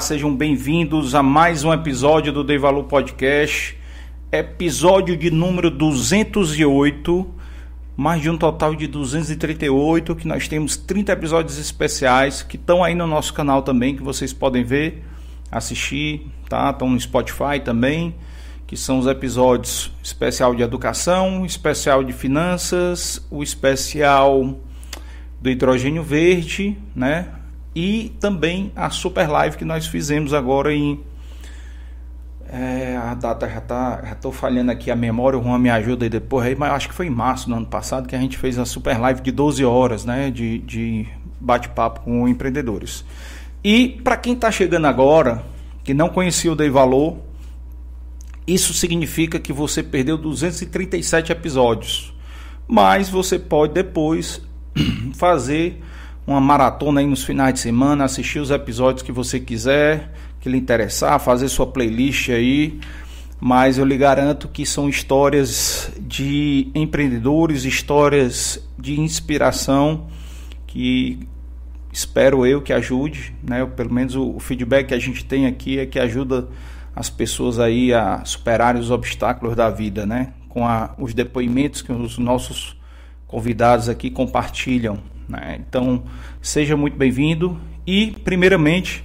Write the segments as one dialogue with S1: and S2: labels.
S1: Sejam bem-vindos a mais um episódio do Dei Valor Podcast, episódio de número 208, mais de um total de 238, que nós temos 30 episódios especiais que estão aí no nosso canal também, que vocês podem ver, assistir, tá? Estão no Spotify também, que são os episódios especial de educação, especial de finanças, o especial do hidrogênio verde, né? E também a super live que nós fizemos agora em é, a data já tá, já tô falhando aqui a memória, o Juan me ajuda aí depois aí, mas acho que foi em março do ano passado que a gente fez a super live de 12 horas, né, de, de bate-papo com empreendedores. E para quem está chegando agora, que não conhecia o Dei Valor, isso significa que você perdeu 237 episódios. Mas você pode depois fazer uma maratona aí nos finais de semana, assistir os episódios que você quiser, que lhe interessar, fazer sua playlist aí. Mas eu lhe garanto que são histórias de empreendedores, histórias de inspiração que espero eu que ajude, né? Pelo menos o feedback que a gente tem aqui é que ajuda as pessoas aí a superarem os obstáculos da vida, né? Com a, os depoimentos que os nossos convidados aqui compartilham. Né? Então, seja muito bem-vindo e, primeiramente,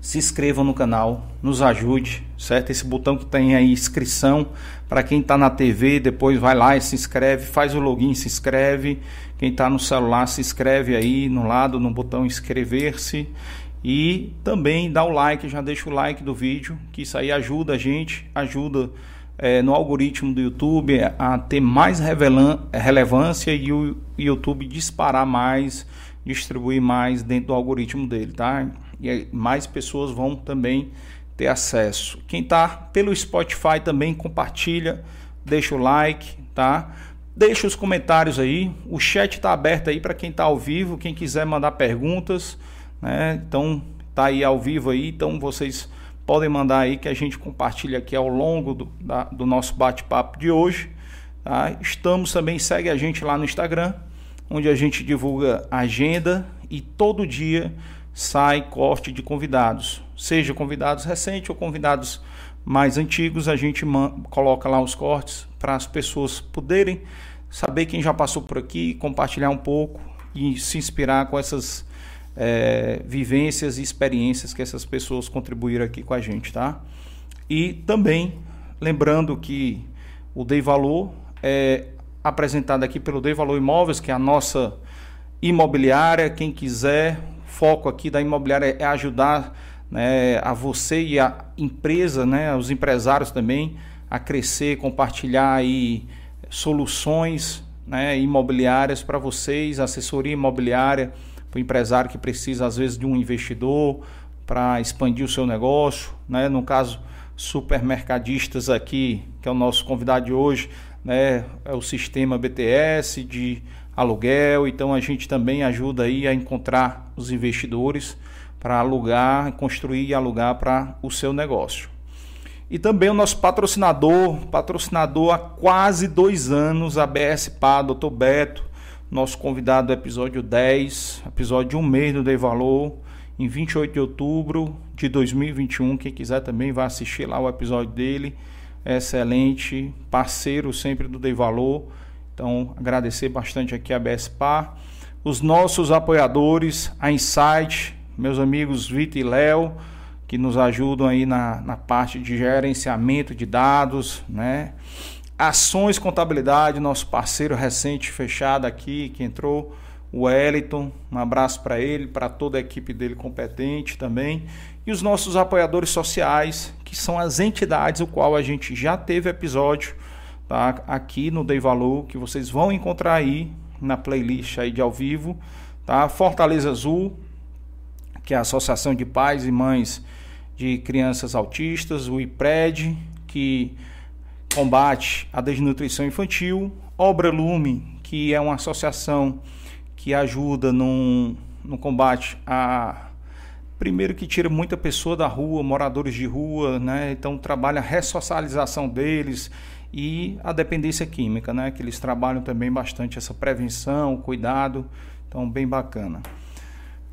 S1: se inscreva no canal, nos ajude, certo? Esse botão que tem aí inscrição para quem está na TV, depois vai lá e se inscreve, faz o login, se inscreve. Quem está no celular se inscreve aí no lado no botão inscrever-se e também dá o like, já deixa o like do vídeo, que isso aí ajuda a gente, ajuda é, no algoritmo do YouTube a ter mais relevância e o YouTube disparar mais, distribuir mais dentro do algoritmo dele, tá? E mais pessoas vão também ter acesso. Quem está pelo Spotify também compartilha, deixa o like, tá? Deixa os comentários aí, o chat está aberto aí para quem está ao vivo, quem quiser mandar perguntas, né? Então tá aí ao vivo aí, então vocês podem mandar aí que a gente compartilha aqui ao longo do, da, do nosso bate-papo de hoje. Tá? Estamos também, segue a gente lá no Instagram, onde a gente divulga agenda e todo dia sai corte de convidados, seja convidados recentes ou convidados mais antigos, a gente coloca lá os cortes para as pessoas poderem saber quem já passou por aqui, compartilhar um pouco e se inspirar com essas é, vivências e experiências que essas pessoas contribuíram aqui com a gente, tá? E também lembrando que o Dei Valor é apresentado aqui pelo Dei Valor Imóveis, que é a nossa imobiliária. Quem quiser, foco aqui da imobiliária é ajudar né, a você e a empresa, né, os empresários também, a crescer, compartilhar aí soluções né, imobiliárias para vocês, assessoria imobiliária para o empresário que precisa, às vezes, de um investidor para expandir o seu negócio. Né? No caso, supermercadistas aqui, que é o nosso convidado de hoje, né? é o sistema BTS de aluguel. Então, a gente também ajuda aí a encontrar os investidores para alugar, construir e alugar para o seu negócio. E também o nosso patrocinador, patrocinador há quase dois anos, a BSPA, Dr. Beto, nosso convidado do episódio 10, episódio um mês do Dei Valor, em 28 de outubro de 2021. Quem quiser também vai assistir lá o episódio dele. É excelente, parceiro sempre do Dei Valor. Então, agradecer bastante aqui a BSPA. Os nossos apoiadores, a Insight, meus amigos Vitor e Léo, que nos ajudam aí na, na parte de gerenciamento de dados, né? Ações Contabilidade, nosso parceiro recente fechado aqui, que entrou, o Wellington. Um abraço para ele, para toda a equipe dele competente também. E os nossos apoiadores sociais, que são as entidades o qual a gente já teve episódio tá? aqui no Dei Valor, que vocês vão encontrar aí na playlist aí de ao vivo. Tá? Fortaleza Azul, que é a Associação de Pais e Mães de crianças autistas, o IPRED, que combate a desnutrição infantil, Obra Lume, que é uma associação que ajuda no, no combate a primeiro que tira muita pessoa da rua, moradores de rua, né? Então trabalha a ressocialização deles e a dependência química, né? Que eles trabalham também bastante essa prevenção, cuidado, então bem bacana.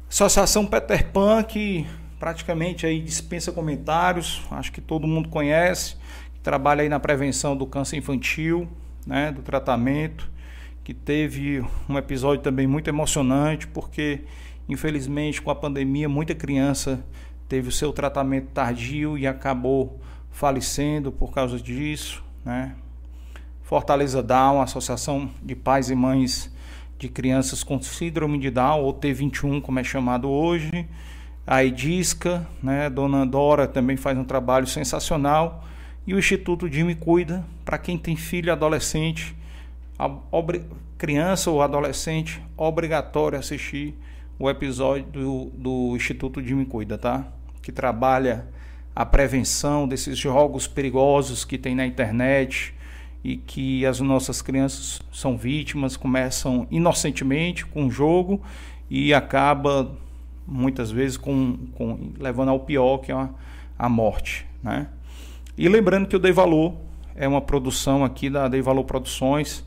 S1: Associação Peter Pan que praticamente aí dispensa comentários, acho que todo mundo conhece, trabalha aí na prevenção do câncer infantil, né, do tratamento, que teve um episódio também muito emocionante, porque infelizmente com a pandemia muita criança teve o seu tratamento tardio e acabou falecendo por causa disso, né? Fortaleza Down, Associação de Pais e Mães de Crianças com Síndrome de Down, ou T21, como é chamado hoje, a Edisca, né, Dona Dora também faz um trabalho sensacional. E o Instituto Jimmy Cuida, para quem tem filho adolescente, criança ou adolescente, obrigatório assistir o episódio do, do Instituto Jimmy Cuida, tá? Que trabalha a prevenção desses jogos perigosos que tem na internet e que as nossas crianças são vítimas, começam inocentemente com o jogo e acaba muitas vezes com, com levando ao pior, que é a, a morte. Né? E lembrando que o Dei Valor é uma produção aqui da Dei Valor Produções,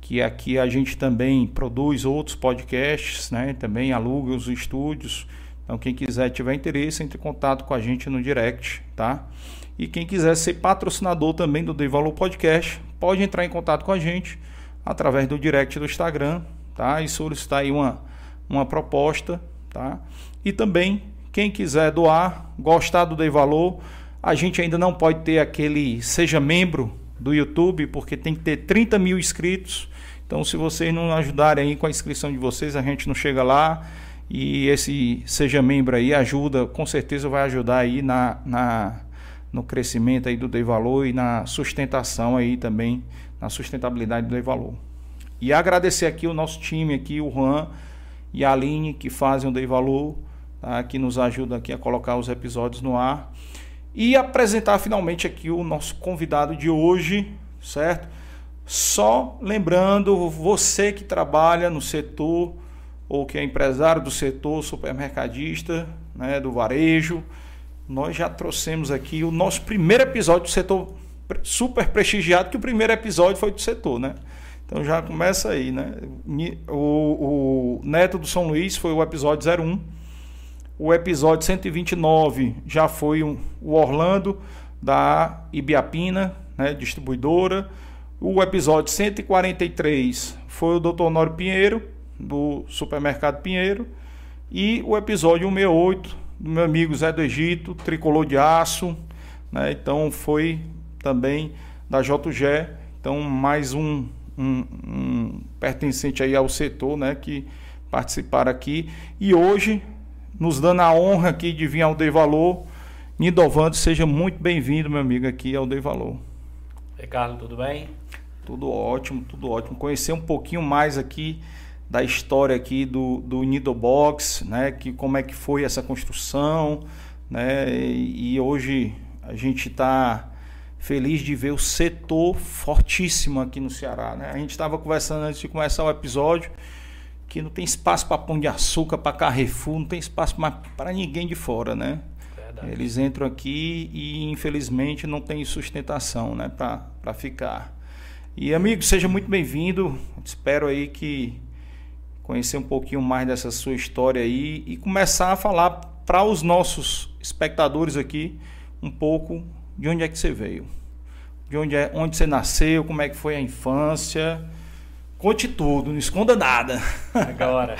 S1: que aqui a gente também produz outros podcasts, né? também aluga os estúdios. Então, quem quiser tiver interesse, entre em contato com a gente no direct, tá? E quem quiser ser patrocinador também do Dei Valor Podcast, pode entrar em contato com a gente através do direct do Instagram, tá? E solicitar aí uma, uma proposta Tá? E também, quem quiser doar, gostar do Dei Valor, a gente ainda não pode ter aquele seja membro do YouTube, porque tem que ter 30 mil inscritos. Então, se vocês não ajudarem aí com a inscrição de vocês, a gente não chega lá. E esse seja membro aí ajuda, com certeza vai ajudar aí na, na no crescimento aí do Dei Valor e na sustentação aí também, na sustentabilidade do Dei Valor. E agradecer aqui o nosso time aqui, o Juan, e a Aline, que fazem o Dei Valor, tá? que nos ajuda aqui a colocar os episódios no ar. E apresentar finalmente aqui o nosso convidado de hoje, certo? Só lembrando, você que trabalha no setor ou que é empresário do setor, supermercadista, né, do varejo, nós já trouxemos aqui o nosso primeiro episódio do setor super prestigiado, que o primeiro episódio foi do setor, né? Então já começa aí, né? O, o Neto do São Luís foi o episódio 01. O episódio 129 já foi um, o Orlando da Ibiapina, né, distribuidora. O episódio 143 foi o Dr. Honório Pinheiro, do Supermercado Pinheiro. E o episódio 168 do meu amigo Zé do Egito, Tricolor de Aço. Né? Então foi também da JG. Então mais um, um, um, pertencente aí ao setor, né, que participaram aqui. E hoje, nos dando a honra aqui de vir ao Dei Valor, Nidovando, seja muito bem-vindo, meu amigo, aqui ao Dei Valor.
S2: Ricardo, tudo bem?
S1: Tudo ótimo, tudo ótimo. Conhecer um pouquinho mais aqui da história aqui do, do Nidobox, né, que como é que foi essa construção, né, e, e hoje a gente está feliz de ver o setor fortíssimo aqui no Ceará. Né? A gente estava conversando antes de começar o episódio que não tem espaço para pão de açúcar, para Carrefour, não tem espaço para ninguém de fora, né? Verdade. Eles entram aqui e infelizmente não tem sustentação, né, para ficar. E amigo, seja muito bem-vindo. Espero aí que conhecer um pouquinho mais dessa sua história aí e começar a falar para os nossos espectadores aqui um pouco de onde é que você veio, de onde, é, onde você nasceu, como é que foi a infância. Conte tudo, não esconda nada.
S2: Agora.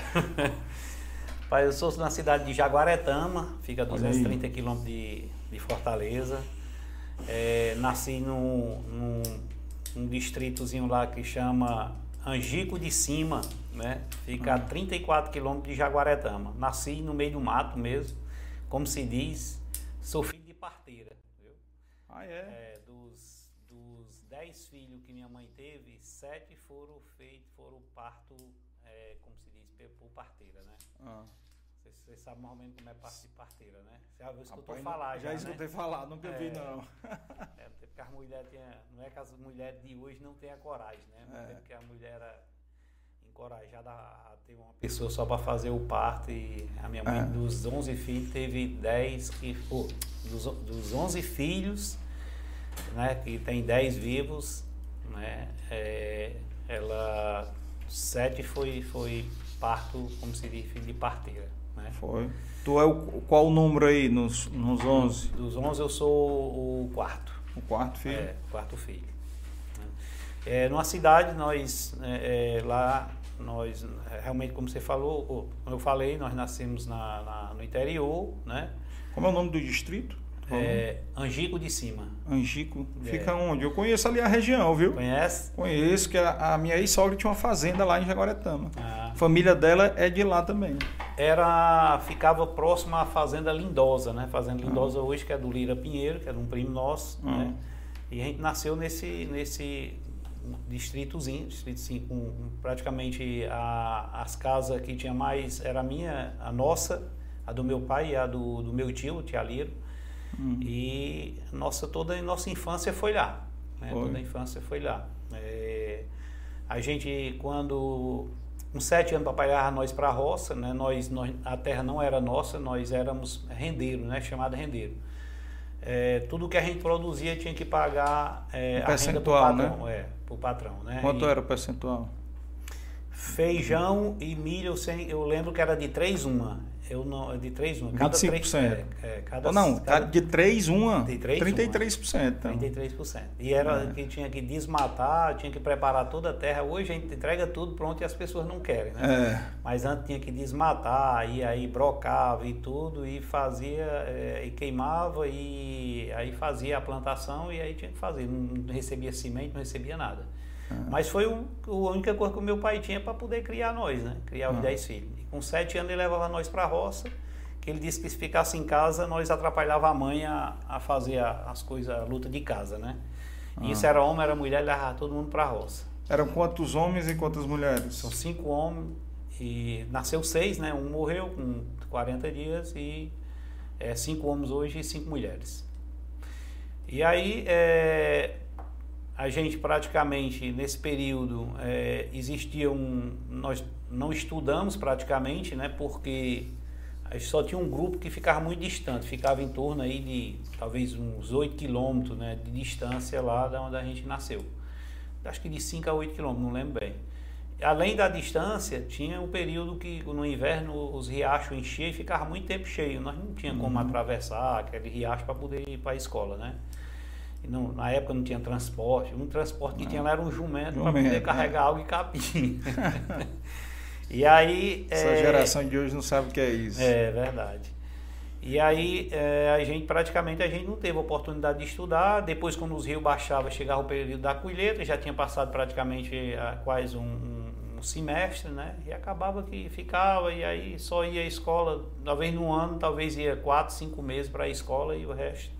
S2: Pai, eu sou na cidade de Jaguaretama, fica a 230 quilômetros de, de Fortaleza. É, nasci num, num, num, distritozinho lá que chama Angico de Cima, né? Fica a 34 quilômetros de Jaguaretama. Nasci no meio do mato mesmo, como se diz, sou filho de parteira. Ah, é? é dos, dos dez filhos que minha mãe teve, sete foram feitos, foram parto, é, como se diz, por parteira, né? Ah. Você, sabe mais ou menos como é parte de parteira, né? Você já escutou
S1: Rapaz,
S2: falar
S1: já.
S2: já,
S1: Já escutei
S2: né?
S1: falar, nunca vi
S2: É.
S1: não.
S2: É, porque as mulheres tinha, não é que as mulheres de hoje não tenham coragem, né? Mas
S1: É.
S2: porque a mulher era encorajada a ter uma pessoa só para fazer o parto e a minha mãe
S1: É.
S2: dos 11 filhos teve 10 que pô, dos, dos 11 filhos, né, que tem 10 vivos, né? é, ela sete foi foi parto, como se diz, de parteira, né?
S1: Foi. Tu é o qual o número aí nos, nos 11?
S2: Dos 11 eu sou o quarto.
S1: O quarto filho?
S2: É, quarto filho. né? É, numa cidade, nós, é, é, lá, nós, realmente, como você falou, eu falei, nós nascemos na, na- no interior, né?
S1: Como é o nome do distrito?
S2: É, Angico de Cima.
S1: Angico.
S2: É.
S1: Fica onde? Eu conheço ali a região, viu?
S2: Conhece?
S1: Conheço, que a, a minha ex-sogra tinha uma fazenda lá em Jaguaretama.
S2: Ah,
S1: A família dela é de lá também.
S2: era, ficava próximo à Fazenda Lindosa, né? Fazenda Lindosa hoje, que é do Lira Pinheiro, que é de um primo nosso,
S1: Ah.
S2: né? E a gente nasceu nesse, nesse distritozinho, distrito 5, com praticamente a, as casas que tinha mais, era a minha, a nossa, a do meu pai e a do, do meu tio, o tia Liro.
S1: Hum.
S2: E nossa, toda a nossa infância foi lá. Né?
S1: Foi.
S2: Toda a infância foi lá. É, a gente, quando com sete anos papai levava nós para a roça, né? nós, nós, a terra não era nossa, nós éramos rendeiro, né? chamado rendeiro. É, tudo que a gente produzia tinha que pagar é,
S1: Um
S2: a renda para o
S1: né?
S2: patrão. É, pro patrão né?
S1: Quanto
S2: E
S1: era o percentual?
S2: Feijão e milho, eu, lembro que era de 3 uma. Eu não, de 3 uma. Cada
S1: 25%.
S2: três- é, é, cada,
S1: Ou não,
S2: cada,
S1: de 3, uma,
S2: De três,
S1: 33%. Então.
S2: 33%. E era
S1: É.
S2: que tinha que desmatar, tinha que preparar toda a terra. Hoje a gente entrega tudo pronto e as pessoas não querem, né?
S1: É,
S2: Mas antes tinha que desmatar, e aí brocava e tudo, e fazia, eh, e queimava, e aí fazia a plantação, e aí tinha que fazer. Não não recebia semente, não recebia nada. Mas foi o, a única coisa que o meu pai tinha para poder criar nós, né? Criar os
S1: Ah.
S2: 10 filhos. E com 7 anos ele levava nós para a roça, que ele disse que se ficasse em casa, nós atrapalhava a mãe a, a fazer a- as coisas, a luta de casa, né? E
S1: Ah.
S2: isso era homem, era mulher, ele levava todo mundo para a roça.
S1: eram quantos homens e quantas mulheres?
S2: São cinco homens e nasceu seis, né? Um morreu com 40 dias e é, cinco homens hoje e cinco mulheres. E aí é, a gente praticamente nesse período é, existia um, nós não estudamos praticamente, né? Porque a gente só tinha um grupo que ficava muito distante, ficava em torno aí de talvez uns 8 quilômetros, né? De distância lá da onde a gente nasceu acho que de 5 a 8 quilômetros, não lembro bem. Além da distância, tinha um período que no inverno os riachos enchiam e ficava muito tempo cheio. Nós não tinha como atravessar aquele riacho para poder ir para a escola, né? Não- na época não tinha transporte. Um transporte que tinha lá era um jumento para poder
S1: né?
S2: carregar algo e capim. e aí...
S1: Essa
S2: é,
S1: geração de hoje não sabe o que é isso.
S2: é verdade. E aí é, a gente praticamente a gente não teve oportunidade de estudar. Depois, quando os rios baixavam, chegava o período da colheita, já tinha passado praticamente ah, quase um, um- um semestre, né? E acabava que ficava e aí só ia à escola, talvez no ano, talvez ia quatro, cinco meses para a escola e o resto.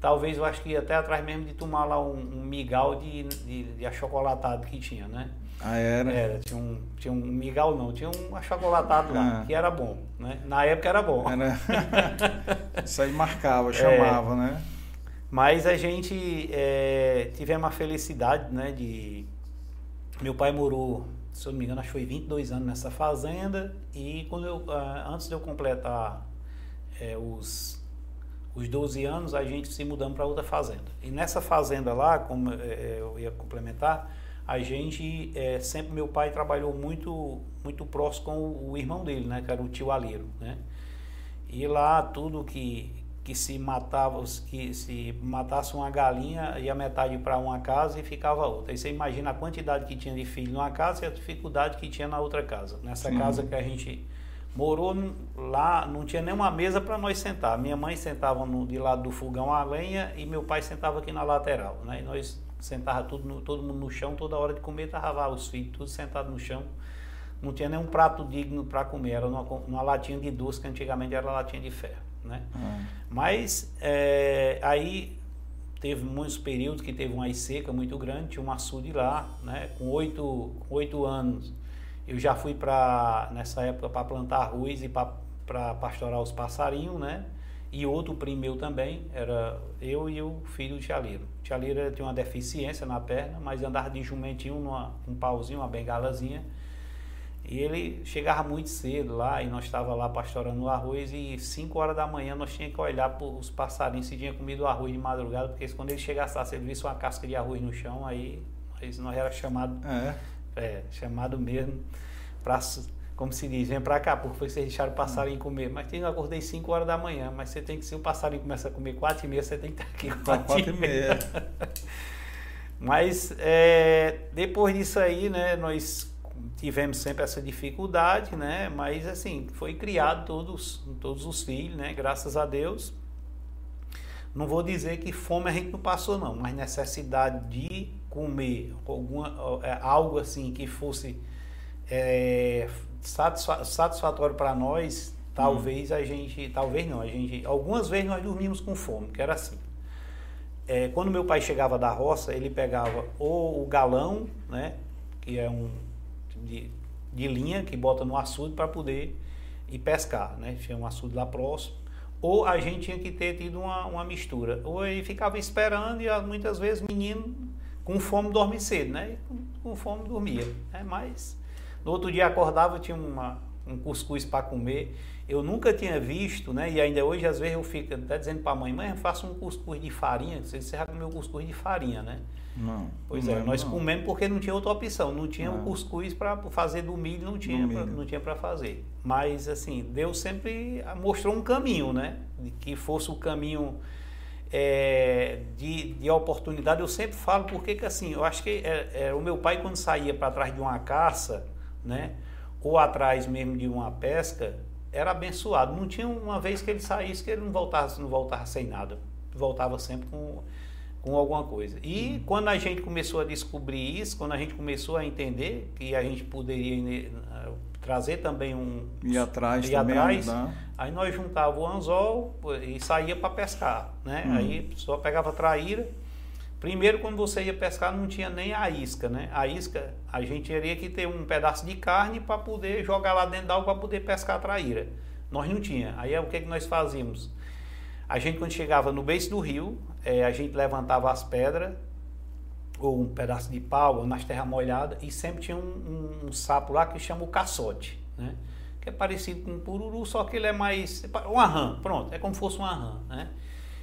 S2: Talvez eu acho que ia até atrás mesmo de tomar lá um, um migal de, de, de achocolatado que tinha, né?
S1: Ah, era?
S2: Era, tinha um, tinha um migal não, tinha um achocolatado lá,
S1: Ah.
S2: que era bom, né? Na época era bom.
S1: Era. Isso aí marcava, chamava, né?
S2: Mas a gente é, tivemos a felicidade, né, de... Meu pai morou, se eu não me engano, acho que foi 22 anos nessa fazenda e quando eu, ah, antes de eu completar é, os, os 12 anos, a gente se mudamos para outra fazenda. E nessa fazenda lá, como é, eu ia complementar, a gente, é, sempre meu pai trabalhou muito, muito próximo com o, o irmão dele, né, que era o tio Alheiro, né? E lá tudo que, que se matava, que se matasse uma galinha, ia metade para uma casa e ficava outra. Aí você imagina a quantidade que tinha de filho numa casa e a dificuldade que tinha na outra casa. Nessa
S1: Sim.
S2: casa que a gente morou lá, não tinha nenhuma mesa para nós sentar. Minha mãe sentava no, de lado do fogão a lenha e meu pai sentava aqui na lateral, né? E nós sentava tudo no- todo mundo no chão, toda hora de comer tava os filhos tudo sentado no chão. Não tinha nenhum prato digno para comer, era numa latinha de doce que antigamente era latinha de ferro, né?
S1: Ah,
S2: Mas é, aí teve muitos períodos que teve uma seca muito grande, tinha um açude lá, né? Com oito, com oito anos eu já fui para nessa época para plantar arroz e para pastorar os passarinhos, né? E outro primo meu também, era eu e o filho do Tialeiro. O Tialeiro tinha uma deficiência na perna, mas andava de jumentinho, numa, um pauzinho, uma bengalazinha. E ele chegava muito cedo lá e nós estava lá pastorando o arroz e 5 horas da manhã nós tínhamos que olhar para os passarinhos se tinha comido o arroz de madrugada, porque quando ele chegasse lá, se ele visse uma casca de arroz no chão, aí nós, nós era chamado,
S1: É.
S2: é, chamado mesmo para como se diz, vem pra cá, porque foi que vocês deixaram o passarinho comer. Mas tem, eu acordei 5 horas da manhã, mas você tem que, se o passarinho começa a comer 4 e meia, você tem que estar aqui
S1: Então,
S2: 4
S1: quatro e meia.
S2: Mas é, depois disso aí, né, nós tivemos sempre essa dificuldade, né, mas assim, foi criado todos, todos os filhos, né, graças a Deus. Não vou dizer que fome a gente não passou não, mas necessidade de comer alguma, é, algo assim que fosse é, satisfa satisfatório para nós, talvez a gente, talvez não, a gente, algumas vezes nós dormimos com fome, que era assim. É, quando meu pai chegava da roça, ele pegava ou o galão, né, que é um de, de linha que bota no açude para poder ir pescar, né, tinha um açude lá próximo, ou a gente tinha que ter tido uma, uma mistura, ou ele ficava esperando e muitas vezes menino com fome dorme cedo, né, com, com fome dormia, né, mas no outro dia acordava, tinha uma, um cuscuz para comer. Eu nunca tinha visto, né? E ainda hoje, às vezes, eu fico até dizendo para a mãe, mãe, faça um cuscuz de farinha. Você, você já comeu cuscuz de farinha, né?
S1: Não.
S2: Pois é, nós
S1: não.
S2: comemos porque não tinha outra opção. Não tinha o
S1: Não.
S2: cuscuz para fazer do milho, não tinha, pra- não tinha para fazer. Mas, assim, Deus sempre mostrou um caminho, né? De que fosse o caminho é, de, de oportunidade. Eu sempre falo porque que, assim, eu acho que é, é, o meu pai, quando saía para trás de uma caça, né? Ou atrás mesmo de uma pesca, era abençoado. Não tinha uma vez que ele saísse que ele não voltasse, não voltava sem nada. Voltava sempre com, com alguma coisa. E quando a gente começou a descobrir isso, quando a gente começou a entender que a gente poderia né, trazer também um
S1: E atrás
S2: ir
S1: também
S2: atrás,
S1: ajudar.
S2: aí nós juntava o anzol e saía para pescar, né?
S1: Hum.
S2: Aí só pegava traíra. Primeiro, quando você ia pescar, não tinha nem a isca, né? A isca, a gente teria que ter um pedaço de carne para poder jogar lá dentro da água para poder pescar a traíra. Nós não tinha. Aí é o que, que nós fazíamos? A gente, quando chegava no beijo do rio, eh, a gente levantava as pedras, ou um pedaço de pau, ou nas terras molhadas, e sempre tinha um, um- um sapo lá que chama o caçote, né? Que é parecido com um pururu, só que ele é mais. é pa- uma rã, pronto, é como se fosse uma rã, né?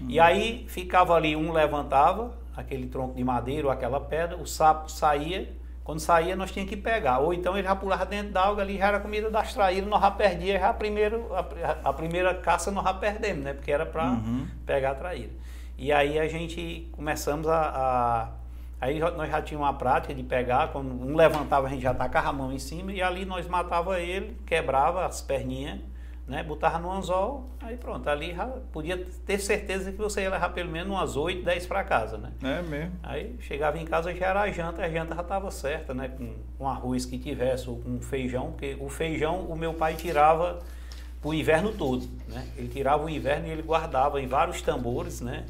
S2: E aí ficava ali, um levantava aquele tronco de madeira ou aquela pedra, o sapo saía, quando saía nós tínhamos que pegar, ou então ele já pulava dentro da água ali, já era comida das traíras, nós já perdíamos, já primeiro, a, a primeira caça nós já perdemos, né? Porque era para
S1: Uhum.
S2: pegar a traíra. E aí a gente começamos a. a- aí nós já tínhamos uma prática de pegar, quando um levantava, a gente já tacava a mão em cima, e ali nós matava ele, quebrava as perninhas, né? Botava no anzol, aí pronto, ali já podia ter certeza que você ia levar pelo menos umas 8, 10 para casa, né?
S1: É mesmo.
S2: Aí chegava em casa já era a janta, a janta já estava certa, né? Com, com arroz que tivesse, ou com feijão, porque o feijão o meu pai tirava o inverno todo, né? Ele tirava o inverno e ele guardava em vários tambores, né?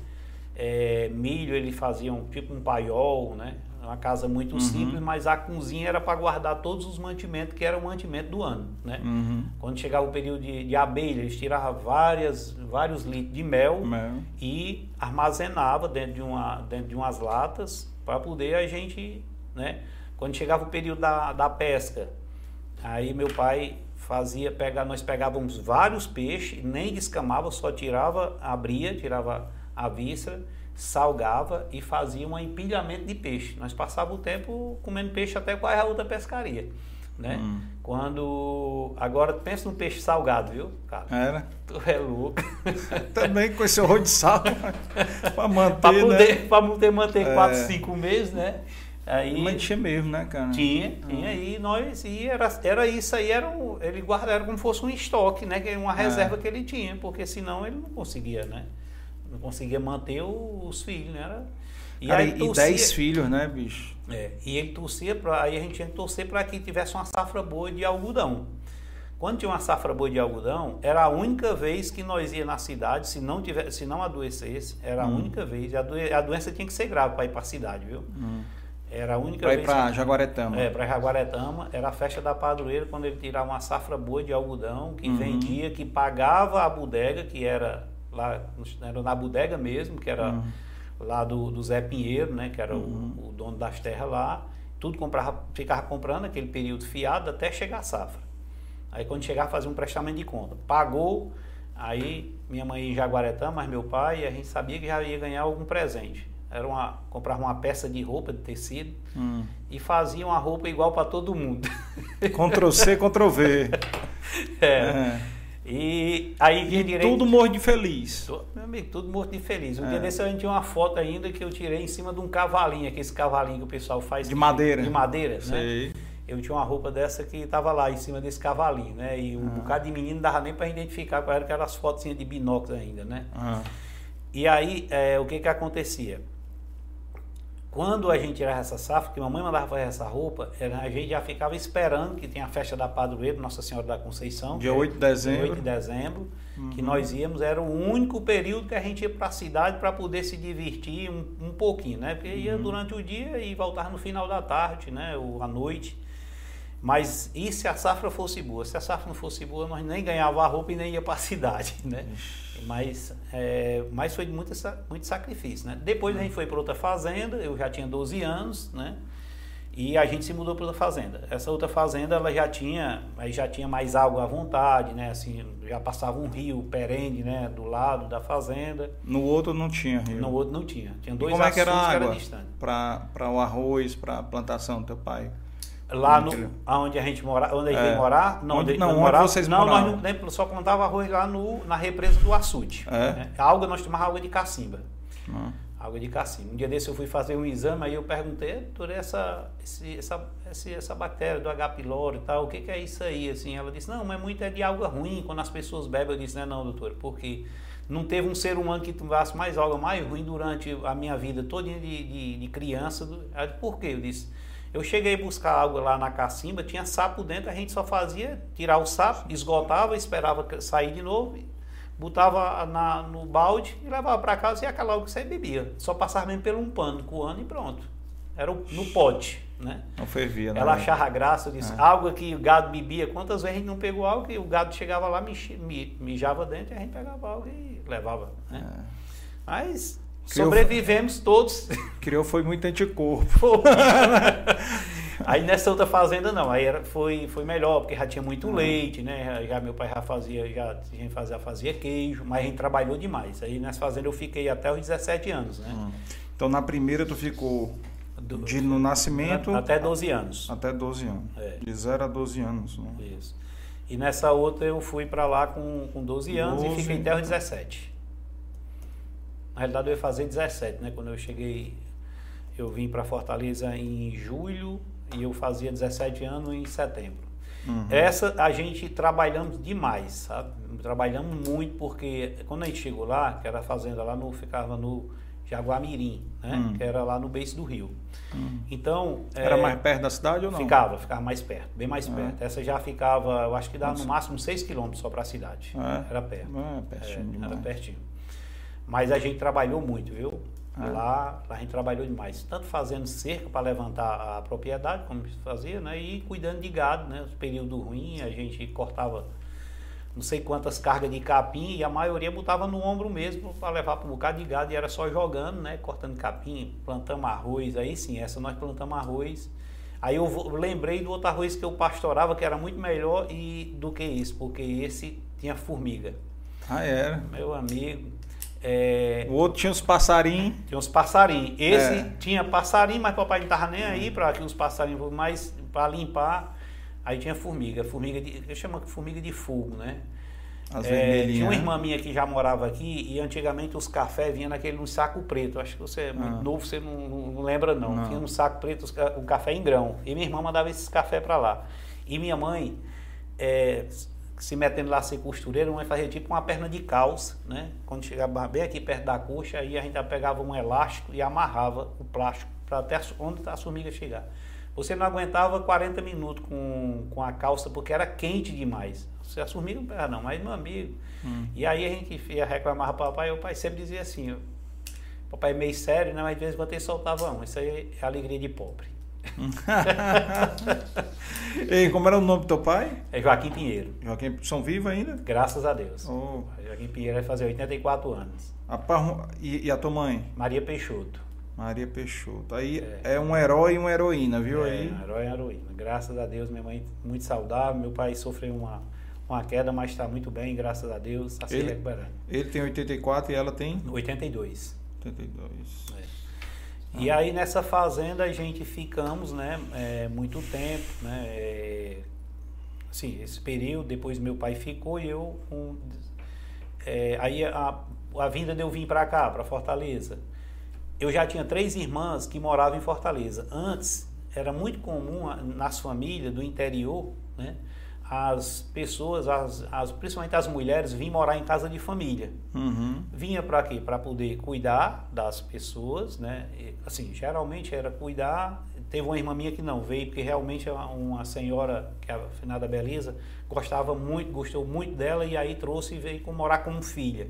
S2: É, milho ele fazia um, tipo um paiol, né? Uma casa muito
S1: Uhum.
S2: simples, mas a cozinha era para guardar todos os mantimentos que eram o mantimento do ano, né?
S1: Uhum.
S2: Quando chegava o período de, de abelha, eles tiravam várias, vários litros de mel
S1: Mel.
S2: e armazenava dentro de, uma, dentro de umas latas para poder a gente, né? Quando chegava o período da, da pesca, aí meu pai fazia pegar, nós pegávamos vários peixes, nem descamava, só tirava, abria, tirava a víscera, salgava e fazia um empilhamento de peixe. Nós passávamos o tempo comendo peixe até quase a outra pescaria, né?
S1: Hum.
S2: Quando agora pensa no peixe salgado, viu, cara?
S1: Era.
S2: Tu é louco.
S1: Também com esse horror de sal para manter,
S2: para
S1: né?
S2: poder, pra poder manter
S1: É.
S2: 4, 5 meses, né? Aí
S1: Mas tinha mesmo, né, cara?
S2: tinha, tinha, e nós, e era, era isso aí, era um, ele guardava como se fosse um estoque, né? Que era uma
S1: É.
S2: reserva que ele tinha, porque senão ele não conseguia, né? Não conseguia manter os filhos, né? Era, e
S1: Cara,
S2: aí
S1: e
S2: torcia-
S1: 10 filhos, né, bicho?
S2: é, e ele torcia para aí a gente tinha que torcer para que tivesse uma safra boa de algodão. Quando tinha uma safra boa de algodão, era a única vez que nós ia na cidade, se não tivesse, se não adoecesse, era a
S1: Hum.
S2: única vez. A, doen- a doença tinha que ser grave para ir para a cidade, viu?
S1: Hum.
S2: Era a única
S1: Pra ir
S2: vez.
S1: pra
S2: que-
S1: Jaguaretama.
S2: É, para Jaguaretama, era a festa da padroeira quando ele tirava uma safra boa de algodão, que
S1: Uhum.
S2: vendia, que pagava a bodega, que era lá, era na bodega mesmo, que era
S1: Uhum.
S2: lá do, do Zé Pinheiro, né, que era o, o dono das terras lá. Tudo comprava, ficava comprando aquele período fiado até chegar a safra. Aí quando chegava fazia um prestamento de conta. Pagou, aí minha mãe em Jaguaretama, mas meu pai, a gente sabia que já ia ganhar algum presente. Era uma, comprava uma peça de roupa de tecido
S1: Hum.
S2: e fazia uma roupa igual para todo mundo.
S1: Ctrl C, Ctrl V.
S2: É.
S1: É.
S2: E aí
S1: E
S2: direito.
S1: tudo morro de feliz.
S2: Meu amigo, tudo morto de feliz. Um
S1: É.
S2: dia desse a gente tinha uma foto ainda que eu tirei em cima de um cavalinho, aquele cavalinho que o pessoal faz.
S1: De madeira.
S2: De madeira, né?
S1: Sei.
S2: Eu tinha uma roupa dessa que estava lá em cima desse cavalinho, né? E um
S1: Ah.
S2: bocado de menino não dava nem para identificar qual era aquelas fotos de binóculos ainda, né?
S1: Ah.
S2: E aí, é, o que que acontecia? Quando a gente tirava essa safra, que mamãe mandava fazer essa roupa, a gente já ficava esperando que tem a festa da padroeira, Nossa Senhora da Conceição.
S1: Dia
S2: que é
S1: 8 de dezembro. Uhum.
S2: 8 de dezembro, que nós íamos, era o único período que a gente ia para a cidade para poder se divertir um, um pouquinho, né? Porque ia
S1: Uhum.
S2: durante o dia e voltava no final da tarde, né? Ou à noite. Mas e se a safra fosse boa? Se a safra não fosse boa, nós nem ganhava a roupa e nem ia para a cidade, né? Mas, é, mas foi muito, muito sacrifício, né? Depois a gente foi para outra fazenda, eu já tinha 12 anos, né? E a gente se mudou para outra fazenda. Essa outra fazenda, ela já tinha, aí já tinha mais água à vontade, né? Assim, já passava um rio perene, né? Do lado da fazenda.
S1: No outro não tinha rio.
S2: No outro não tinha. Tinha
S1: E
S2: dois
S1: como é que era a água? Para o arroz, para a plantação do teu pai?
S2: Lá no, onde a gente mora, onde a gente
S1: É.
S2: morar, não,
S1: Onde- não,
S2: morava-
S1: vocês
S2: não,
S1: moravam?
S2: nós não, nem- só plantava arroz lá no, na represa do açude.
S1: É?
S2: né? A água nós tomávamos água de cacimba.
S1: Ah.
S2: Água de cacimba. Um dia desse eu fui fazer um exame, aí eu perguntei, doutor, essa, esse, essa, esse- essa bactéria do H. pylori e tal, o que, que é isso aí? Assim, ela disse, não, mas muito é de água ruim, quando as pessoas bebem. Eu disse, não é não, doutor, porque não teve um ser humano que tomasse mais água mais ruim durante a minha vida toda de, de, de criança. Ela disse, por quê? Eu disse, eu cheguei a buscar água lá na cacimba, tinha sapo dentro, a gente só fazia tirar o sapo, esgotava, esperava sair de novo, botava na, no balde e levava para casa e aquela água que você bebia. Só passava mesmo pelo um pano, coando e pronto. Era no pote, né?
S1: Não fervia, né?
S2: Ela achava graça, eu disse,
S1: É.
S2: água que o gado bebia, quantas vezes a gente não pegou água que o gado chegava lá, mijava dentro e a gente pegava água e levava, né?
S1: É.
S2: Mas
S1: Criou-
S2: sobrevivemos todos.
S1: Criou foi muito anticorpo.
S2: Aí nessa outra fazenda não, aí era, foi, foi melhor, porque já tinha muito
S1: Uhum.
S2: leite, né? Já, já meu pai já fazia, já gente fazia, fazia queijo, mas a gente trabalhou demais. Aí nessa fazenda eu fiquei até os 17 anos, né?
S1: Então na primeira tu ficou
S2: Do-
S1: de no nascimento
S2: até 12 anos.
S1: até 12 anos.
S2: É.
S1: De 0 a 12 anos. Né?
S2: Isso. E nessa outra eu fui para lá com, com 12 anos
S1: 12.
S2: e fiquei até os 17. Na realidade eu ia fazer 17, né? Quando eu cheguei, eu vim para Fortaleza em julho e eu fazia 17 anos em setembro.
S1: Uhum.
S2: Essa a gente trabalhamos demais, sabe? Trabalhamos muito porque quando a gente chegou lá, que era a fazenda lá no ficava no Jaguamirim, né?
S1: Hum.
S2: Que era lá no beiço do rio.
S1: Hum.
S2: Então
S1: Era
S2: é,
S1: mais perto da cidade ou não?
S2: Ficava, ficava mais perto, bem mais
S1: Ah.
S2: perto. Essa já ficava, eu acho que dava no máximo 6 quilômetros só para a cidade.
S1: É?
S2: Era perto.
S1: É, pertinho
S2: É,
S1: demais.
S2: era pertinho. Mas a gente trabalhou muito, viu?
S1: Ah.
S2: Lá, lá a gente trabalhou demais. Tanto fazendo cerca para levantar a propriedade, como fazia, né? E cuidando de gado, né? Os períodos ruins, a gente cortava não sei quantas cargas de capim e a maioria botava no ombro mesmo para levar para um bocado de gado e era só jogando, né? Cortando capim, plantamos arroz. Aí sim, essa nós plantamos arroz. Aí eu lembrei do outro arroz que eu pastorava, que era muito melhor e, do que esse, porque esse tinha formiga.
S1: Ah, era.
S2: Meu amigo. É,
S1: O outro tinha os passarinhos.
S2: tinha uns passarinhos. Esse
S1: É.
S2: tinha passarinho, mas papai não estava nem aí para que os passarinhos mais para limpar. Aí tinha formiga, formiga de. Eu chamo formiga de fogo, né?
S1: As
S2: É, tinha uma
S1: né?
S2: irmã minha que já morava aqui e antigamente os cafés vinham naquele um saco preto. Acho que você é muito
S1: Ah.
S2: novo, você não, não- lembra não.
S1: Não.
S2: Tinha um saco preto, ca- um café em grão. E minha irmã mandava esses cafés para lá. E minha mãe, é, se metendo lá a ser costureira, a mãe fazia tipo uma perna de calça, né? Quando chegava bem aqui perto da coxa, aí a gente pegava um elástico e amarrava o plástico para até onde a formiga chegar. Você não aguentava 40 minutos com, com a calça porque era quente demais. Se a formiga não pegava não, mas meu amigo.
S1: Hum.
S2: E aí a gente ia reclamar para o papai, o pai sempre dizia assim, ó, Papai é meio sério, né? Mas de vez em quando ele soltava um. Isso aí é alegria de pobre.
S1: e como era o nome do teu pai?
S2: É Joaquim Pinheiro.
S1: Joaquim, são vivos ainda?
S2: Graças a Deus.
S1: Oh.
S2: Joaquim Pinheiro vai fazer 84 anos.
S1: A par... e, e, a tua mãe?
S2: Maria Peixoto.
S1: Maria Peixoto. Aí é, é um herói e uma heroína, viu
S2: é,
S1: aí?
S2: Um herói e uma heroína. Graças a Deus, minha mãe muito saudável. Meu pai sofreu uma, uma queda, mas está muito bem, graças a Deus. Está se
S1: ele,
S2: recuperando.
S1: Ele tem 84 e ela tem?
S2: 82.
S1: 82.
S2: É. E aí nessa fazenda a gente ficamos, né, é, muito tempo, né, é, assim, esse período, depois meu pai ficou e eu, um, é, aí a, a vinda de eu vir para cá, para Fortaleza, eu já tinha três irmãs que moravam em Fortaleza. Antes, era muito comum nas famílias do interior, né, as pessoas, as, as, principalmente as mulheres, vinham morar em casa de família.
S1: Uhum.
S2: Vinha para quê? Para poder cuidar das pessoas, né? E, assim, geralmente era cuidar. Teve uma irmã minha que não veio, porque realmente uma senhora, que é a finada Belisa, gostava muito, gostou muito dela e aí trouxe e veio morar como filha.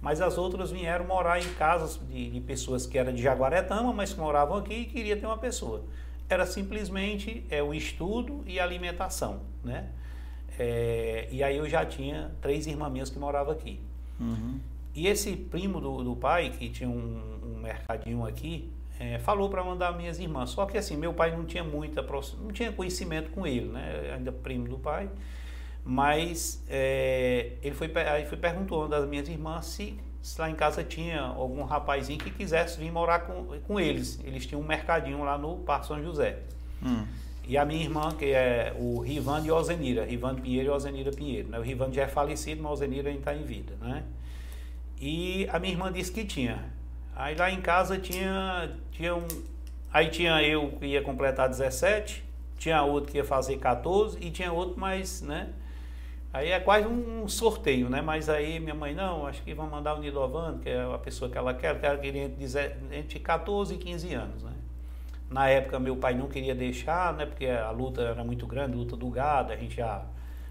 S2: Mas as outras vieram morar em casas de, de pessoas que eram de Jaguaretama, mas que moravam aqui e queria ter uma pessoa. Era simplesmente é, o estudo e a alimentação, né? É, e aí eu já tinha três irmãs minhas que moravam aqui.
S1: Uhum.
S2: E esse primo do, do pai, que tinha um, um mercadinho aqui, é, falou para mandar minhas irmãs. Só que assim, meu pai não tinha muita não tinha conhecimento com ele, né? Ainda primo do pai. Mas é, ele foi aí foi perguntou uma das minhas irmãs se, se, lá em casa tinha algum rapazinho que quisesse vir morar com, com eles. Eles tinham um mercadinho lá no Parque São José.
S1: Hum.
S2: E a minha irmã, que é o Rivando e Ozenira, Rivando Pinheiro e Ozenira Pinheiro. Né? O Rivando já é falecido, mas Ozenira ainda está em vida. Né? E a minha irmã disse que tinha. Aí lá em casa tinha, tinha um. Aí tinha eu que ia completar 17, tinha outro que ia fazer 14 e tinha outro mais, né? Aí é quase um sorteio, né? Mas aí minha mãe, não, acho que vão mandar o Nidovano, que é a pessoa que ela quer, que ela queria entre 14 e 15 anos, né? Na época meu pai não queria deixar, né? Porque a luta era muito grande, a luta do gado, a gente já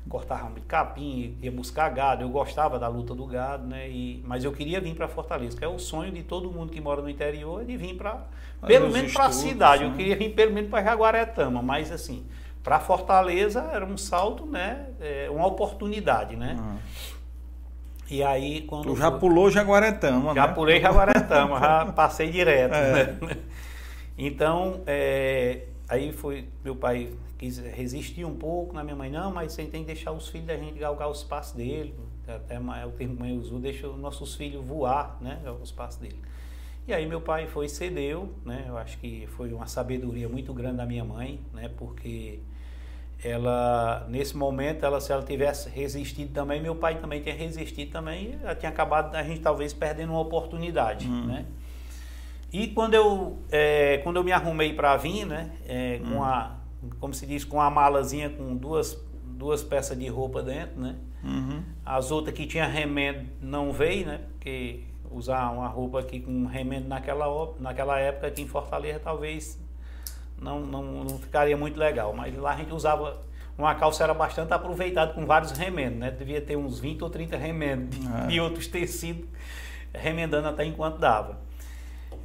S2: cortava muito capim, ia buscar gado. Eu gostava da luta do gado, né? E, mas eu queria vir para Fortaleza, que é o sonho de todo mundo que mora no interior, é de vir para pelo menos para a cidade. Né? Eu queria vir pelo menos para Jaguaretama, mas assim, para Fortaleza era um salto, né? É uma oportunidade, né? Uhum. E aí quando
S1: tu já foi... pulou Jaguaretama,
S2: já
S1: né?
S2: pulei Jaguaretama, já passei direto, é. né? Então, é, aí foi, meu pai quis resistir um pouco na minha mãe, não, mas você tem que deixar os filhos da gente galgar o espaço dele, até o termo mãe usou, deixa os nossos filhos voar, né, o espaço dele. E aí meu pai foi cedeu, né, eu acho que foi uma sabedoria muito grande da minha mãe, né, porque ela nesse momento ela se ela tivesse resistido também meu pai também tinha resistido também ela tinha acabado a gente talvez perdendo uma oportunidade hum. né e quando eu, é, quando eu me arrumei para vir, né, é, com hum. a, como se diz, com a malazinha com duas, duas peças de roupa dentro, né?
S1: Uhum.
S2: As outras que tinha remendo não veio, né? Porque usar uma roupa aqui com remendo naquela, naquela época aqui em Fortaleza talvez não, não, não ficaria muito legal. Mas lá a gente usava uma calça era bastante aproveitada com vários remendos, né? Devia ter uns 20 ou 30 remendos de, de outros tecidos remendando até enquanto dava.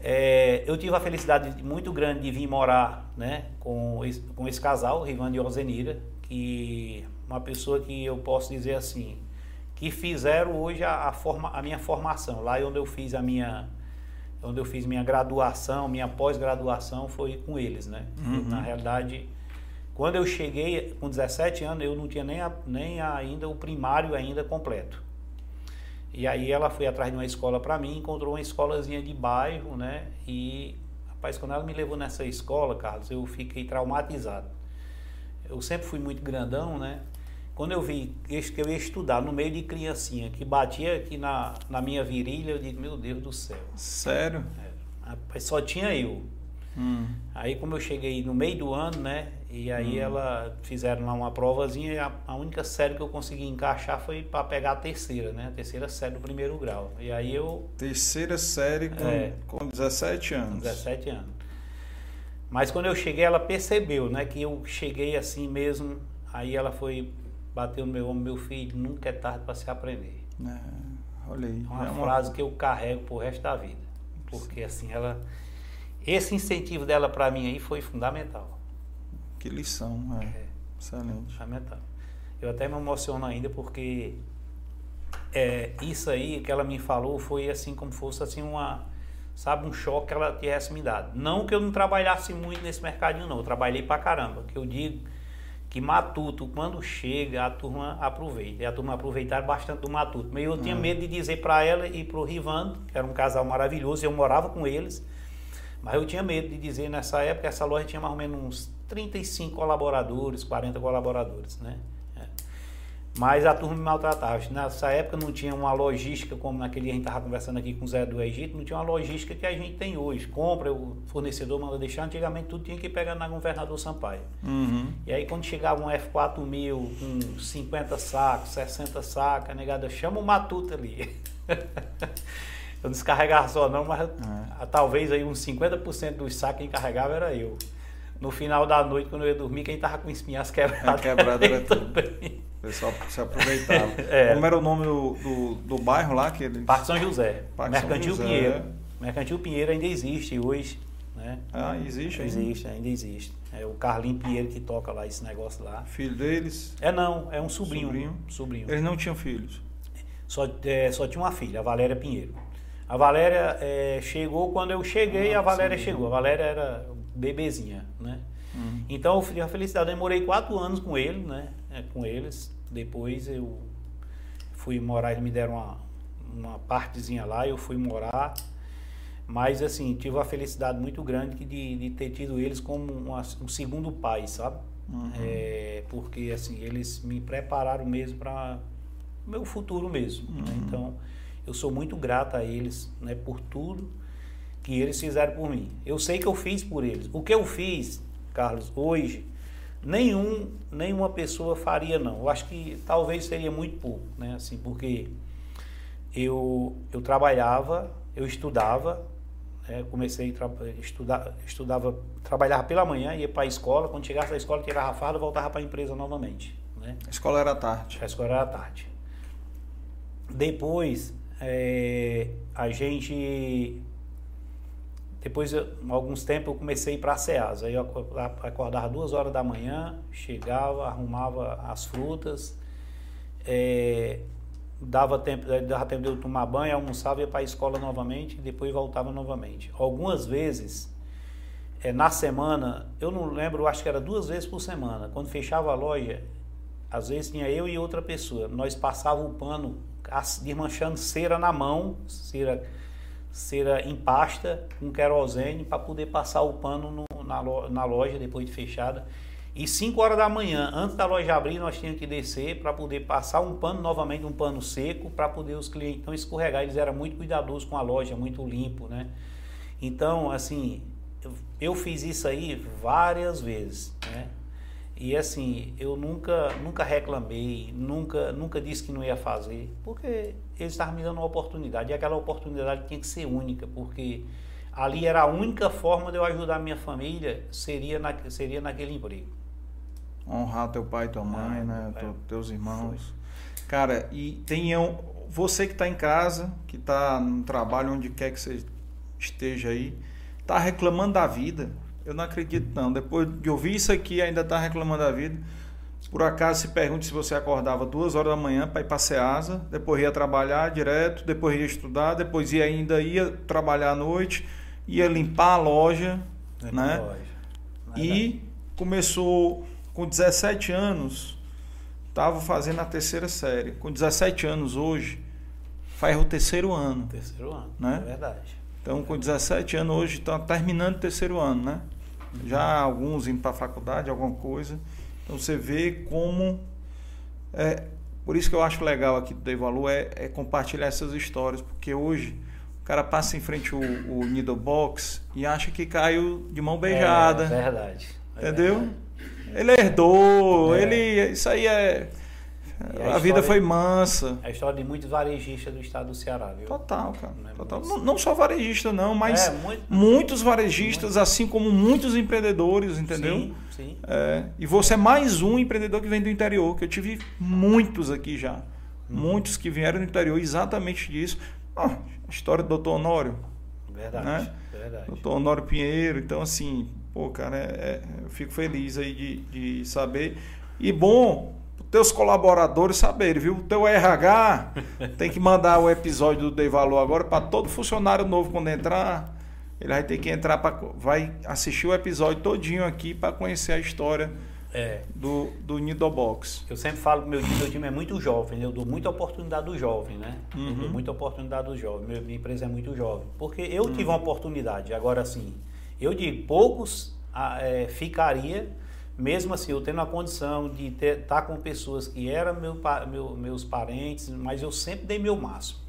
S2: É, eu tive a felicidade muito grande de vir morar né, com, esse, com esse casal, Rivane e Ozenira, que uma pessoa que eu posso dizer assim, que fizeram hoje a, a, forma, a minha formação. Lá onde eu fiz a minha onde eu fiz minha graduação, minha pós-graduação foi com eles, né? Uhum. Na realidade, quando eu cheguei com 17 anos, eu não tinha nem, a, nem ainda o primário ainda completo. E aí ela foi atrás de uma escola para mim, encontrou uma escolazinha de bairro, né? E, rapaz, quando ela me levou nessa escola, Carlos, eu fiquei traumatizado. Eu sempre fui muito grandão, né? Quando eu vi que eu ia estudar no meio de criancinha que batia aqui na, na minha virilha, eu digo, meu Deus do céu.
S1: Sério?
S2: É, rapaz, só tinha eu.
S1: Hum.
S2: Aí como eu cheguei no meio do ano, né? E aí hum. ela fizeram lá uma provazinha e a, a, única série que eu consegui encaixar foi para pegar a terceira, né? A terceira série do primeiro grau. E aí eu.
S1: Terceira série com, é, com 17 anos. Com
S2: 17 anos. Mas quando eu cheguei, ela percebeu, né? Que eu cheguei assim mesmo. Aí ela foi, bateu no meu ombro, meu filho, nunca é tarde para se aprender.
S1: É, olha aí.
S2: É uma é frase uma... que eu carrego pro resto da vida. porque assim ela esse incentivo dela para mim aí foi fundamental.
S1: Que lição, é. é. Excelente.
S2: Fundamental. Eu até me emociono ainda porque é, isso aí que ela me falou foi assim como fosse assim uma sabe um choque que ela tivesse me dado. Não que eu não trabalhasse muito nesse mercadinho não, eu trabalhei pra caramba, que eu digo que Matuto, quando chega, a turma aproveita. E a turma aproveitaram bastante do Matuto. Mas eu tinha uhum. medo de dizer para ela e para o Rivando, que era um casal maravilhoso, eu morava com eles, mas eu tinha medo de dizer nessa época, essa loja tinha mais ou menos uns 35 colaboradores, 40 colaboradores, né? Mas a turma me maltratava. Nessa época não tinha uma logística como naquele a gente estava conversando aqui com o Zé do Egito, não tinha uma logística que a gente tem hoje. Compra, o fornecedor manda deixar. Antigamente tudo tinha que pegar na Governador Sampaio.
S1: Uhum.
S2: E aí quando chegava um F4000 com 50 sacos, 60 sacos, a negada chama o matuto ali. eu não descarregava só não, mas é. talvez aí uns 50% dos sacos que carregava era eu. No final da noite, quando eu ia dormir, quem estava com espinhas quebradas.
S1: Quebrada era tudo. O pessoal se aproveitava. é. Como era o nome do, do, do bairro lá? Que ele...
S2: Parque São José. Parque Mercantil São José. Pinheiro. Mercantil Pinheiro ainda existe hoje. Né?
S1: Ah, existe
S2: ainda? Existe, ainda existe. É o Carlinho Pinheiro que toca lá esse negócio lá.
S1: Filho deles?
S2: É não, é um sobrinho. Sobrinho? sobrinho.
S1: Eles não tinham filhos?
S2: Só, é, só tinha uma filha, a Valéria Pinheiro. A Valéria é, chegou quando eu cheguei, ah, a Valéria sim, chegou. A Valéria era bebezinha, né? Uhum. Então eu tive a felicidade, eu demorei quatro anos com ele, né? É, com eles. Depois eu fui morar, eles me deram uma, uma partezinha lá, eu fui morar. Mas assim, tive a felicidade muito grande de, de ter tido eles como uma, um segundo pai, sabe? Uhum. É, porque assim, eles me prepararam mesmo para o meu futuro mesmo. Né? Uhum. Né? Então, eu sou muito grato a eles né, por tudo que eles fizeram por mim. Eu sei que eu fiz por eles. O que eu fiz, Carlos, hoje, nenhum, nenhuma pessoa faria não. Eu acho que talvez seria muito pouco, né? Assim, porque eu, eu trabalhava, eu estudava, né? comecei a estudar, estudava, trabalhava pela manhã, ia para a escola, quando chegasse da escola, tirava a farda, voltava para a empresa novamente. Né?
S1: A escola era tarde.
S2: A escola era tarde. Depois, é, a gente depois, alguns tempos, eu comecei a ir para a SEASA. Aí eu acordava duas horas da manhã, chegava, arrumava as frutas, é, dava, tempo, dava tempo de eu tomar banho, almoçava, ia para a escola novamente e depois voltava novamente. Algumas vezes, é, na semana, eu não lembro, acho que era duas vezes por semana. Quando fechava a loja, às vezes tinha eu e outra pessoa. Nós passava o pano desmanchando cera na mão, cera cera em pasta com querosene para poder passar o pano no, na, loja, na loja depois de fechada. E 5 horas da manhã, antes da loja abrir, nós tínhamos que descer para poder passar um pano, novamente um pano seco, para poder os clientes não escorregar. Eles eram muito cuidadosos com a loja, muito limpo, né? Então, assim, eu, fiz isso aí várias vezes, né? E assim, eu nunca, nunca reclamei, nunca, nunca disse que não ia fazer, porque eles estavam me dando uma oportunidade. E aquela oportunidade tinha que ser única, porque ali era a única forma de eu ajudar a minha família, seria, na, seria naquele emprego.
S1: Honrar teu pai e tua mãe, ah, né? É, teus irmãos. Foi. Cara, e tenham. Você que está em casa, que está no trabalho, onde quer que você esteja aí, está reclamando da vida eu não acredito não. Depois de ouvir isso aqui, ainda está reclamando da vida. Por acaso se pergunte se você acordava duas horas da manhã para ir para a Ceasa, depois ia trabalhar direto, depois ia estudar, depois ia ainda ia trabalhar à noite, ia limpar a loja, é né? Loja. E começou com 17 anos, estava fazendo a terceira série. Com 17 anos hoje, faz o terceiro ano.
S2: Terceiro ano,
S1: né?
S2: é verdade.
S1: Então, com 17 anos hoje, está terminando o terceiro ano, né? Já alguns indo para a faculdade, alguma coisa. Então você vê como. É, por isso que eu acho legal aqui do Dei Valor é, é, compartilhar essas histórias, porque hoje o cara passa em frente o, o Needle Box e acha que caiu de mão beijada.
S2: É verdade.
S1: É entendeu? Verdade. Ele herdou, é. ele. Isso aí é a, a vida foi mansa.
S2: A história de muitos varejistas do estado do Ceará, viu?
S1: Total, cara. Não, é Total. Não, não, só varejista, não, mas é, muito, muitos varejistas, muito. assim como muitos empreendedores, entendeu?
S2: Sim, sim.
S1: É, e você é mais um empreendedor que vem do interior, que eu tive muitos aqui já. Hum. Muitos que vieram do interior exatamente disso. Ah, a história do doutor Honório.
S2: Verdade, né? verdade.
S1: Doutor Honório Pinheiro, então assim, pô, cara, é, é, eu fico feliz aí de, de saber. E bom, teus colaboradores saberem, viu? O teu RH tem que mandar o episódio do Dei Valor agora para todo funcionário novo quando entrar. Ele vai ter que entrar para vai assistir o episódio todinho aqui para conhecer a história é. do, do Nidobox.
S2: Eu sempre falo que meu, meu time é muito jovem, eu dou muita oportunidade do jovem, né? Uhum. Eu dou uhum. muita oportunidade do jovem. Meu, minha empresa é muito jovem. Porque eu uhum. tive uma oportunidade. Agora, assim, eu de poucos é, ficaria mesmo assim, eu tendo a condição de estar tá com pessoas que eram meu, meu, meus parentes, mas eu sempre dei meu máximo.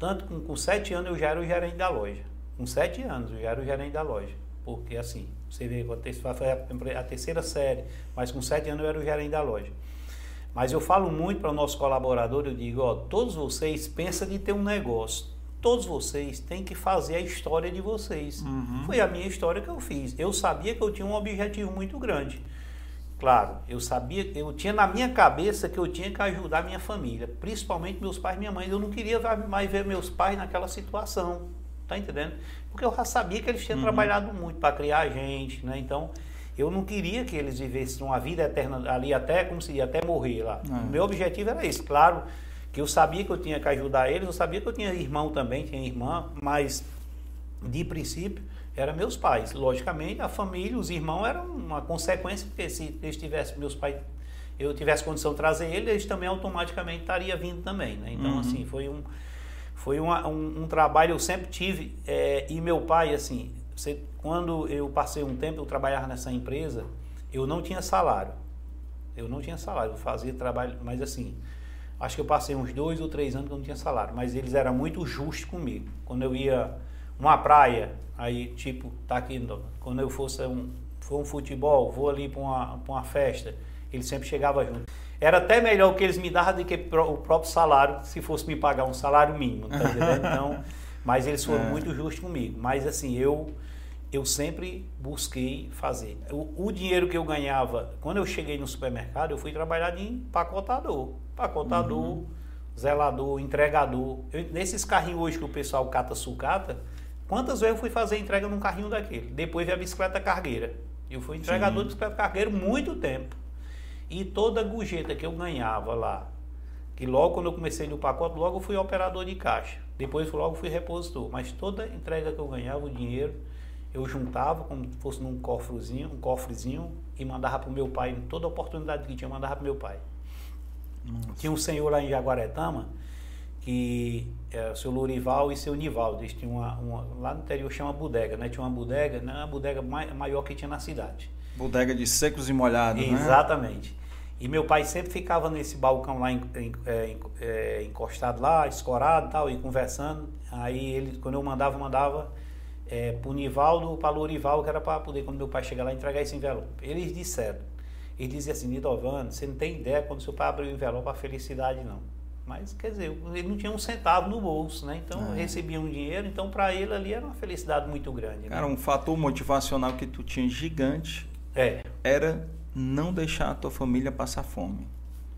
S2: Tanto com, com sete anos eu já era o gerente da loja. Com sete anos eu já era o gerente da loja. Porque assim, você vê, foi a terceira série, mas com sete anos eu era o gerente da loja. Mas eu falo muito para o nosso colaborador, eu digo, ó, todos vocês pensam de ter um negócio todos vocês têm que fazer a história de vocês. Uhum. Foi a minha história que eu fiz. Eu sabia que eu tinha um objetivo muito grande. Claro, eu sabia, eu tinha na minha cabeça que eu tinha que ajudar minha família, principalmente meus pais e minha mãe. Eu não queria mais ver meus pais naquela situação, tá entendendo? Porque eu já sabia que eles tinham uhum. trabalhado muito para criar a gente, né? Então, eu não queria que eles vivessem uma vida eterna ali até como se até morrer lá. Uhum. O meu objetivo era esse, claro que eu sabia que eu tinha que ajudar eles, eu sabia que eu tinha irmão também, tinha irmã, mas de princípio eram meus pais. Logicamente, a família, os irmãos eram uma consequência, porque se eles tivessem, meus pais, eu tivesse condição de trazer eles, eles também automaticamente estariam vindo também, né? Então, uhum. assim, foi um foi uma, um, um, trabalho eu sempre tive é, e meu pai assim você, quando eu passei um tempo eu trabalhava nessa empresa eu não tinha salário eu não tinha salário eu fazia trabalho mas assim Acho que eu passei uns dois ou três anos que eu não tinha salário, mas eles eram muito justos comigo. Quando eu ia uma praia, aí tipo, tá aqui, quando eu fosse um, for um futebol, vou ali para uma, uma festa, ele sempre chegava junto. Era até melhor o que eles me davam do que o próprio salário, se fosse me pagar um salário mínimo, tá entendendo? Então, mas eles foram é. muito justos comigo. Mas assim, eu eu sempre busquei fazer. O, o, dinheiro que eu ganhava, quando eu cheguei no supermercado, eu fui trabalhar de empacotador. Empacotador, uhum. zelador, entregador. Eu, nesses carrinhos hoje que o pessoal cata sucata, quantas vezes eu fui fazer entrega num carrinho daquele? Depois veio a bicicleta cargueira. Eu fui entregador Sim. de bicicleta cargueira muito tempo. E toda a gorjeta que eu ganhava lá, que logo quando eu comecei no pacote, logo eu fui operador de caixa. Depois logo fui repositor. Mas toda entrega que eu ganhava, o dinheiro eu juntava como se fosse num cofrezinho, um cofrezinho e mandava para o meu pai, toda oportunidade que tinha, mandava para meu pai. Nossa. Tinha um senhor lá em Jaguaretama, que é o seu Lourival e seu Nivaldo, eles tinham uma, uma, lá no interior chama bodega, né? Tinha uma bodega, não é a bodega maior que tinha na cidade.
S1: Bodega de secos e molhados,
S2: né? Exatamente. Né? E meu pai sempre ficava nesse balcão lá é, é, encostado lá, escorado e tal, e conversando. Aí ele, quando eu mandava, mandava é, para o Nivaldo, para o Lourival, que era para poder, quando meu pai chegar lá, entregar esse envelope. Eles disseram, eles diziam assim, Nidovano, você não tem ideia quando seu pai abriu o envelope a felicidade, não. Mas, quer dizer, ele não tinha um centavo no bolso, né? Então, é. recebia um dinheiro, então para ele ali era uma felicidade muito grande. Né?
S1: Cara, né? um fator motivacional que tu tinha gigante
S2: é.
S1: era não deixar a tua família passar fome.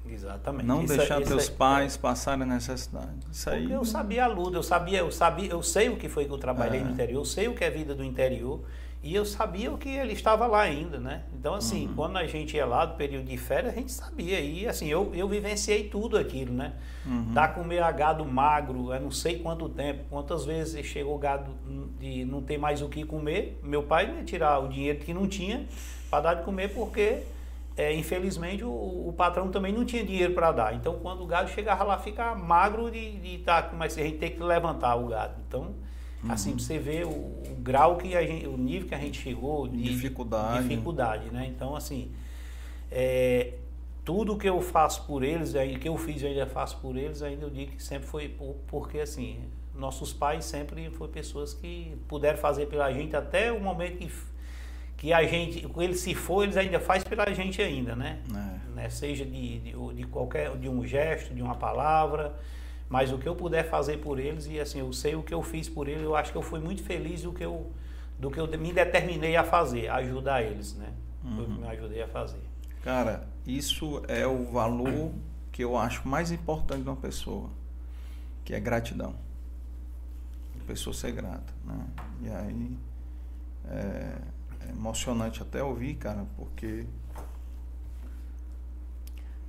S2: Exatamente.
S1: Não isso, deixar isso teus pais é. passarem necessidade. Isso aí.
S2: Porque eu sabia a luta, eu sabia, eu sabia, eu sei o que foi que eu trabalhei é. no interior, eu sei o que é vida do interior e eu sabia que ele estava lá ainda, né? Então assim, uhum. quando a gente ia lá do período de férias, a gente sabia e assim, eu, eu vivenciei tudo aquilo, né? Uhum. Dar comer a gado magro, eu não sei quanto tempo, quantas vezes chegou o gado de não ter mais o que comer, meu pai ia tirar o dinheiro que não tinha para dar de comer porque é, infelizmente o, o, patrão também não tinha dinheiro para dar. Então, quando o gado chegava lá, fica magro de estar, tá, mas a gente tem que levantar o gado. Então, uhum. assim, você vê o, o, grau que a gente, o nível que a gente chegou de
S1: dificuldade,
S2: dificuldade né? Então, assim, é, tudo que eu faço por eles, que eu fiz e ainda faço por eles, ainda eu digo que sempre foi por, porque, assim, nossos pais sempre foram pessoas que puderam fazer pela gente até o momento que que a gente, ele se for, eles ainda faz pela gente ainda, né? É. né? Seja de, de, de, qualquer, de um gesto, de uma palavra, mas o que eu puder fazer por eles e assim, eu sei o que eu fiz por eles, eu acho que eu fui muito feliz do que eu, do que eu me determinei a fazer, a ajudar eles, né? Uhum. Foi o que me ajudei a fazer.
S1: Cara, isso é o valor que eu acho mais importante de uma pessoa, que é gratidão. pessoa ser grata, né? E aí é, é emocionante até ouvir, cara, porque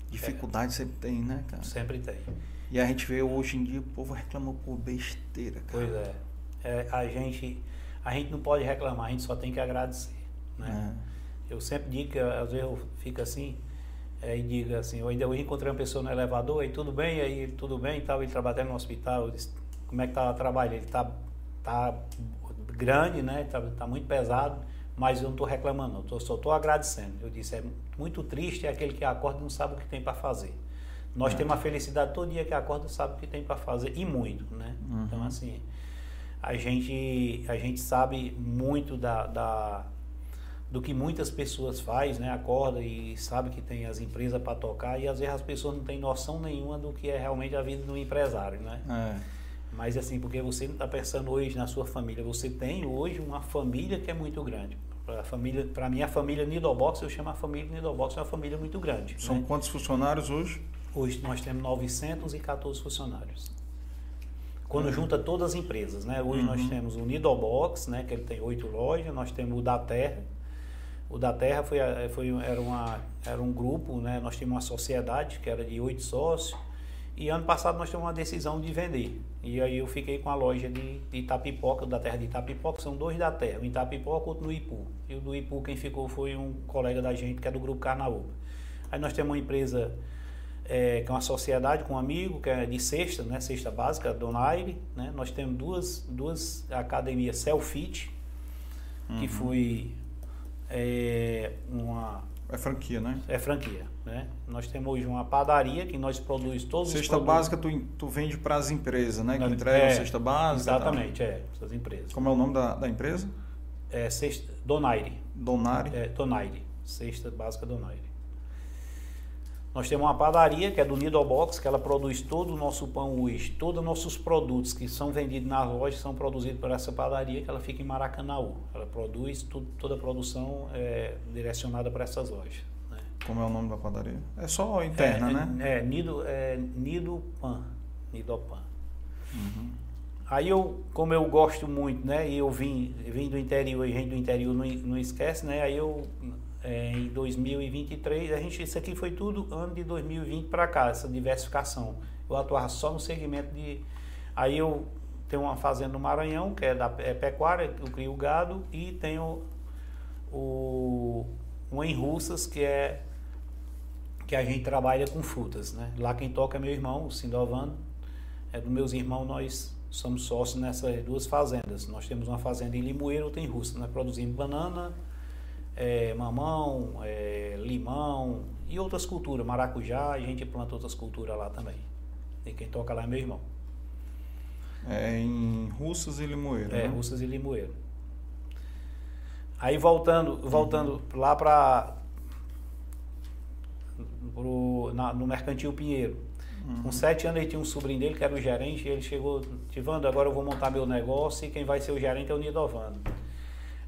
S1: dificuldade sempre tem, né, cara?
S2: Sempre tem.
S1: E a gente vê hoje em dia o povo reclama por besteira, cara.
S2: Pois é. é a gente a gente não pode reclamar, a gente só tem que agradecer, né? É. Eu sempre digo que às vezes eu fico assim, é, e diga assim, eu ainda hoje encontrei uma pessoa no elevador, e tudo bem, aí tudo bem e tal, ele trabalha no hospital, disse, como é que tá o trabalho? Ele tá, tá grande, né? Tá, tá muito pesado, mas eu não estou reclamando, eu tô, só estou agradecendo. Eu disse, é muito triste é aquele que acorda e não sabe o que tem para fazer. Nós é. temos a felicidade todo dia que acorda sabe o que tem para fazer, e muito, né? Uhum. Então, assim, a gente, a gente sabe muito da, da do que muitas pessoas faz, né? Acorda e sabe que tem as empresas para tocar e às vezes as pessoas não têm noção nenhuma do que é realmente a vida do empresário, né? É. Mas assim, porque você não está pensando hoje na sua família, você tem hoje uma família que é muito grande. Para família, para minha família Nidobox, eu chamo a família Nidobox é uma família muito grande.
S1: São né? quantos funcionários hoje?
S2: Hoje nós temos 914 funcionários. Quando uhum. junta todas as empresas, né? Hoje uhum. nós temos o Nidobox, né? Que ele tem oito lojas, nós temos o da Terra, o da Terra foi, foi, era, uma, era um grupo, né? nós tínhamos uma sociedade que era de oito sócios, e ano passado nós tivemos uma decisão de vender. E aí eu fiquei com a loja de, de Itapipoca, da terra de Itapipoca, são dois da terra, um em Itapipoca e outro no Ipu. E o do Ipu quem ficou foi um colega da gente, que é do Grupo Carnaúba. Aí nós temos uma empresa é, que é uma sociedade com um amigo, que é de cesta, né, cesta básica, Donaire. Né? Nós temos duas, duas academias Selfit, uhum. que foi é uma
S1: é franquia, né?
S2: É franquia, né? Nós temos hoje uma padaria que nós produzimos todos
S1: cesta os básica tu, tu vende para as empresas, né? Que entregam é, cesta básica.
S2: Exatamente, é, essas empresas.
S1: Como é o nome da, da empresa?
S2: É cesta Donaire.
S1: Donaire?
S2: É, Donaire. Cesta básica Donaire. Nós temos uma padaria que é do Nido Box, que ela produz todo o nosso pão hoje, todos os nossos produtos que são vendidos nas lojas são produzidos por essa padaria que ela fica em Maracanaú. Ela produz tudo, toda a produção é, direcionada para essas lojas. Né?
S1: Como é o nome da padaria? É só interna,
S2: é,
S1: né?
S2: É, Nido, é Nido Pan. Nido Pan. Uhum. Aí eu, como eu gosto muito, né? E eu vim, vim do interior e gente do interior não, não esquece, né? Aí eu é, em 2023, a gente, isso aqui foi tudo ano de 2020 para cá, essa diversificação. Eu atuava só no segmento de. Aí eu tenho uma fazenda no Maranhão, que é da é pecuária, eu crio gado, e tenho o, um em Russas, que é que a gente trabalha com frutas. Né? Lá quem toca é meu irmão, o Sindovano. É dos meus irmãos, nós somos sócios nessas duas fazendas. Nós temos uma fazenda em Limoeiro, outra em Russa. Nós produzimos banana, é, mamão, é, limão e outras culturas, maracujá, a gente planta outras culturas lá também. E quem toca lá é meu irmão.
S1: É em Russas e Limoeiro.
S2: É, né? Russas e Limoeiro. Aí voltando, voltando uhum. lá para no Mercantil Pinheiro. Uhum. Com sete anos ele tinha um sobrinho dele que era o gerente, e ele chegou, Tivando, agora eu vou montar meu negócio e quem vai ser o gerente é o Nidovando.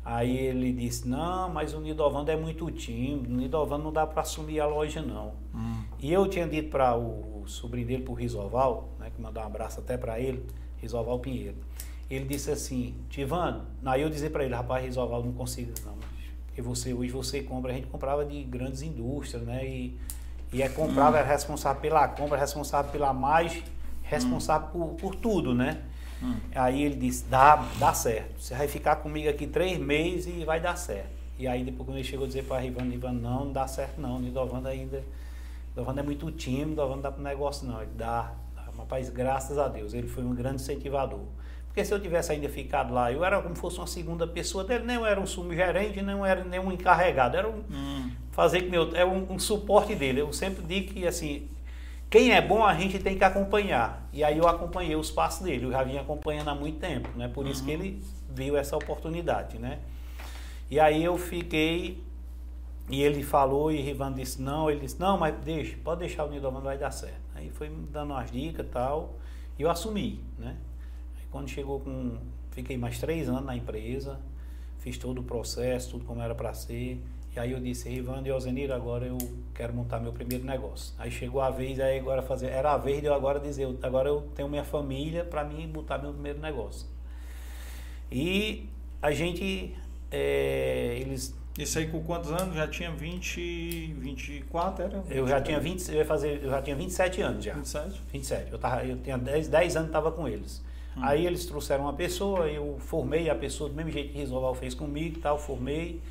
S2: Aí ele disse, não, mas o Nidovando é muito tímido, o Nidovando não dá para assumir a loja não. Hum. E eu tinha dito para o, o, sobrinho dele, para o Risoval, né, que mandou um abraço até para ele, Risoval Pinheiro. Ele disse assim, Tivando, aí eu dizia para ele, rapaz, Risoval, não consigo não, porque você, hoje você compra, a gente comprava de grandes indústrias, né, e, e é comprava, hum. é responsável pela compra, é responsável pela mais, responsável hum. por, por tudo, né. Hum. Aí ele disse, dá, dá certo. Você vai ficar comigo aqui três meses e vai dar certo. E aí depois quando ele chegou a dizer para Rivando, Rivando, não, não dá certo não. Nidovando ainda. Nidovando é muito tímido, Nidovando não dá para negócio não. Ele dá, dá. Rapaz, graças a Deus, ele foi um grande incentivador. Porque se eu tivesse ainda ficado lá, eu era como se fosse uma segunda pessoa dele, nem era um subgerente, não era nenhum encarregado, era um, hum. fazer que meu, é um, um, suporte dele. Eu sempre digo que assim, quem é bom a gente tem que acompanhar. E aí eu acompanhei os passos dele, eu já vinha acompanhando há muito tempo, né? Por isso que uhum. ele viu essa oportunidade, né? E aí eu fiquei e ele falou e Rivan disse não, ele disse não, mas deixa, pode deixar o Nidoman vai dar certo. Aí foi me dando umas dicas e tal, e eu assumi, né? Aí quando chegou com, fiquei mais três anos na empresa, fiz todo o processo, tudo como era para ser. E aí eu disse, Rivando e Ozenir, agora eu quero montar meu primeiro negócio. Aí chegou a vez, aí agora fazer, era a vez de eu agora dizer, agora eu tenho minha família para mim botar meu primeiro negócio. E a gente, é, eles...
S1: Isso aí com quantos anos? Já tinha 20, 24, era?
S2: Eu já tinha 20, eu ia fazer, eu já tinha 27 anos já.
S1: 27?
S2: 27. Eu, tava, eu tinha 10, 10 anos estava com eles. Hum. Aí eles trouxeram uma pessoa, eu formei a pessoa do mesmo jeito que Risoval fez comigo, tal, formei.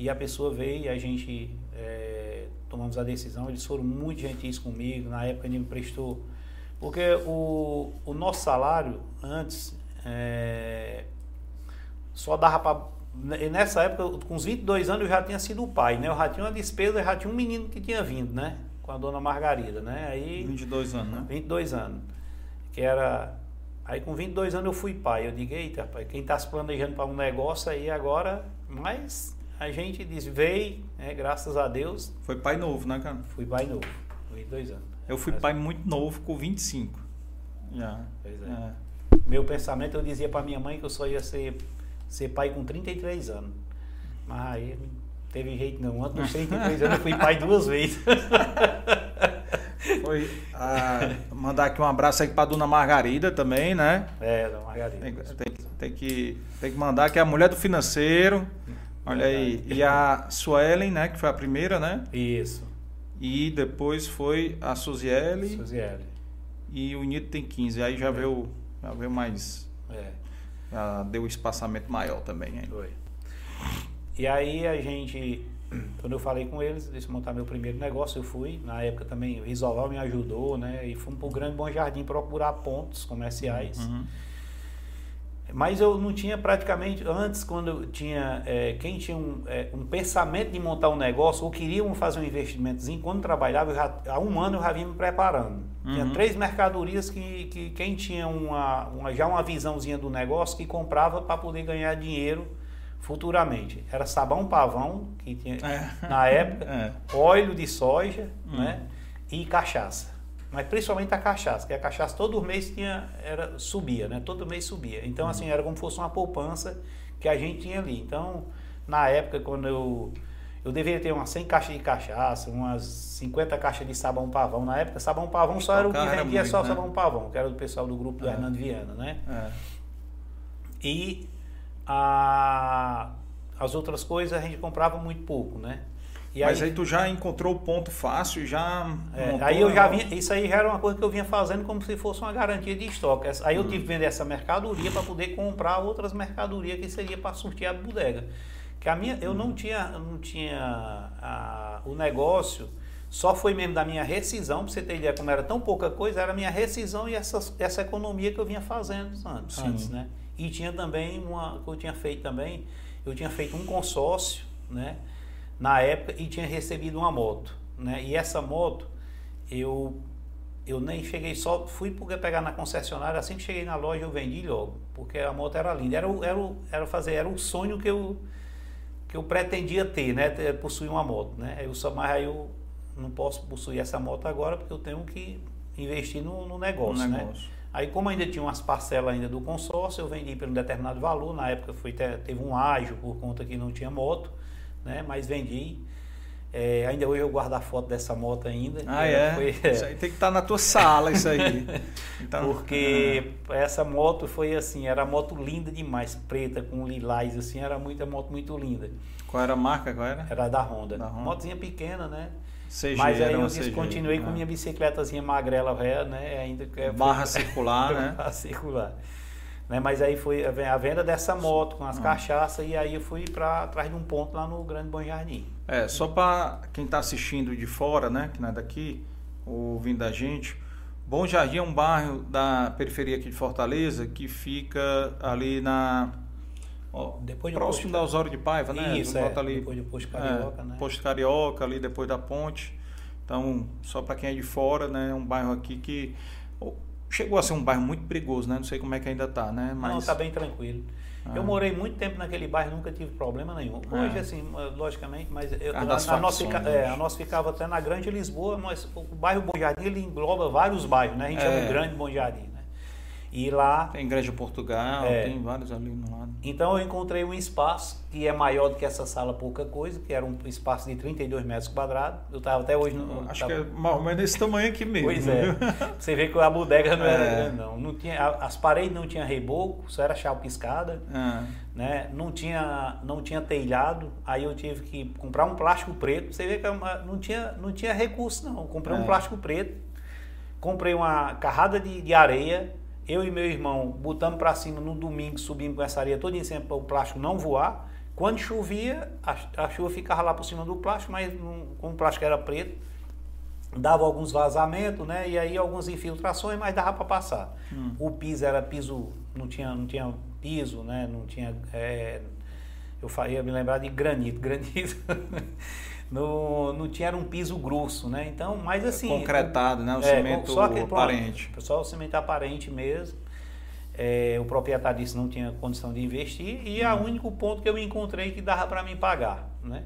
S2: E a pessoa veio e a gente é, tomamos a decisão. Eles foram muito gentis comigo. Na época ele me prestou. Porque o, o nosso salário antes é, só dava para. Nessa época, com os 22 anos, eu já tinha sido o pai, né? Eu já tinha uma despesa, já tinha um menino que tinha vindo, né? Com a dona Margarida, né? Aí,
S1: 22 anos, né?
S2: 22 anos. Que era. Aí com 22 anos eu fui pai. Eu digo, eita, pai, quem está se planejando para um negócio aí agora, mas a gente diz, veio, né, graças a Deus.
S1: Foi pai novo, né, cara?
S2: Fui pai novo, 22 anos.
S1: Eu fui Mas... pai muito novo, com 25. Já.
S2: Pois é. é. Meu pensamento, eu dizia para minha mãe que eu só ia ser, ser pai com 33 anos. Mas aí teve jeito não. Antes dos 33 anos eu fui pai duas vezes.
S1: Foi ah, mandar aqui um abraço aí para dona Margarida também, né?
S2: É, dona Margarida.
S1: Tem, tem, tem, que, tem que mandar, que é a mulher do financeiro. Olha aí. E a Suelen, né? Que foi a primeira, né?
S2: Isso.
S1: E depois foi a Suziele.
S2: Suziele.
S1: E o Nito tem 15. Aí já é. veio, já veio mais.
S2: É.
S1: Já deu um espaçamento maior também. Hein?
S2: Foi. E aí a gente, quando eu falei com eles, disse montar meu primeiro negócio, eu fui. Na época também o Risoval me ajudou, né? E fomos para o Grande Bom Jardim procurar pontos comerciais. Uhum. Mas eu não tinha praticamente, antes, quando tinha, é, quem tinha um, é, um, pensamento de montar um negócio ou queriam fazer um investimentozinho, quando trabalhava, já, há um ano eu já vinha me preparando. Uhum. Tinha três mercadorias que, que quem tinha uma, uma, já uma visãozinha do negócio que comprava para poder ganhar dinheiro futuramente. Era sabão pavão, que tinha é. na época, é. óleo de soja uhum. né, e cachaça mas principalmente a cachaça, que a cachaça todo mês tinha, era, subia, né? Todo mês subia. Então, assim, era como se fosse uma poupança que a gente tinha ali. Então, na época, quando eu. Eu deveria ter umas 100 caixas de cachaça, umas 50 caixas de sabão pavão. Na época, sabão pavão só era o que vendia, só né? sabão pavão, que era do pessoal do grupo do é. Hernando Viana, né? É. E a, as outras coisas a gente comprava muito pouco, né?
S1: E Mas aí, aí, tu já encontrou o ponto fácil, já.
S2: É, aí eu já vinha, isso aí já era uma coisa que eu vinha fazendo como se fosse uma garantia de estoque. Aí eu uhum. tive que vender essa mercadoria para poder comprar outras mercadorias que seria para sortir a bodega. Que a minha, eu não tinha, não tinha a, o negócio, só foi mesmo da minha rescisão, para você ter ideia como era tão pouca coisa, era a minha rescisão e essa, essa economia que eu vinha fazendo antes, antes né? E tinha também uma, que eu tinha feito também, eu tinha feito um consórcio, né? Na época e tinha recebido uma moto, né? E essa moto eu eu nem cheguei só fui porque pegar na concessionária assim que cheguei na loja eu vendi logo porque a moto era linda. Era era era fazer era o sonho que eu que eu pretendia ter né? Possuir uma moto né? Eu só mas aí eu não posso possuir essa moto agora porque eu tenho que investir no, no negócio, no né? aí como ainda tinha umas parcelas ainda do consórcio eu vendi por um determinado valor. Na época foi teve um ágio por conta que não tinha moto né? Mas vendi. É, ainda hoje eu guardo a foto dessa moto ainda.
S1: Ah, é? Foi, é. Isso aí tem que estar tá na tua sala, isso aí.
S2: Então, Porque é. essa moto foi assim, era moto linda demais, preta, com lilás, assim, era muita moto muito linda.
S1: Qual era a marca? Qual era?
S2: Era da Honda. Da Honda. Motozinha pequena, né?
S1: CG,
S2: Mas aí eu descontinuei CG, com né? minha bicicletazinha magrela velha, né? Ainda,
S1: Barra circular, né?
S2: Barra circular. Né? Mas aí foi a venda dessa moto com as ah. cachaças e aí eu fui para trás de um ponto lá no Grande Bom Jardim.
S1: É, só para quem está assistindo de fora, né, que não é daqui, ouvindo da gente, Bom Jardim é um bairro da periferia aqui de Fortaleza que fica ali na ó, depois próximo posto, da Osório de Paiva, né?
S2: Isso, é, ali, depois do Posto Carioca,
S1: é,
S2: né?
S1: Posto Carioca ali depois da ponte. Então, só para quem é de fora, né, é um bairro aqui que Chegou a ser um bairro muito perigoso, né? Não sei como é que ainda está, né?
S2: Mas... Não, está bem tranquilo. Ah. Eu morei muito tempo naquele bairro, nunca tive problema nenhum. Ah. Hoje, assim, logicamente, mas eu, a, a, nossa, é, a nossa ficava até na Grande Lisboa, mas o bairro Bom Jardim ele engloba vários bairros, né? A gente é. chama Grande Bom Jardim? E lá.
S1: Tem Igreja Portugal, é, tem vários ali no lado.
S2: Então eu encontrei um espaço que é maior do que essa sala, pouca coisa, que era um espaço de 32 metros quadrados. Eu estava até hoje. No,
S1: Acho
S2: tava...
S1: que é mais ou menos desse tamanho aqui mesmo.
S2: Pois é. Você vê que a bodega não era é. grande, não. não tinha, as paredes não tinham reboco, só era chapiscada. É. Né? Não, tinha, não tinha telhado. Aí eu tive que comprar um plástico preto. Você vê que é não tinha, não tinha recurso, não. comprei um é. plástico preto. Comprei uma carrada de, de areia eu e meu irmão botamos para cima no domingo, subimos com essa areia toda em cima para o plástico não voar. Quando chovia, a, a chuva ficava lá por cima do plástico, mas não, como o plástico era preto, dava alguns vazamentos, né? E aí algumas infiltrações, mas dava para passar. Hum. O piso era piso, não tinha, não tinha piso, né? Não tinha. É, eu ia me lembrar de granito, granito. No, não tinha um piso grosso, né? Então, mas assim.
S1: Concretado, né? O é, cimento só aparente.
S2: Só o cimento aparente mesmo. É, o proprietário disse não tinha condição de investir e hum. é o único ponto que eu encontrei que dava para mim pagar, né?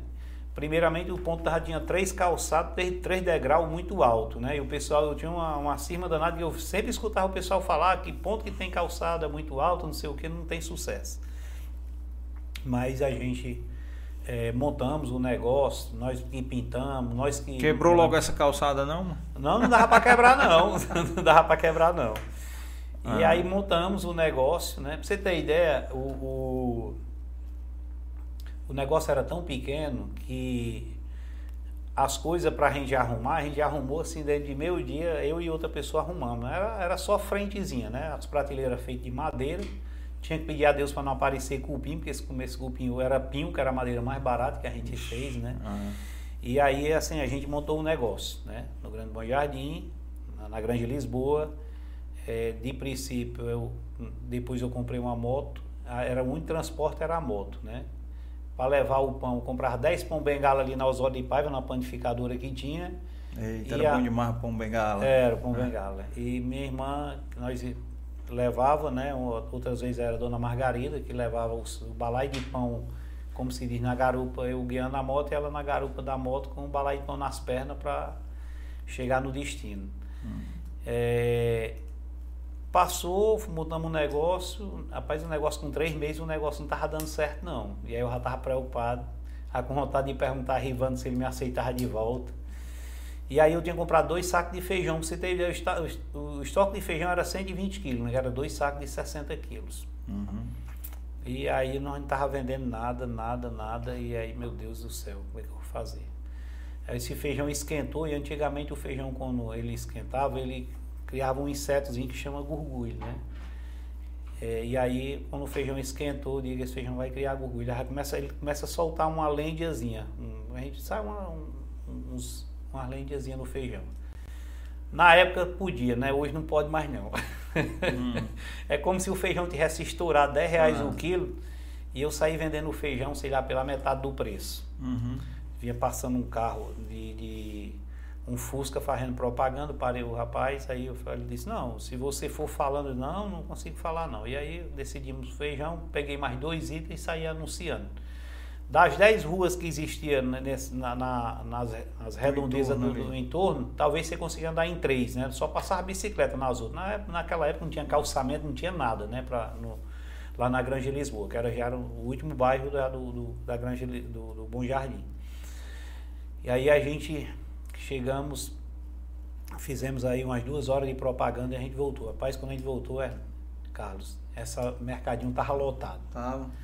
S2: Primeiramente, o ponto tava, tinha três calçados, três, três degraus muito alto, né? E o pessoal, eu tinha uma, uma cima danada que eu sempre escutava o pessoal falar que ponto que tem calçada muito alto, não sei o que, não tem sucesso. Mas a gente é, montamos o negócio, nós que pintamos, nós que.
S1: Quebrou logo essa calçada, não?
S2: Não, não dava para quebrar, não. não dava para quebrar, não. Ah. E aí montamos o negócio, né? Pra você ter ideia, o, o, o negócio era tão pequeno que as coisas para a gente arrumar, a gente arrumou assim dentro de meio dia, eu e outra pessoa arrumamos. Era, era só frentezinha, né? As prateleiras feitas de madeira tinha que pedir a Deus para não aparecer cupim, porque esse começo cupim era pinho, que era a madeira mais barata que a gente Ixi, fez, né? Uhum. E aí, assim, a gente montou um negócio, né? No Grande Bom Jardim, na, na Grande Lisboa. É, de princípio, eu, depois eu comprei uma moto. Era o único transporte, era a moto, né? Para levar o pão, comprar 10 pão bengala ali na Osório de Paiva, na panificadora que tinha.
S1: Eita, era a, bom demais pão bengala.
S2: Era, pão é. bengala. E minha irmã, nós levava, né? Outras vezes era a dona Margarida que levava o, o balai de pão, como se diz, na garupa, eu guiando a moto e ela na garupa da moto com o balai de pão nas pernas para chegar no destino. Hum. É, passou, mudamos o negócio, rapaz, o negócio com três meses o negócio não estava dando certo não. E aí eu já estava preocupado, com vontade de perguntar a Rivando se ele me aceitava de volta. E aí eu tinha comprado dois sacos de feijão. Pra você ter ideia, o estoque de feijão era 120 quilos, né? era dois sacos de 60 quilos. Uhum. E aí não estava vendendo nada, nada, nada. E aí, meu Deus do céu, como é que eu vou fazer? Aí esse feijão esquentou e antigamente o feijão, quando ele esquentava, ele criava um insetozinho que chama gurgulho, né? É, e aí, quando o feijão esquentou, diga esse feijão vai criar gurgulho. Aí começa, ele começa a soltar uma lendiazinha. Um, a gente sabe uma, um, uns uma lendiazinha no feijão. Na época podia, né? Hoje não pode mais não. Hum. é como se o feijão tivesse estourado 10 reais ah. o quilo e eu saí vendendo o feijão, sei lá, pela metade do preço. Uhum. Vinha passando um carro de, de, um Fusca fazendo propaganda, parei o rapaz, aí eu, ele disse, não, se você for falando, não, não consigo falar não. E aí decidimos o feijão, peguei mais dois itens e saí anunciando. Das 10 ruas que existiam nesse, na, na, nas, nas redondezas do, do, entorno, talvez você consiga andar em três, né? Só passar bicicleta nas outras. Na, naquela época não tinha calçamento, não tinha nada, né? Pra, no, lá na Grande Lisboa, que era, já era o último bairro da, do, do, da Grande, do, do Bom Jardim. E aí a gente chegamos, fizemos aí umas duas horas de propaganda e a gente voltou. Rapaz, quando a gente voltou, é, Carlos, essa mercadinho tava lotado. Tava.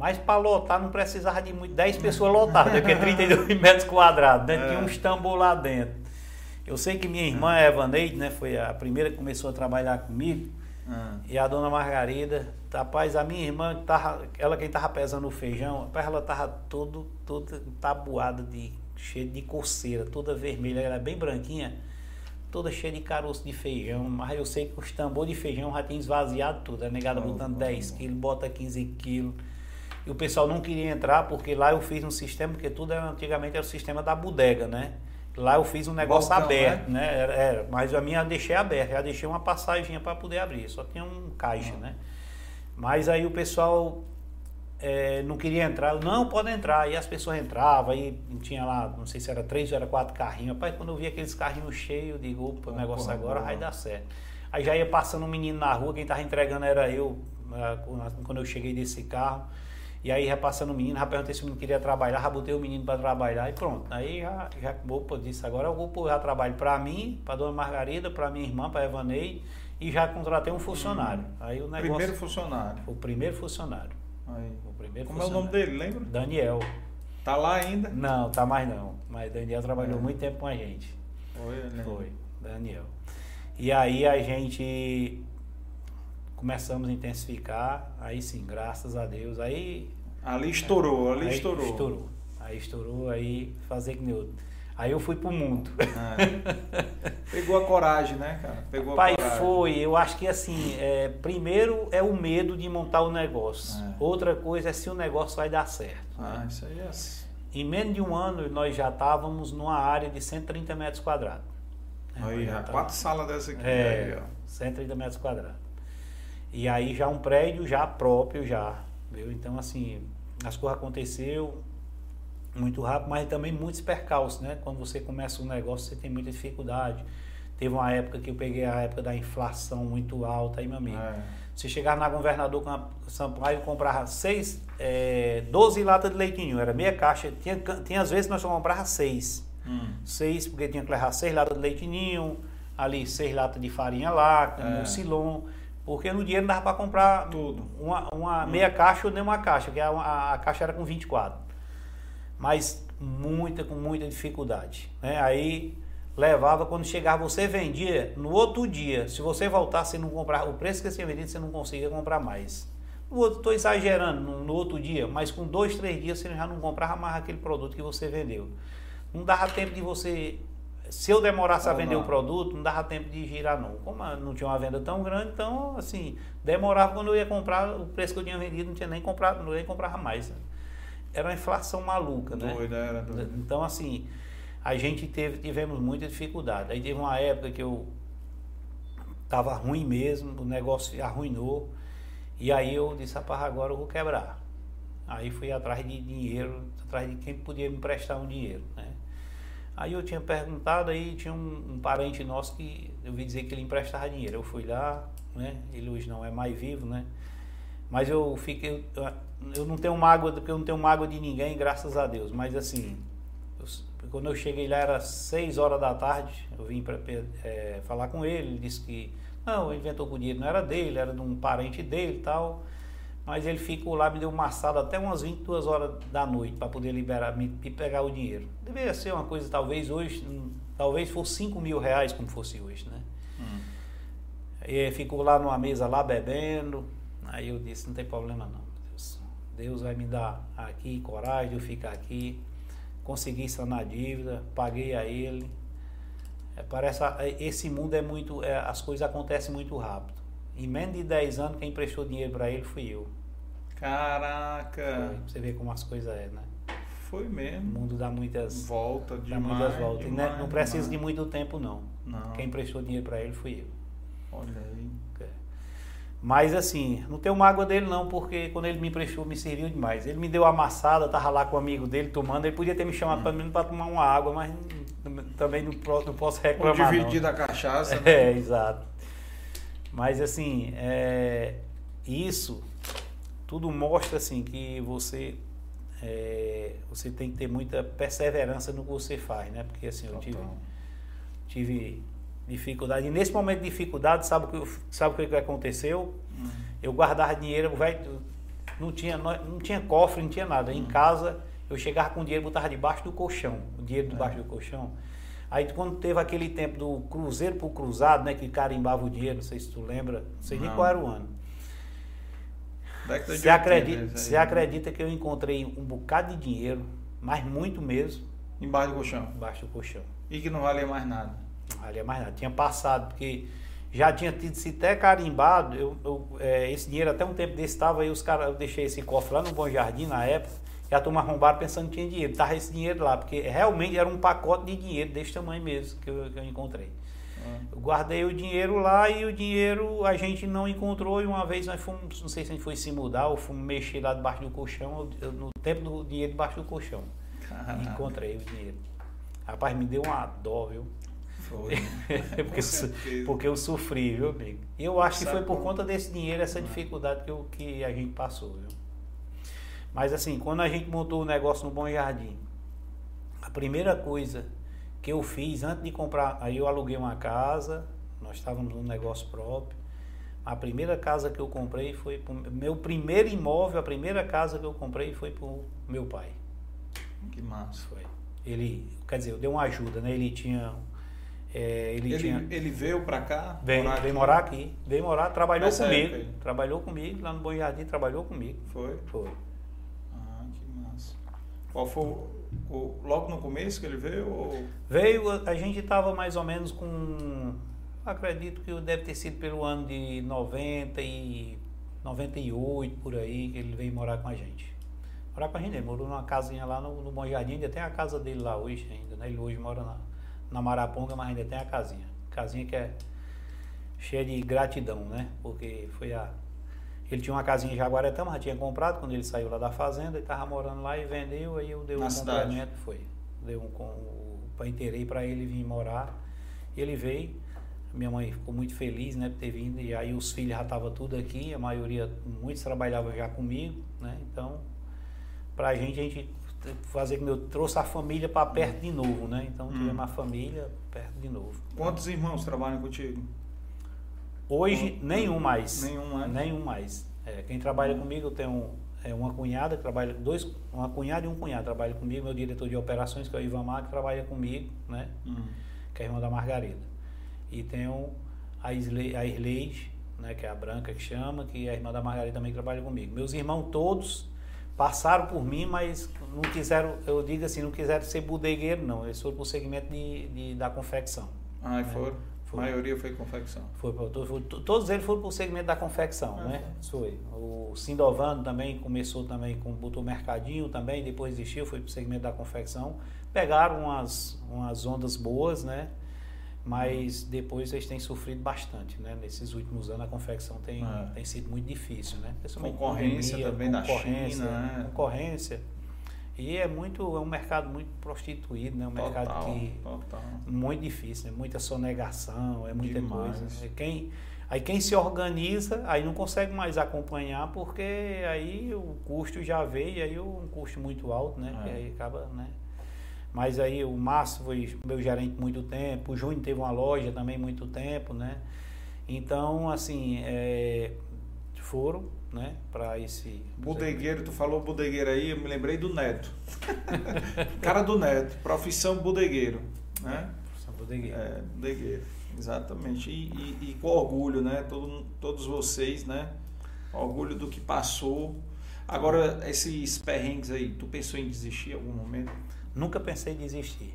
S2: Mas para lotar não precisava de muito, 10 pessoas lotadas, porque é 32 metros quadrados, né? Tinha é. uns tambor lá dentro. Eu sei que minha irmã Evaneide, né, foi a primeira que começou a trabalhar comigo. Ah. E a dona Margarida, rapaz, a minha irmã, tava, ela quem tava pesando o feijão, rapaz, ela tava todo, toda tabuada de, cheia de coceira, toda vermelha, ela é bem branquinha, toda cheia de caroço de feijão, mas eu sei que os tambores de feijão já tinham esvaziado tudo, a negada botando oh, 10 quilos, bota 15 quilos. E o pessoal não queria entrar porque lá eu fiz um sistema, porque tudo era, antigamente era o sistema da bodega, né? Lá eu fiz um negócio Balcão, aberto, né? né? Era, era, mas a minha eu deixei aberta, já deixei uma passagem para poder abrir, só tinha um caixa, uhum. né? Mas aí o pessoal é, não queria entrar, não, pode entrar. E as pessoas entravam, aí tinha lá, não sei se era três ou era quatro carrinhos. Rapaz, quando eu vi aqueles carrinhos cheios, eu digo, opa, o negócio agora vai dar certo. Aí já ia passando um menino na rua, quem estava entregando era eu, ah, quando eu cheguei desse carro. E aí já passando o menino, já perguntei se o menino queria trabalhar, já botei o menino para trabalhar e pronto. Aí já, já opa, disse, agora eu vou já trabalho para mim, para dona Margarida, para minha irmã, para Evanei, e já contratei um funcionário. Hum. Aí o negócio,
S1: primeiro funcionário.
S2: O primeiro funcionário.
S1: Aí.
S2: O primeiro
S1: Como funcionário. é o nome dele, lembra?
S2: Daniel.
S1: Tá lá ainda?
S2: Não, tá mais não. Mas Daniel trabalhou é. muito tempo com a gente.
S1: Foi, né?
S2: Foi, Daniel. E aí a gente começamos a intensificar, aí sim, graças a Deus. Aí.
S1: Ali estourou, ali
S2: aí
S1: estourou.
S2: Estourou. Aí estourou, aí fazer que nem Aí eu fui pro mundo.
S1: É. Pegou a coragem, né, cara? Pegou
S2: Pai,
S1: a coragem.
S2: foi. Eu acho que assim, é, primeiro é o medo de montar o negócio. É. Outra coisa é se o negócio vai dar certo.
S1: Ah, né? isso aí é assim.
S2: Em menos de um ano, nós já estávamos numa área de 130 metros quadrados.
S1: Aí, já quatro salas dessa aqui.
S2: É, aí, ó. 130 metros quadrados. E aí já um prédio já próprio já, viu? Então assim, as coisas aconteceu muito rápido, mas também muitos percalços, né? Quando você começa um negócio, você tem muita dificuldade. Teve uma época que eu peguei a época da inflação muito alta aí, meu amigo. É. Você chegar na governador Sampaio e comprar seis, é, 12 latas de leitinho, era meia caixa. Tinha, tinha às vezes nós só comprava seis. Hum. Seis, porque tinha que levar seis latas de leitinho, ali seis latas de farinha láctea, é. mucilon. Porque no dinheiro não dava para comprar
S1: tudo.
S2: Uma, uma hum. meia caixa ou nem uma caixa, que a, a, a, caixa era com 24. Mas muita, com muita dificuldade. Né? Aí levava, quando chegava, você vendia no outro dia. Se você voltasse e não comprar o preço que você vendia, você não conseguia comprar mais. Estou exagerando no, no, outro dia, mas com dois, três dias você já não comprava mais aquele produto que você vendeu. Não dava tempo de você se eu demorasse a vender não. o produto, não dava tempo de girar não. Como não tinha uma venda tão grande, então assim, demorava quando eu ia comprar, o preço que eu tinha vendido não tinha nem comprado, não ia comprar mais. Era uma inflação maluca, né?
S1: Doida, era doida.
S2: Então assim, a gente teve, tivemos muita dificuldade. Aí teve uma época que eu tava ruim mesmo, o negócio arruinou. E aí eu disse, rapaz, agora eu vou quebrar. Aí fui atrás de dinheiro, atrás de quem podia me emprestar um dinheiro, né? Aí eu tinha perguntado, aí tinha um, um, parente nosso que eu vi dizer que ele emprestava dinheiro. Eu fui lá, né? Ele hoje não é mais vivo, né? Mas eu fiquei. Eu, eu não tenho mágoa, porque eu não tenho mágoa de ninguém, graças a Deus. Mas assim, eu, quando eu cheguei lá era 6 horas da tarde, eu vim para é, falar com ele, ele disse que não, inventou que o dinheiro não era dele, era de um parente dele e tal. Mas ele ficou lá, me deu uma assada até umas 22 horas da noite para poder liberar, me, pegar o dinheiro. Deveria ser uma coisa, talvez hoje, hum, talvez fosse 5 mil reais como fosse hoje, né? Hum. E ficou lá numa mesa lá bebendo. Aí eu disse, não tem problema não. Deus, Deus vai me dar aqui coragem de eu ficar aqui. Consegui sanar a dívida, paguei a ele. É, parece, esse mundo é muito, é, as coisas acontecem muito rápido. Em menos de 10 anos, quem emprestou dinheiro para ele fui eu.
S1: Caraca!
S2: Foi, você vê como as coisas é, né?
S1: Foi mesmo.
S2: O mundo dá muitas
S1: volta
S2: dá demais, muitas voltas. É, demais, não, precisa demais. de muito tempo não. não. Quem emprestou dinheiro para ele fui eu.
S1: Olha aí. É.
S2: Mas assim, não tenho mágoa dele não, porque quando ele me emprestou me serviu demais. Ele me deu amassada, tava lá com o um amigo dele tomando, ele podia ter me chamado hum. para tomar uma água, mas também não, não posso reclamar.
S1: Ou dividir da cachaça.
S2: Né? É, exato. Mas assim, é, isso tudo mostra assim que você é, você tem que ter muita perseverança no que você faz, né? Porque assim, eu tive, tive dificuldade. E nesse momento de dificuldade, sabe o que, sabe o que aconteceu? Uhum. Eu guardava dinheiro, não tinha, não, tinha cofre, não tinha nada. Uhum. Em casa, eu chegava com o dinheiro, botava debaixo do colchão, o dinheiro debaixo é. do colchão. Aí quando teve aquele tempo do cruzeiro pro cruzado, né, que carimbava o dinheiro, não sei se tu lembra, não sei não. nem qual era o ano. Você acredita, você acredita que eu encontrei um bocado de dinheiro, mas muito mesmo.
S1: Embaixo do colchão?
S2: Embaixo do colchão.
S1: E que não valia mais nada?
S2: Não valia mais nada. Tinha passado, porque já tinha tido se até carimbado, eu, eu é, esse dinheiro até um tempo desse estava aí, os caras, eu deixei esse cofre lá no Bom Jardim na época, e a turma arrombaram pensando que tinha dinheiro. Tava esse dinheiro lá, porque realmente era um pacote de dinheiro desse tamanho mesmo que eu, que eu encontrei. Ah. Eu guardei o dinheiro lá e o dinheiro a gente não encontrou. E uma vez nós fomos, não sei se a gente foi se mudar ou fomos mexer lá debaixo do colchão, eu, no tempo do dinheiro debaixo do colchão. Caraca. Encontrei o dinheiro. Rapaz, me deu uma dó, viu?
S1: Foi.
S2: porque, porque eu sofri, viu, amigo? E eu acho que foi por conta desse dinheiro, essa dificuldade que, eu, que a gente passou, viu? Mas assim, quando a gente montou o negócio no Bom Jardim, a primeira coisa que eu fiz antes de comprar, aí eu aluguei uma casa, nós estávamos num negócio próprio. A primeira casa que eu comprei foi pro, meu primeiro imóvel, a primeira casa que eu comprei foi para o meu pai.
S1: Que massa.
S2: Foi. Ele, quer dizer, eu dei uma ajuda, né? Ele tinha
S1: é, ele, ele, tinha... ele, veio para cá?
S2: Veio morar, veio morar aqui. Veio morar, trabalhou Nessa comigo. Época, trabalhou comigo, lá no Bom Jardim, trabalhou comigo.
S1: Foi?
S2: Foi.
S1: Qual foi o logo no começo que ele veio? Ou...
S2: Veio, a gente estava mais ou menos com. Acredito que deve ter sido pelo ano de 90 e 98, por aí, que ele veio morar com a gente. Morar com a gente, ele morou numa casinha lá no, no Bom Jardim, ainda tem a casa dele lá hoje ainda, né? Ele hoje mora na, na Maraponga, mas ainda tem a casinha. Casinha que é cheia de gratidão, né? Porque foi a. Ele tinha uma casinha em Jaguaretama, já tinha comprado quando ele saiu lá da fazenda, ele estava morando lá e vendeu, aí eu dei um complemento, foi. Dei um com inteirei para ele vir morar. Ele veio, minha mãe ficou muito feliz, né, por ter vindo, e aí os filhos já estavam tudo aqui, a maioria, muitos trabalhavam já comigo, né? Então, pra gente, a gente fazer que eu trouxe a família para perto de novo, né? Então hum. tivemos a família perto de novo.
S1: Quantos irmãos trabalham contigo?
S2: Hoje nenhum mais.
S1: Nenhum mais.
S2: Nenhum mais. É, quem trabalha comigo eu tenho é, uma cunhada que trabalha dois, uma cunhada e um cunhado trabalha comigo, meu diretor de operações que é o Ivan Mar, que trabalha comigo, né? Hum. Que é a irmã da Margarida. E tenho a Isle, a Irleide, né? Que é a Branca que chama, que é a irmã da Margarida também que trabalha comigo. Meus irmãos todos passaram por mim, mas não quiseram, eu digo assim, não quiseram ser bodegueiro, não. Eles foram para o segmento de, de, da confecção.
S1: Ah, né? foram? Foi. A maioria foi confecção.
S2: Foi, foi, todos eles foram para o segmento da confecção, ah, né? Foi. O Sindovano também começou também com botou mercadinho também, depois desistiu, foi para o segmento da confecção. Pegaram umas, umas ondas boas, né? mas depois eles têm sofrido bastante, né? Nesses últimos anos a confecção tem, é. tem sido muito difícil, né?
S1: concorrência pandemia, também concorrência, da China,
S2: né? Concorrência. E é muito, é um mercado muito prostituído, né? Um total, mercado que total. muito difícil, né? Muita sonegação, é muita Demais. coisa. Né? Quem, aí quem se organiza, aí não consegue mais acompanhar porque aí o custo já veio, aí um custo muito alto, né? É. Que aí acaba, né? Mas aí o Márcio foi meu gerente muito tempo, o Júnior teve uma loja também muito tempo, né? Então, assim, é, foram, né, para esse...
S1: Bodegueiro, tu falou bodegueiro aí, eu me lembrei do Neto. Cara do Neto, profissão bodegueiro, né?
S2: É, profissão bodegueiro.
S1: É, bodegueiro, exatamente. E, e, e com orgulho, né? Todo, todos vocês, né? Orgulho do que passou. Agora, esses perrengues aí, tu pensou em desistir em algum momento?
S2: Nunca pensei em desistir.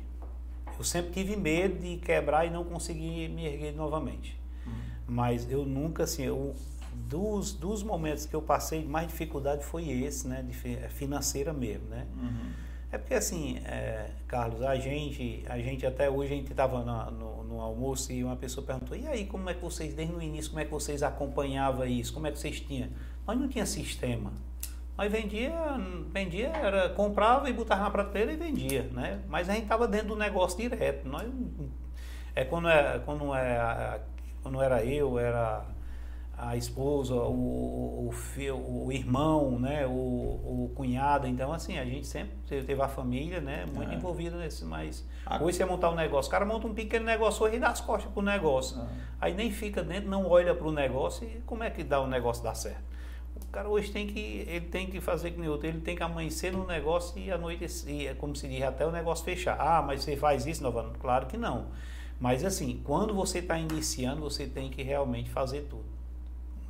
S2: Eu sempre tive medo de quebrar e não conseguir me erguer novamente. Uhum. Mas eu nunca, assim, eu, dos, dos momentos que eu passei, mais dificuldade foi esse, né? De, é financeira mesmo, né? Uhum. É porque assim, é, Carlos, a gente, a gente até hoje a gente estava no, no, almoço e uma pessoa perguntou, e aí como é que vocês, desde o início, como é que vocês acompanhavam isso? Como é que vocês tinham? Nós não tinha sistema. Nós vendia, vendia, era, comprava e botava na prateleira e vendia, né? Mas a gente estava dentro do negócio direto. Nós, é quando é, quando é, quando era eu, era a esposa, o, o, o irmão, né, o, o, cunhado. Então, assim, a gente sempre teve a família, né, muito é. envolvida nesse. Mas hoje você montar um negócio, o cara monta um pequeno negócio hoje e dá as costas pro negócio. É. Aí nem fica dentro, não olha para o negócio e como é que dá o negócio dar certo? O cara hoje tem que, ele tem que fazer que nem outro, ele tem que amanhecer no negócio e à noite, e, é como se diz, até o negócio fechar. Ah, mas você faz isso, Novano? Claro que não. Mas assim, quando você está iniciando, você tem que realmente fazer tudo.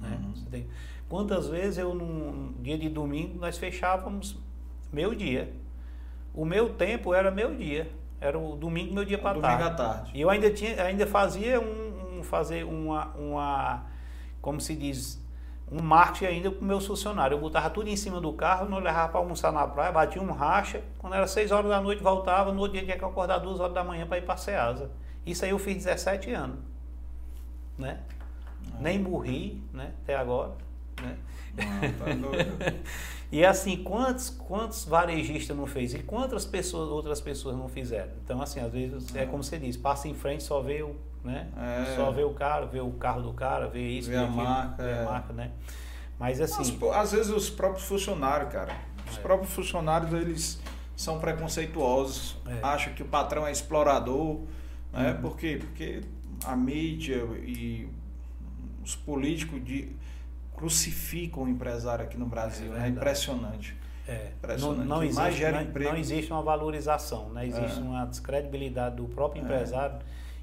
S2: Né? Uhum. Tem... Quantas vezes eu, num dia de domingo, nós fechávamos meu dia. O meu tempo era meu dia. Era o domingo, meu dia para tarde.
S1: Domingo à tarde.
S2: E eu ainda, tinha, ainda fazia um, um fazer uma, uma, como se diz, um marketing ainda com meus funcionários. Eu botava tudo em cima do carro, não levava para almoçar na praia, batia um racha. Quando era 6 horas da noite, voltava. No outro dia tinha que acordar 2 horas da manhã para ir para a Ceasa. Isso aí eu fiz 17 anos. Né? Nem morri, né? Até agora. Né?
S1: Ah, tá
S2: E assim, quantos, quantos varejistas não fez? E quantas pessoas, outras pessoas não fizeram? Então, assim, às vezes é, é como você diz, passa em frente, só vê o, né? É. Só vê o cara, vê o carro do cara, vê isso, vê,
S1: a aquilo, marca,
S2: vê é. a marca, né? Mas assim.
S1: às vezes os próprios funcionários, cara. Os é. próprios funcionários, eles são preconceituosos, é. acham que o patrão é explorador, né? Uhum. Por quê? Porque a mídia e os políticos de, crucificam o empresário aqui no Brasil. É, é impressionante.
S2: É. Impressionante. Não, não, existe, não, não, existe uma valorização, né? existe é. uma descredibilidade do próprio é. empresário.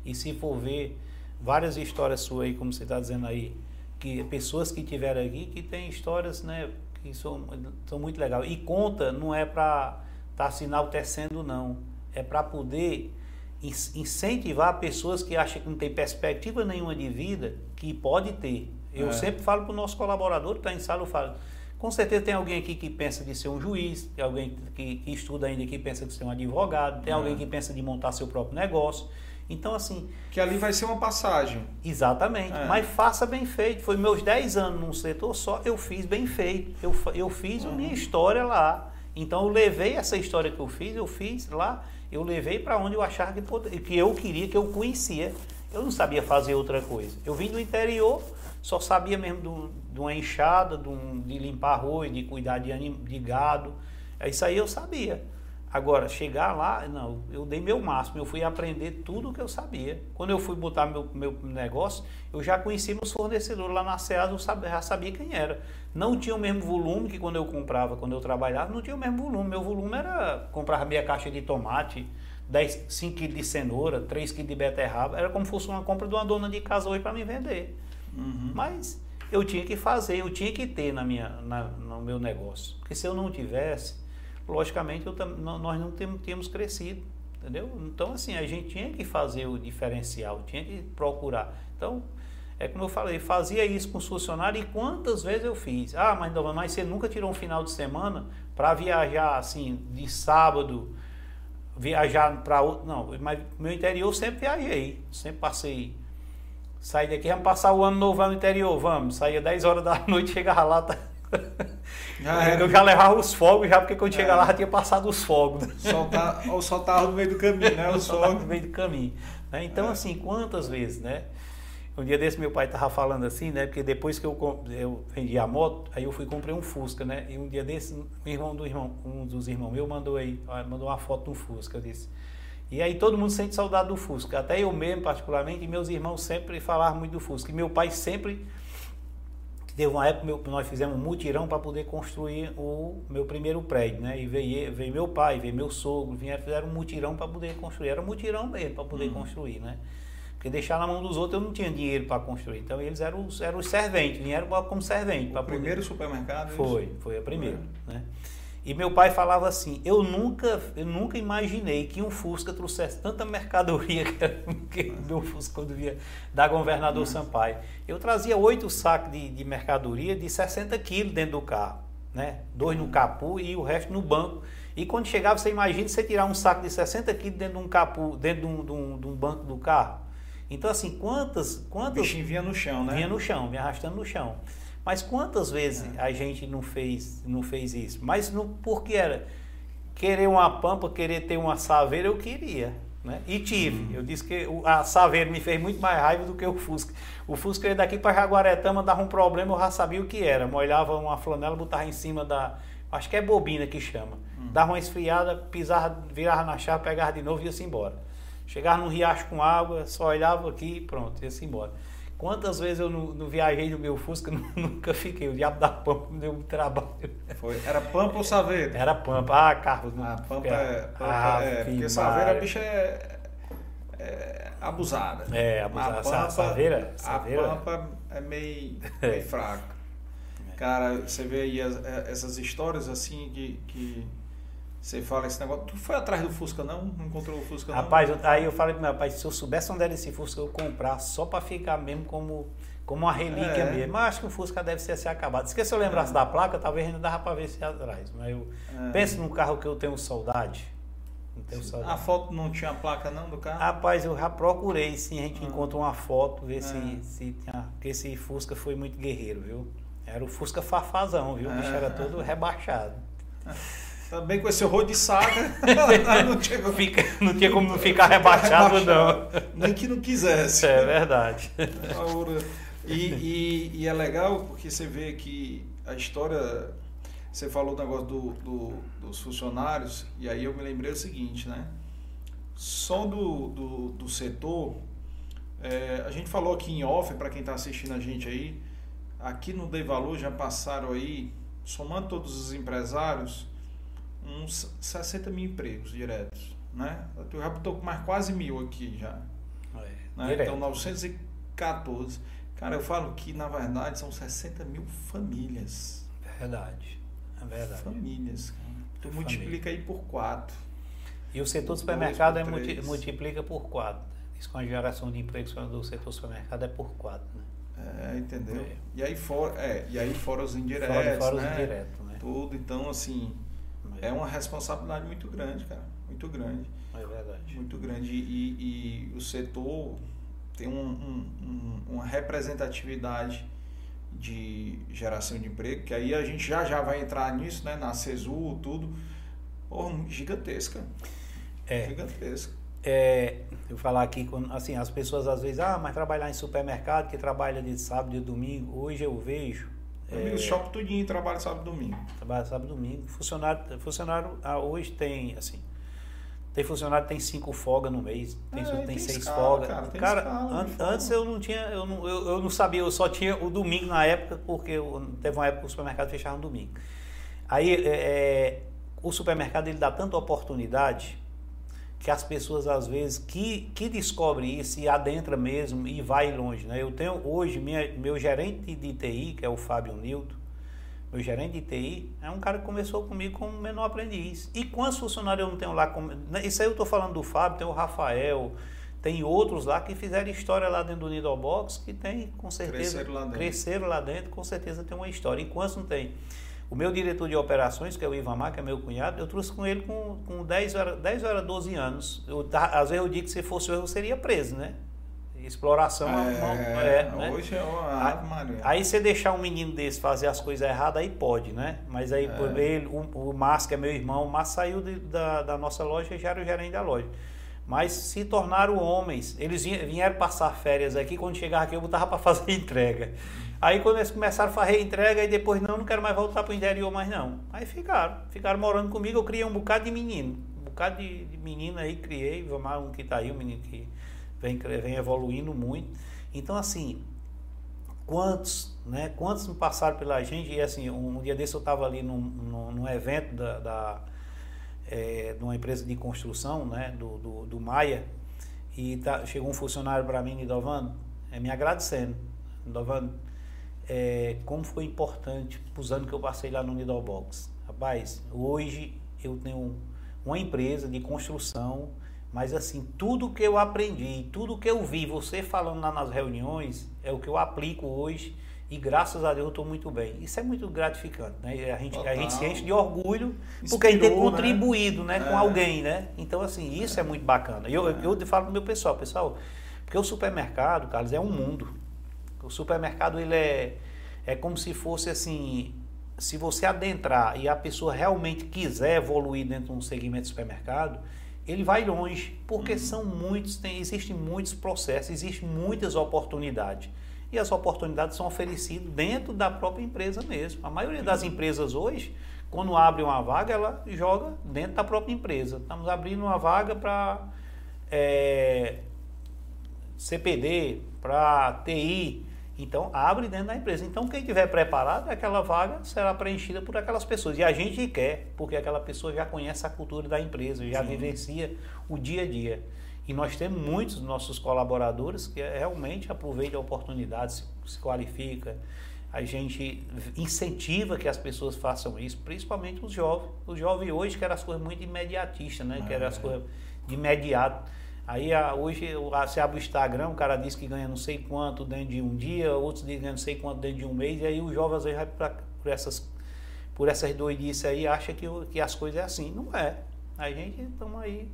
S2: E se for ver várias histórias suas aí, como você está dizendo aí, que pessoas que tiveram aqui que têm histórias né, que são, são muito legais. E conta não é para estar tá se enaltecendo, não. É para poder incentivar pessoas que acham que não tem perspectiva nenhuma de vida, que pode ter. Eu é. sempre falo para o nosso colaborador que está em sala, eu falo, com certeza tem alguém aqui que pensa de ser um juiz, tem alguém que, que estuda ainda que pensa de ser um advogado, tem é. alguém que pensa de montar seu próprio negócio. Então, assim.
S1: Que ali vai ser uma passagem.
S2: Exatamente. É. Mas faça bem feito. Foi meus 10 anos num setor só, eu fiz bem feito. Eu, eu fiz uhum. a minha história lá. Então, eu levei essa história que eu fiz, eu fiz lá, eu levei para onde eu achava que, que eu queria, que eu conhecia. Eu não sabia fazer outra coisa. Eu vim do interior, só sabia mesmo do, de uma enxada, de, um, de limpar arroz, de cuidar de, anim, de gado. Isso aí eu sabia. Agora, chegar lá, não, eu dei meu máximo, eu fui aprender tudo o que eu sabia. Quando eu fui botar meu, meu negócio, eu já conhecia meus fornecedores lá na SEAS, eu sabia, já sabia quem era. Não tinha o mesmo volume que quando eu comprava, quando eu trabalhava, não tinha o mesmo volume. Meu volume era comprar meia caixa de tomate, 10, 5 quilos de cenoura, 3 quilos de beterraba. Era como se fosse uma compra de uma dona de casa hoje para me vender. Uhum. Mas eu tinha que fazer, eu tinha que ter na minha, na, no meu negócio. Porque se eu não tivesse, logicamente eu, nós não tínhamos crescido, entendeu? Então, assim, a gente tinha que fazer o diferencial, tinha que procurar. Então, é como eu falei, fazia isso com os funcionários e quantas vezes eu fiz. Ah, mas, não, mas você nunca tirou um final de semana para viajar, assim, de sábado, viajar para outro. Não, mas meu interior eu sempre viajei, sempre passei. Saí daqui, vamos passar o ano novo no interior, vamos. Saía 10 horas da noite, chegava lá, tá já eu já levava os fogos já, porque quando é. chega lá já tinha passado os fogos.
S1: Soltar, ou soltava no meio do caminho, né? Os fogos.
S2: no meio do caminho. Né? Então, é. assim, quantas vezes, né? Um dia desse meu pai estava falando assim, né? Porque depois que eu, eu vendi a moto, aí eu fui comprei um Fusca, né? E um dia desse, um irmão do irmão, um dos irmãos meu mandou aí, mandou uma foto do Fusca, eu disse. E aí todo mundo sente saudade do Fusca, até eu mesmo particularmente, e meus irmãos sempre falavam muito do Fusca. E meu pai sempre Teve uma época que nós fizemos um mutirão para poder construir o meu primeiro prédio, né? E veio, veio meu pai, veio meu sogro, vieram, fizeram um mutirão para poder construir. Era um mutirão mesmo para poder uhum. construir, né? Porque deixar na mão dos outros eu não tinha dinheiro para construir. Então eles eram os, eram os serventes, vieram como servente.
S1: O primeiro poder... supermercado?
S2: É foi, foi a primeira, é. né? E meu pai falava assim: eu nunca, eu nunca imaginei que um Fusca trouxesse tanta mercadoria que do Fusca quando via da governador uhum. Sampaio. Eu trazia oito sacos de, de, mercadoria de 60 quilos dentro do carro, né? Dois no capu e o resto no banco. E quando chegava, você imagina você tirar um saco de 60 quilos dentro de um capu, dentro de um, de um, de um banco do carro. Então, assim, quantas. quantas
S1: o bichinho vinha no chão, né?
S2: Vinha no chão, me arrastando no chão. Mas quantas vezes é. a gente não fez, não fez isso? Mas no, porque era querer uma pampa, querer ter uma saveira, eu queria. Né? E tive. Uhum. Eu disse que a saveira me fez muito mais raiva do que o Fusca. O Fusca ia daqui para Jaguaretama, dava um problema, eu já sabia o que era. Molhava uma flanela, botava em cima da. Acho que é bobina que chama. Uhum. Dava uma esfriada, pisava, virava na chave, pegava de novo e ia-se embora. Chegava num riacho com água, só olhava aqui e pronto, ia-se embora. Quantas vezes eu não, não viajei no meu Fusca, nunca fiquei. O diabo da Pampa me deu muito trabalho.
S1: Foi. Era Pampa ou Saveiro?
S2: Era Pampa. Ah, Carlos.
S1: Não, ah, Pampa é. Pampa ah, é porque Saveiro a bicha é, é abusada.
S2: É, abusada. A Pampa, Saveira,
S1: Saveira. A Pampa é meio, meio fraca. Cara, você vê aí as, essas histórias assim que, que você fala esse negócio. Tu foi atrás do Fusca, não? Não encontrou o Fusca,
S2: não? Rapaz, eu, aí eu falei pro meu pai, se eu soubesse onde era esse Fusca, eu comprar só para ficar mesmo como, como uma relíquia é. mesmo. Mas acho que o Fusca deve ser assim acabado. Se eu lembrasse é. da placa, talvez ainda dava para ver se atrás. Mas eu é. penso num carro que eu tenho saudade.
S1: Não tenho saudade. A foto não tinha placa não do carro?
S2: Rapaz, eu já procurei, sim, a gente ah. encontra uma foto, ver se, é. se tinha. Porque esse Fusca foi muito guerreiro, viu? Era o Fusca Fafazão, viu? O bicho era todo rebaixado.
S1: Também com esse horror de saga,
S2: não, tinha como... Fica, não tinha como não ficar rebaixado, rebaixado,
S1: não. Nem que não quisesse.
S2: É verdade.
S1: E, e, e, é legal porque você vê que a história. Você falou o negócio do, do, dos funcionários, e aí eu me lembrei o seguinte, né? Só do, do, do setor, é, a gente falou aqui em off, para quem está assistindo a gente aí, aqui no Dei Valor já passaram aí, somando todos os empresários, uns 60 mil empregos diretos, né? Eu já estou com mais quase mil aqui já. É, né? Então 914. Cara, eu falo que na verdade são 60 mil famílias.
S2: Verdade. É verdade.
S1: Famílias, cara. Tu é multiplica aí por quatro.
S2: E o setor supermercado é multi, multiplica por quatro. Isso com a geração de empregos do setor supermercado é por quatro, né?
S1: É, entendeu? É. E aí fora, é, e aí fora os indiretos, fora, fora né? os indiretos, né? Tudo, então assim, é. uma responsabilidade muito grande, cara, muito grande.
S2: É verdade.
S1: Muito grande e, e o setor tem um, um, um, uma representatividade de geração de emprego, que aí a gente já já vai entrar nisso, né, na CESU, tudo, porra, gigantesca.
S2: É. Gigantesca. É, eu falar aqui, assim, as pessoas às vezes, ah, mas trabalhar em supermercado, que trabalha de sábado e domingo, hoje eu vejo.
S1: É, shopping tudinho trabalha sábado e domingo.
S2: Trabalha sábado e domingo. Funcionário, funcionário ah, hoje tem, assim, tem funcionário que tem cinco folgas no mês, tem, é, tem, tem seis folgas. Cara, cara escala, an antes eu não tinha, eu não, eu, eu, não sabia, eu só tinha o domingo na época, porque eu, teve uma época que o supermercado fechava no domingo. Aí é, é, o supermercado ele dá tanta oportunidade que as pessoas às vezes que, que descobrem isso e adentra mesmo e vai longe. Né? Eu tenho hoje minha, meu gerente de TI, que é o Fábio Nilton, meu gerente de TI, é um cara que começou comigo como menor aprendiz. E quantos funcionários eu não tenho lá? Com... Né, isso aí eu estou falando do Fábio, tem o Rafael, tem outros lá que fizeram história lá dentro do Nido Box, que tem, com certeza. Cresceram lá dentro. Cresceram lá dentro, com certeza tem uma história. E quantos não tem? O meu diretor de operações, que é o Ivamar, que é meu cunhado, eu trouxe com ele com, com 10 horas, 10 horas, 12 anos. Eu, às vezes eu digo que se fosse eu, eu seria preso, né? Exploração é,
S1: é, é né? Hoje é uma
S2: aí, aí você deixar um menino desse fazer as coisas erradas, aí pode, né? Mas aí é. ele, o, o Márcio, que é meu irmão, o Márcio saiu de, da, da nossa loja e já era o gerente da loja. Mas se tornaram homens. Eles vieram passar férias aqui, quando chegava aqui eu botava para fazer entrega. Aí quando eles começaram a fazer entrega, e depois não, não quero mais voltar para o interior mais não. Aí ficaram, ficaram morando comigo, eu criei um bocado de menino. Um bocado de, de menino aí, criei, vamos um que tá aí, um menino que vem, vem evoluindo muito. Então, assim, quantos, né, quantos não passaram pela gente? E assim, um, um dia desse eu estava ali num, num, num, evento da, da é, de uma empresa de construção, né, do, do, do Maia, e tá, chegou um funcionário para mim, Nidovando, é, me agradecendo. Nidovando, é, como foi importante os anos que eu passei lá no Nidal Box. Rapaz, hoje eu tenho uma empresa de construção mas assim, tudo que eu aprendi, tudo que eu vi você falando lá nas reuniões, é o que eu aplico hoje e graças a Deus eu estou muito bem. Isso é muito gratificante, né? A gente, a gente se enche de orgulho Inspirou, porque a gente tem né? contribuído né? né? com é. alguém, né? Então, assim, isso é, é muito bacana. Eu, é. eu falo pro meu pessoal, pessoal, porque o supermercado, Carlos, é um mundo. O supermercado, ele é, é como se fosse assim, se você adentrar e a pessoa realmente quiser evoluir dentro de um segmento de supermercado, ele vai longe, porque uhum. são muitos, tem, existem muitos processos, existem muitas oportunidades. E as oportunidades são oferecidas dentro da própria empresa mesmo. A maioria das uhum. empresas hoje, quando abre uma vaga, ela joga dentro da própria empresa. Estamos abrindo uma vaga para é, CPD, para TI, então, abre dentro da empresa. Então, quem tiver preparado, aquela vaga será preenchida por aquelas pessoas. E a gente quer, porque aquela pessoa já conhece a cultura da empresa, já Sim. vivencia o dia a dia. E nós temos muitos nossos colaboradores que realmente aproveitam a oportunidade, se, se qualifica. A gente incentiva que as pessoas façam isso, principalmente os jovens. Os jovens hoje querem as coisas muito imediatistas, né? Ah, querem as é. coisas de imediato. Aí hoje você abre o Instagram, o cara diz que ganha não sei quanto dentro de um dia, outros dizem que ganha não sei quanto dentro de um mês, e aí o jovem às vezes vai pra, por essas, por essas doidices aí, acha que, que as coisas é assim. Não é. A gente estamos aí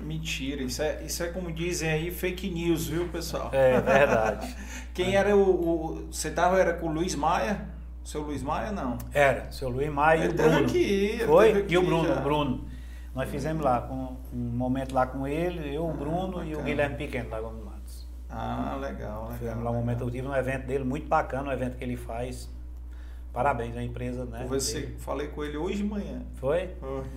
S1: Mentira, isso é, isso é como dizem aí, fake news, viu, pessoal?
S2: É verdade.
S1: Quem era o. Você tava era com o Luiz Maia? Seu Luiz Maia, não?
S2: Era, seu Luiz Maia e o
S1: teve
S2: Bruno.
S1: aqui,
S2: Foi?
S1: aqui
S2: e o Bruno,
S1: já.
S2: o Bruno. Nós fizemos lá, com, um momento lá com ele, eu, o Bruno e o. Guilherme Pequeno, lá Gomes Matos.
S1: Ah, legal, legal.
S2: Fizemos lá um momento, eu tive um evento dele muito bacana, um evento que ele faz. Parabéns à empresa, né?
S1: Você,
S2: dele.
S1: falei com ele hoje de manhã.
S2: Foi?
S1: Hoje.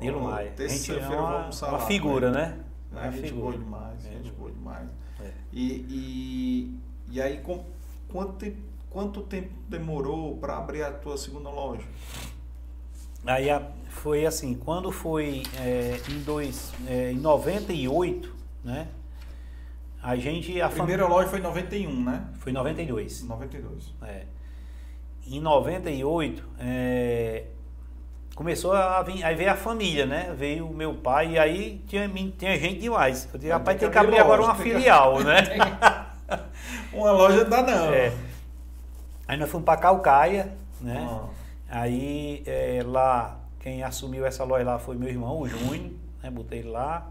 S2: Nilo Maia. A gente
S1: Terça-feira
S2: uma,
S1: vamos
S2: uma figura, né?
S1: É,
S2: Uma
S1: gente
S2: figura.
S1: boa demais,
S2: É.
S1: gente boa demais.
S2: É.
S1: E, e, e aí, com, quanto, tempo, quanto tempo demorou para abrir a tua segunda loja?
S2: Aí a- foi assim, quando foi é, em, dois, é, em 98, né? A gente. A
S1: A primeira loja foi em 91, né?
S2: Foi em 92.
S1: 92.
S2: É. Em 98, é, começou a vir, aí veio a família, né? Veio o meu pai e aí tinha, tinha gente demais. Eu disse, rapaz,
S1: tem que
S2: abrir
S1: abrir
S2: agora
S1: loja,
S2: uma
S1: tem que-
S2: filial, né?
S1: Uma loja não dá não.
S2: É. Aí nós fomos para Calcaia, né?
S1: Ah,
S2: Aí é, lá, quem assumiu essa loja lá foi meu irmão, o Júnior, né? Botei ele lá.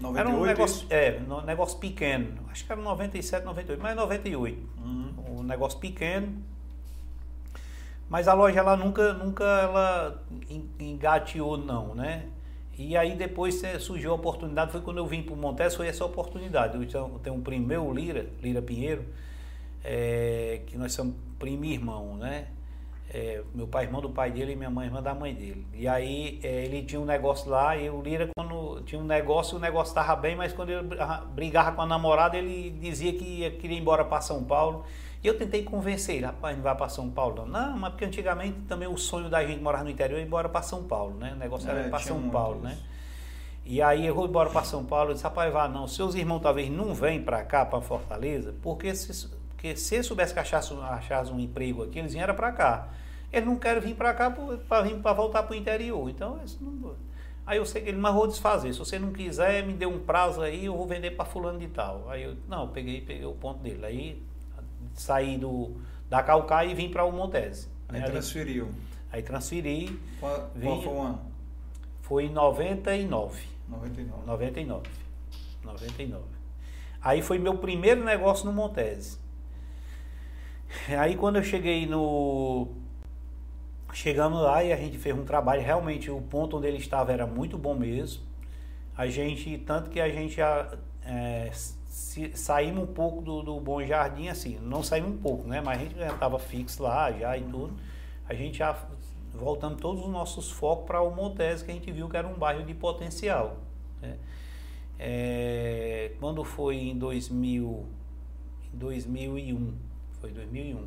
S1: 98
S2: era um negócio,
S1: isso?
S2: é, um negócio pequeno. Acho que era 97, 98, mas 98.
S1: Uhum.
S2: Um negócio pequeno. Mas a loja ela nunca, nunca ela en- engateou não, né? E aí depois surgiu a oportunidade, foi quando eu vim para o Montes, foi essa oportunidade. Eu tenho- um primo meu, Lira, Lira Pinheiro, eh, que nós somos primo e irmão, né? Eh, meu pai é irmão do pai dele e minha mãe é irmã da mãe dele. E aí eh, ele tinha um negócio lá e o Lira quando tinha um negócio, o negócio estava bem, mas quando ele brigava com a namorada, ele dizia que ia, queria ir embora para São Paulo. E eu tentei convencer ele, rapaz, não vai para São Paulo. Não, não mas porque antigamente também o sonho da gente morar no interior é ir embora para São Paulo, né? O negócio era
S1: É,
S2: ir para São Paulo, né? E aí eu vou embora para São Paulo, eu disse, rapaz, vá não, seus irmãos talvez não vêm para cá, para Fortaleza, porque se, porque se eles soubessem que achasse, achasse um emprego aqui, eles vieram para cá. Eles não querem vir para cá para voltar para o interior. Então, eles não... Aí eu sei que ele, mas vou desfazer. Se você não quiser, me dê um prazo aí, eu vou vender para fulano de tal. Aí eu, não, eu peguei, peguei o ponto dele. Aí saí do, da Calcaia e vim para o Montese.
S1: Aí
S2: né?
S1: Transferiu.
S2: aí transferi,
S1: Qual, qual
S2: Vinha.
S1: foi o ano?
S2: foi em 99.
S1: 99.
S2: 99. 99. Aí foi meu primeiro negócio no Montese. Aí quando eu cheguei no. Chegamos lá e a gente fez um trabalho, realmente o ponto onde ele estava era muito bom mesmo. A gente, tanto que a gente já é, se- saímos um pouco do, do Bom Jardim, assim, não saímos um pouco, né? Mas a gente já estava fixo lá já e tudo. A gente já voltamos todos os nossos focos para o Montese, que a gente viu que era um bairro de potencial. né? É, quando foi em 2000, em 2001, foi 2001,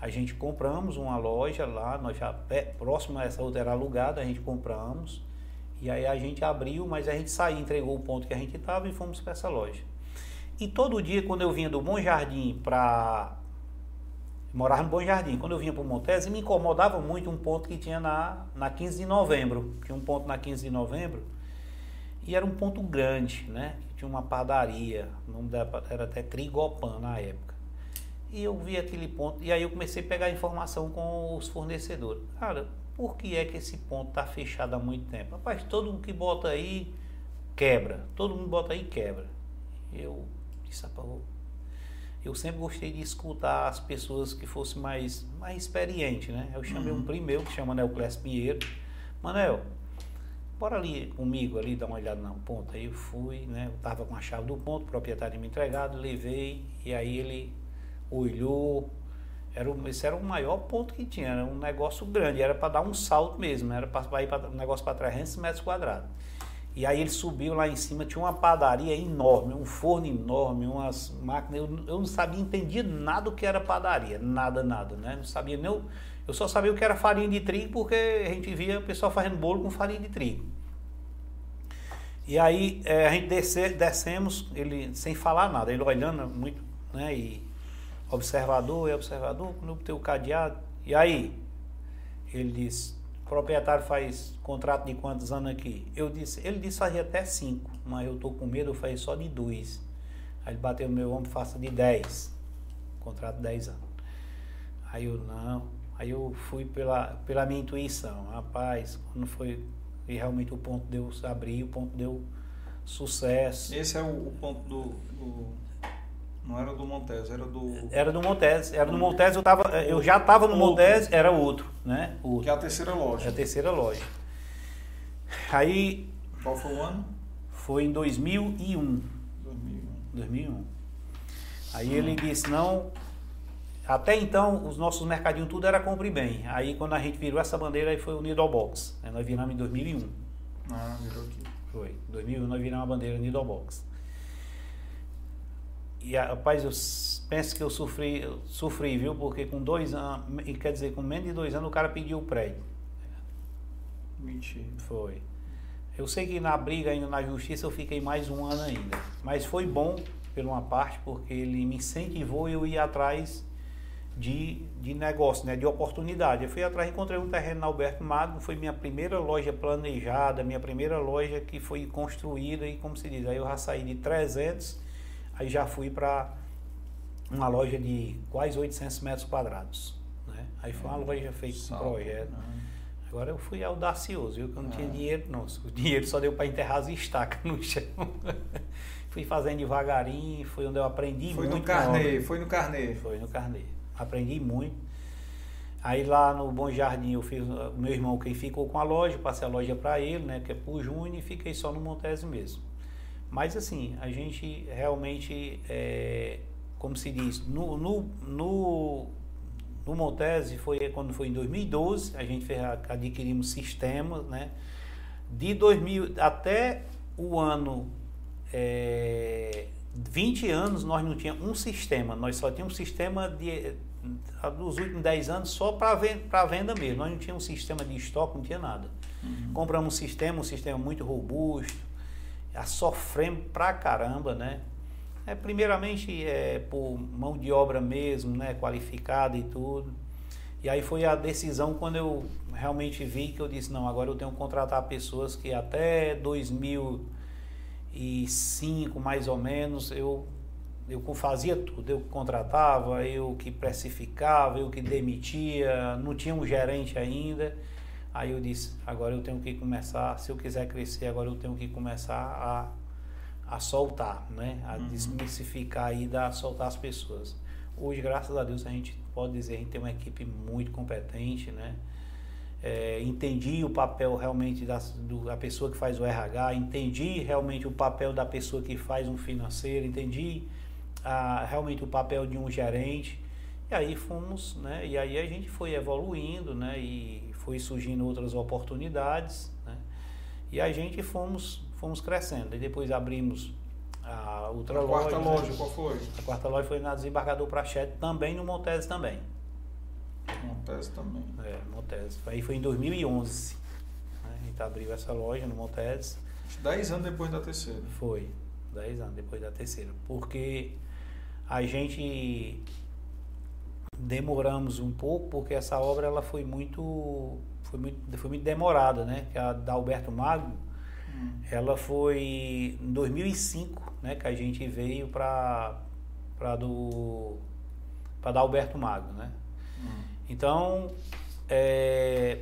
S2: a gente compramos uma loja lá, nós já próximo a essa outra era alugada, a gente compramos e aí a gente abriu, mas a gente saiu, entregou o ponto que a gente estava e fomos para essa loja. E todo dia quando eu vinha do Bom Jardim para morava no Bom Jardim, quando eu vinha para o Montese, me incomodava muito um ponto que tinha na, na 15 de novembro. Tinha um ponto na 15 de novembro e era um ponto grande, né? Tinha uma padaria, o nome era até Trigopan na época. E eu vi aquele ponto, e aí eu comecei a pegar informação com os fornecedores. Cara, por que é que esse ponto está fechado há muito tempo? Rapaz, todo mundo que bota aí quebra. Todo mundo bota aí e quebra. Eu disse, rapaz, eu- sempre gostei de escutar as pessoas que fossem mais, mais experientes, né? Eu chamei um primo meu que chama Neoclésio Pinheiro. Manel, bora ali comigo ali dar uma olhada no ponto. Aí eu fui, né? Eu tava com a chave do ponto, o proprietário me entregado, levei e aí ele olhou. Era o, esse era o maior ponto que tinha, era um negócio grande, era para dar um salto mesmo, era para ir para um negócio para 300 metros quadrados. E aí ele subiu lá em cima, tinha uma padaria enorme, um forno enorme, umas máquinas. Eu, eu não sabia, entendia nada do que era padaria, nada, nada, né? Não sabia nem. o- Eu só sabia o que era farinha de trigo porque a gente via o pessoal fazendo bolo com farinha de trigo. E aí eh, a gente desce, descemos, ele sem falar nada, ele olhando muito, né? E observador, e observador, quando eu botei o cadeado. E aí? Ele disse, o proprietário faz contrato de quantos anos aqui? Eu disse, ele disse fazia até cinco, mas eu tô com medo, eu falei só de dois. Aí ele bateu no meu ombro, faça de dez. Contrato de dez anos. Aí eu, não. Aí eu fui pela, pela minha intuição. Rapaz, quando foi. E realmente o ponto deu abrir, o ponto deu sucesso.
S1: Esse é o, o ponto do, do, Não era do Montes, era do.
S2: Era do Montes. Era do Montes, eu, tava, eu já estava no Montes, era outro, né? Outro.
S1: Que é a terceira loja.
S2: É a terceira loja. Aí.
S1: Qual foi o ano?
S2: Foi em 2001.
S1: 2001.
S2: 2001. Aí hum. ele disse: não. Até então, os nossos mercadinhos tudo era compre bem. Aí quando a gente virou essa bandeira, aí foi o Nidobox. Aí nós viramos em 2001.
S1: Ah, virou aqui.
S2: Foi. Em 2001 nós viramos a bandeira Nidobox. E rapaz, eu penso que eu sofri, eu sofri, viu? Porque com dois anos, quer dizer, com menos de dois anos o cara pediu o prédio.
S1: Mentira.
S2: Foi. Eu sei que na briga ainda na justiça eu fiquei mais um ano ainda. Mas foi bom, por uma parte, porque ele me incentivou e eu ia atrás de, de negócio, né, de oportunidade. Eu fui atrás, encontrei um terreno na Alberto Magno, foi minha primeira loja planejada, minha primeira loja que foi construída e, como se diz, aí eu já saí de 300, aí já fui para uma loja de quase 800 metros quadrados. Né? Aí foi uma loja feita com projeto. Né? Agora eu fui audacioso, viu? Que eu não tinha dinheiro, não. O dinheiro só deu para enterrar as estacas no chão. fui fazendo devagarinho, foi onde eu aprendi
S1: foi
S2: muito.
S1: No carnê, foi no carnê.
S2: Foi no carnê aprendi muito. Aí lá no Bom Jardim eu fiz, o meu irmão que ficou com a loja, passei a loja para ele, né, que é pro Júnior, e fiquei só no Montese mesmo. Mas assim, a gente realmente, é, como se diz, no, no, no, no Montese foi quando foi em 2012, a gente fez, adquirimos sistemas, né? De 2000 até o ano é, 20 anos nós não tínhamos um sistema, nós só tínhamos um sistema de, dos últimos 10 anos só para venda, venda mesmo. Nós não tínhamos um sistema de estoque, não tinha nada. Uhum. Compramos um sistema, um sistema muito robusto, a sofremos pra caramba, né? É, primeiramente é, por mão de obra mesmo, né? Qualificada e tudo. E aí foi a decisão quando eu realmente vi que eu disse, não, agora eu tenho que contratar pessoas que até 2000 2005, mais ou menos, eu, eu fazia tudo. Eu contratava, eu que precificava, eu que demitia, não tinha um gerente ainda. Aí eu disse, agora eu tenho que começar, se eu quiser crescer, agora eu tenho que começar a, a soltar, né? A uhum. desmistificar e dar, soltar as pessoas. Hoje, graças a Deus, a gente pode dizer, a gente tem uma equipe muito competente, né? é, entendi o papel realmente da, do, da pessoa que faz o RH, entendi realmente o papel da pessoa que faz um financeiro, entendi a, realmente o papel de um gerente. E aí fomos, né? E aí a gente foi evoluindo, né? E foi surgindo outras oportunidades, né? E a gente fomos, fomos crescendo. E depois abrimos a outra a
S1: loja. A quarta loja, qual foi?
S2: A quarta loja foi na Desembargador Prachete, também no Montese também.
S1: Montese também.
S2: É, Montese. Aí foi em 2011. Né? A gente abriu essa loja no Montese.
S1: Dez anos depois da terceira.
S2: Foi, dez anos depois da terceira. Porque a gente demoramos um pouco, porque essa obra ela foi muito, foi muito, foi muito demorada, né? Que a da Alberto Magno, hum. ela foi em 2005, né? Que a gente veio para para do para da Alberto Magno, né? Hum. Então, é,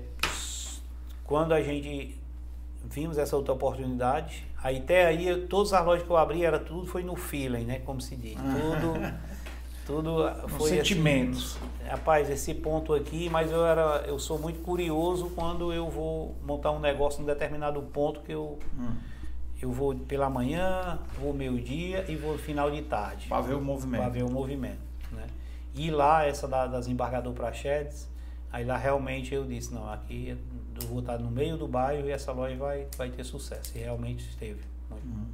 S2: quando a gente vimos essa outra oportunidade, aí até aí todas as lojas que eu abri era tudo foi no feeling, né, como se diz, tudo tudo foi
S1: sentimentos.
S2: Assim, rapaz, esse ponto aqui, mas eu era eu sou muito curioso quando eu vou montar um negócio em determinado ponto que eu hum. eu vou pela manhã, vou meio-dia e vou final de tarde.
S1: Para ver o movimento.
S2: Para ver o movimento. E lá, essa da, das embargador Prachedes, aí lá realmente eu disse, não, aqui eu vou estar no meio do bairro e essa loja vai, vai ter sucesso. E realmente esteve. Uhum.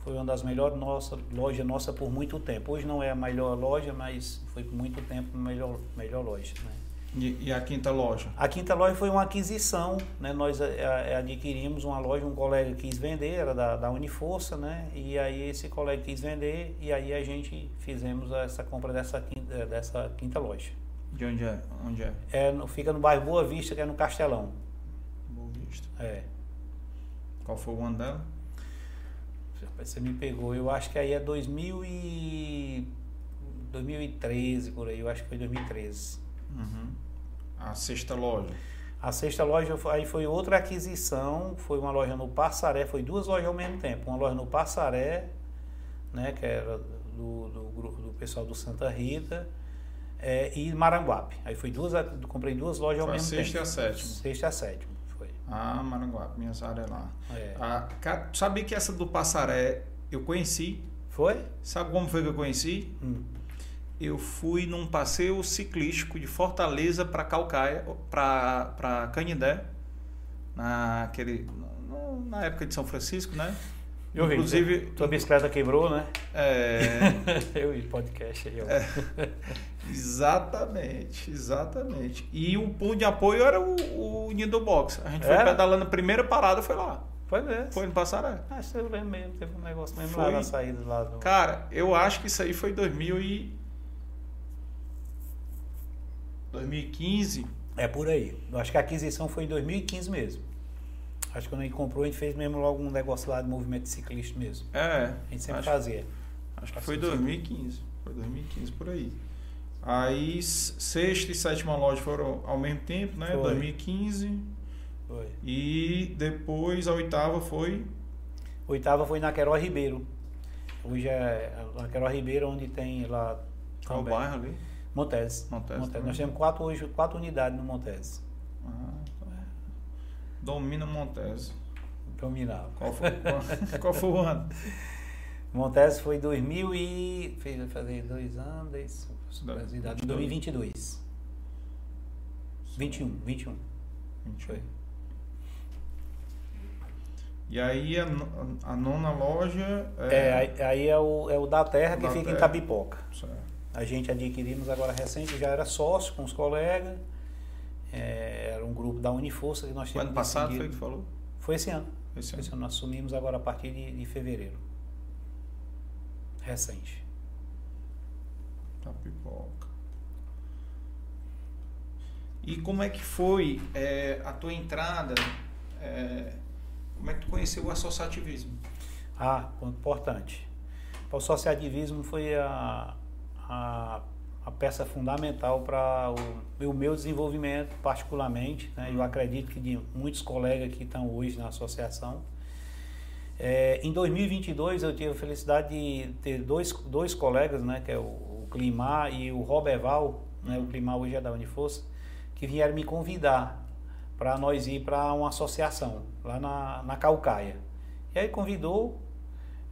S2: Foi uma das melhores nossa, loja nossa por muito tempo. Hoje não é a melhor loja, mas foi por muito tempo a melhor, melhor loja. Né?
S1: E, e, a quinta loja?
S2: A quinta loja foi uma aquisição, né? Nós a, é, a, é, adquirimos uma loja, um colega quis vender, era da, da Uniforça, né? E aí esse colega quis vender e aí a gente fizemos essa compra dessa quinta, dessa quinta loja.
S1: De onde é? Onde é?
S2: é fica no bairro Boa Vista, que é no Castelão.
S1: Boa Vista.
S2: É.
S1: Qual foi o ano dela?
S2: Você me pegou, eu acho que aí é 2000 e... 2013, por aí, eu acho que foi 2013.
S1: Uhum. A sexta loja.
S2: A sexta loja aí foi outra aquisição, foi uma loja no Passaré, foi duas lojas ao mesmo tempo. Uma loja no Passaré, né, que era do, do, grupo, do pessoal do Santa Rita, é, e Maranguape. Aí foi duas, comprei duas lojas
S1: foi
S2: ao mesmo tempo.
S1: Sexta e a sétima.
S2: Sexta e a sétima.
S1: Ah, Maranguape, minhas áreas lá.
S2: É.
S1: Ah, sabia que essa do Passaré eu conheci?
S2: Foi?
S1: Sabe como foi que eu conheci?
S2: Hum.
S1: Eu fui num passeio ciclístico de Fortaleza para Calcaia, para Canindé, naquele, na época de São Francisco, né?
S2: Eu Inclusive, vi, tua bicicleta quebrou, né?
S1: É.
S2: eu vi podcast aí.
S1: É, exatamente, exatamente. E o ponto de apoio era o, o Nido Box. A gente foi pedalando, a primeira parada foi lá.
S2: Foi mesmo?
S1: Foi no Passaré.
S2: Ah, isso eu lembro mesmo, teve um negócio mesmo foi... lá na saída lá do...
S1: Cara, eu acho que isso aí foi 2000 e... 2015.
S2: É por aí. Eu acho que a aquisição foi em 2015 mesmo. Acho que quando a gente comprou, a gente fez mesmo logo um negócio lá de movimento de ciclista mesmo.
S1: É.
S2: A gente sempre
S1: acho,
S2: fazia.
S1: Acho que foi 2015. Foi 2015 por aí. Aí sexta e sétima loja foram ao mesmo tempo, né? Foi. 2015.
S2: Foi.
S1: E depois a oitava foi.
S2: Oitava foi na Queró Ribeiro. Hoje é na Queró Ribeiro, onde tem lá.
S1: Qual o bairro ali?
S2: Montese.
S1: Montese.
S2: Nós temos quatro, hoje, quatro unidades no Montese.
S1: Ah. Domina Montese.
S2: Dominava.
S1: Qual foi, qual, qual foi o ano?
S2: Montese foi 2000 e... Fez fazer dois anos, dois, 2022. 21, 21.
S1: 21. Foi. E aí a, a, nona loja
S2: é. é aí, é, o, é o da terra que
S1: da
S2: fica
S1: terra.
S2: em Tabipoca.
S1: Certo.
S2: A gente adquirimos agora recente, já era sócio com os colegas. É, era um grupo da Uniforça que nós
S1: tínhamos. O ano passado foi que falou?
S2: Foi esse ano.
S1: Esse ano.
S2: Esse ano. Nós assumimos agora a partir de, de fevereiro. Recente.
S1: Tapipoca. E como é que foi é, a tua entrada? É, como é que tu conheceu o associativismo?
S2: Ah, ponto importante. O associativismo foi a, a, a peça fundamental para o, o, meu desenvolvimento, particularmente. Né? Eu acredito que de muitos colegas que estão hoje na associação. É, em 2022 eu tive a felicidade de ter dois, dois colegas, né, que é o, o Climar e o Roberval, né, o Climar hoje é da Uniforça, que vieram me convidar para nós ir para uma associação lá na, na Calcaia. E aí convidou,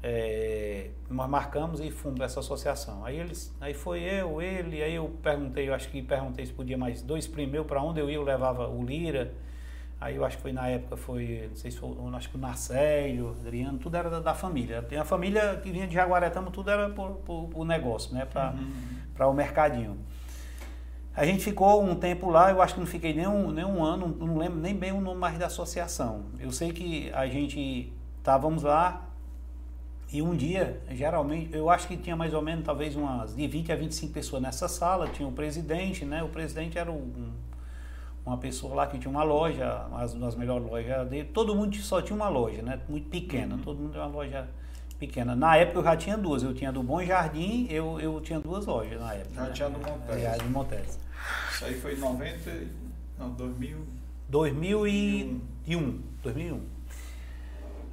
S2: é, nós marcamos e fomos essa associação. Aí eles, aí foi eu, ele, aí eu perguntei, eu acho que perguntei se podia mais dois primeiros para onde eu ia, eu levava o Lira. Aí eu acho que foi na época, foi, não sei se foi, acho que o Narcélio, Adriano, tudo era da, da família. Tem a família que vinha de Jaguaretama, tudo era por, por negócio, né, para uhum. o mercadinho. A gente ficou um tempo lá, eu acho que não fiquei nem um, nem um ano, não lembro nem bem o nome mais da associação. Eu sei que a gente estávamos lá e um dia, geralmente, eu acho que tinha mais ou menos talvez umas de 20 a 25 pessoas nessa sala, tinha o presidente, né? O presidente era um, uma pessoa lá que tinha uma loja, uma das melhores lojas dele. Todo mundo só tinha uma loja, né? Muito pequena, uhum. todo mundo tinha uma loja pequena. Na época eu já tinha duas, eu tinha do Bom Jardim, eu, eu tinha duas lojas na época.
S1: Já né? tinha do Montese.
S2: Já do Montese.
S1: Isso aí foi em 90, não, 2000...
S2: 2001. 2001.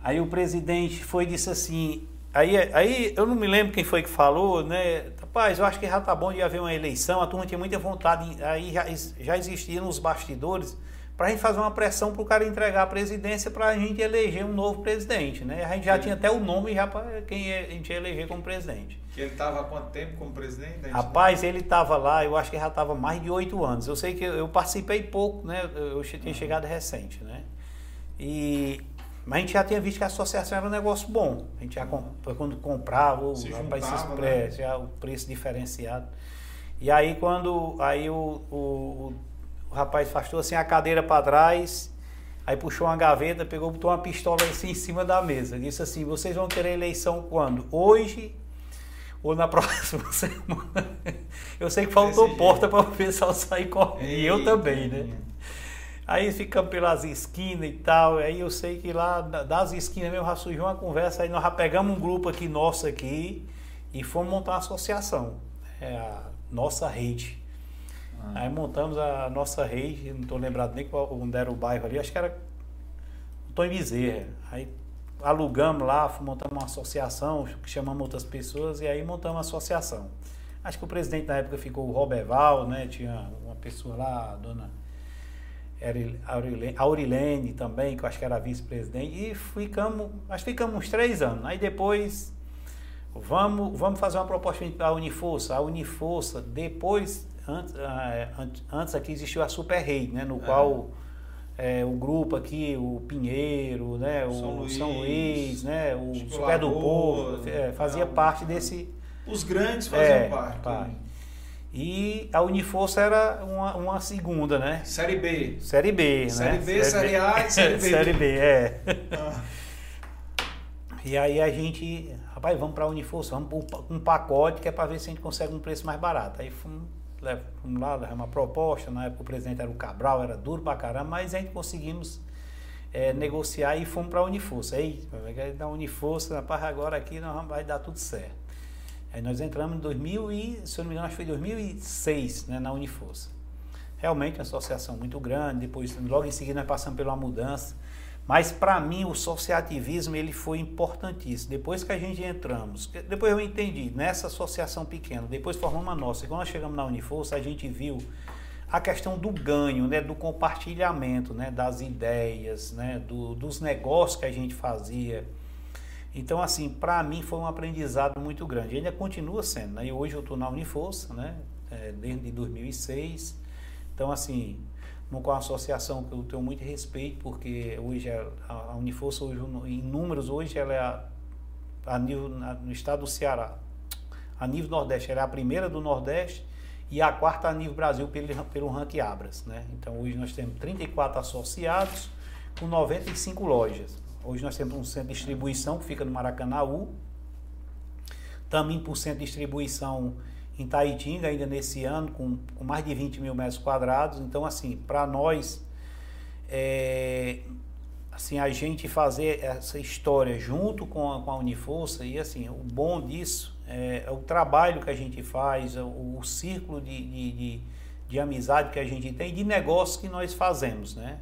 S2: Aí o presidente foi e disse assim, aí, aí eu não me lembro quem foi que falou, né? Rapaz, eu acho que já tá bom de haver uma eleição, a turma tinha muita vontade, aí já, já existia nos bastidores para a gente fazer uma pressão para o cara entregar a presidência para a gente eleger um novo presidente, né? A gente já Sim. tinha até o nome já para quem a gente ia eleger como presidente.
S1: Ele estava há quanto tempo como presidente?
S2: Rapaz, ele estava lá, eu acho que já estava mais de oito anos. Eu sei que eu participei pouco, né? Eu tinha uhum. chegado recente, né? E mas a gente já tinha visto que a associação era um negócio bom. A gente já quando comprava, o,
S1: rapaz,
S2: juntava, né? já, o preço diferenciado. E aí quando aí o, o, o rapaz afastou assim a cadeira para trás, aí puxou uma gaveta, pegou, botou uma pistola assim em cima da mesa. Disse assim: vocês vão querer eleição quando? Hoje ou na próxima semana? Eu sei que faltou Esse porta para o pessoal sair correndo. E eu também, né? Aí ficamos pelas esquinas e tal. Aí eu sei que lá das esquinas mesmo já surgiu uma conversa. Aí nós já pegamos um grupo aqui nosso aqui e fomos montar uma associação. É a nossa rede. Ah. Aí montamos a nossa rede, não estou lembrado nem qual, onde era o bairro ali, acho que era Tom Bezerra. Aí alugamos lá, montamos uma associação, chamamos outras pessoas e aí montamos a associação. Acho que o presidente na época ficou o Roberval, né? Tinha uma pessoa lá, a dona Aurilene também, que eu acho que era vice-presidente, e ficamos, acho que ficamos uns três anos. Aí depois, vamos, vamos fazer uma proposta para a Uniforça. A Uniforça, depois, antes, ah, antes aqui existiu a Super Rede, né? No é. qual é, o grupo aqui, o Pinheiro, né? O São Luís, São Luís né? O Super do Povo, é, fazia parte desse...
S1: Os grandes faziam é, parte. parte.
S2: E a Uniforça era uma, uma segunda, né?
S1: Série B.
S2: Série B,
S1: série né? B, série, série A e Série B.
S2: série B, é. Ah. E aí a gente, rapaz, vamos para a Uniforça, vamos para um pacote que é para ver se a gente consegue um preço mais barato. Aí fomos, fomos lá, uma proposta, na época o presidente era o Cabral, era duro pra caramba, mas a gente conseguimos é, negociar e fomos para a Uniforça. Aí, da Uniforça, rapaz, agora aqui nós vai dar tudo certo. Aí nós entramos em 2000 e, se eu não me engano, acho que foi 2006, né, na Uniforça. Realmente uma associação muito grande, depois logo em seguida nós passamos pela mudança. Mas para mim o associativismo ele foi importantíssimo. Depois que a gente entramos, depois eu entendi, nessa associação pequena, depois formamos a nossa. E quando nós chegamos na Uniforça, a gente viu a questão do ganho, né, do compartilhamento, né, das ideias, né, do, dos negócios que a gente fazia. Então, assim, para mim foi um aprendizado muito grande. ainda continua sendo. Né? E hoje eu estou na Uniforça, né? É, desde 2006. Então, assim, com uma associação que eu tenho muito respeito, porque hoje é, a Uniforça, hoje, em números, hoje ela é a, a nível, no estado do Ceará, a nível Nordeste, ela é a primeira do Nordeste e a quarta a nível Brasil pelo, pelo ranking Abras. Né? Então, hoje nós temos 34 associados com 95 lojas. Hoje nós temos um centro de distribuição que fica no Maracanaú. Também por centro de distribuição em Taitinga, ainda nesse ano, com, com mais de 20 mil metros quadrados. Então, assim, para nós, é, assim, a gente fazer essa história junto com a, com a Uniforça, e assim, o bom disso é, é o trabalho que a gente faz, o, o círculo de, de, de, de amizade que a gente tem, de negócio que nós fazemos, né?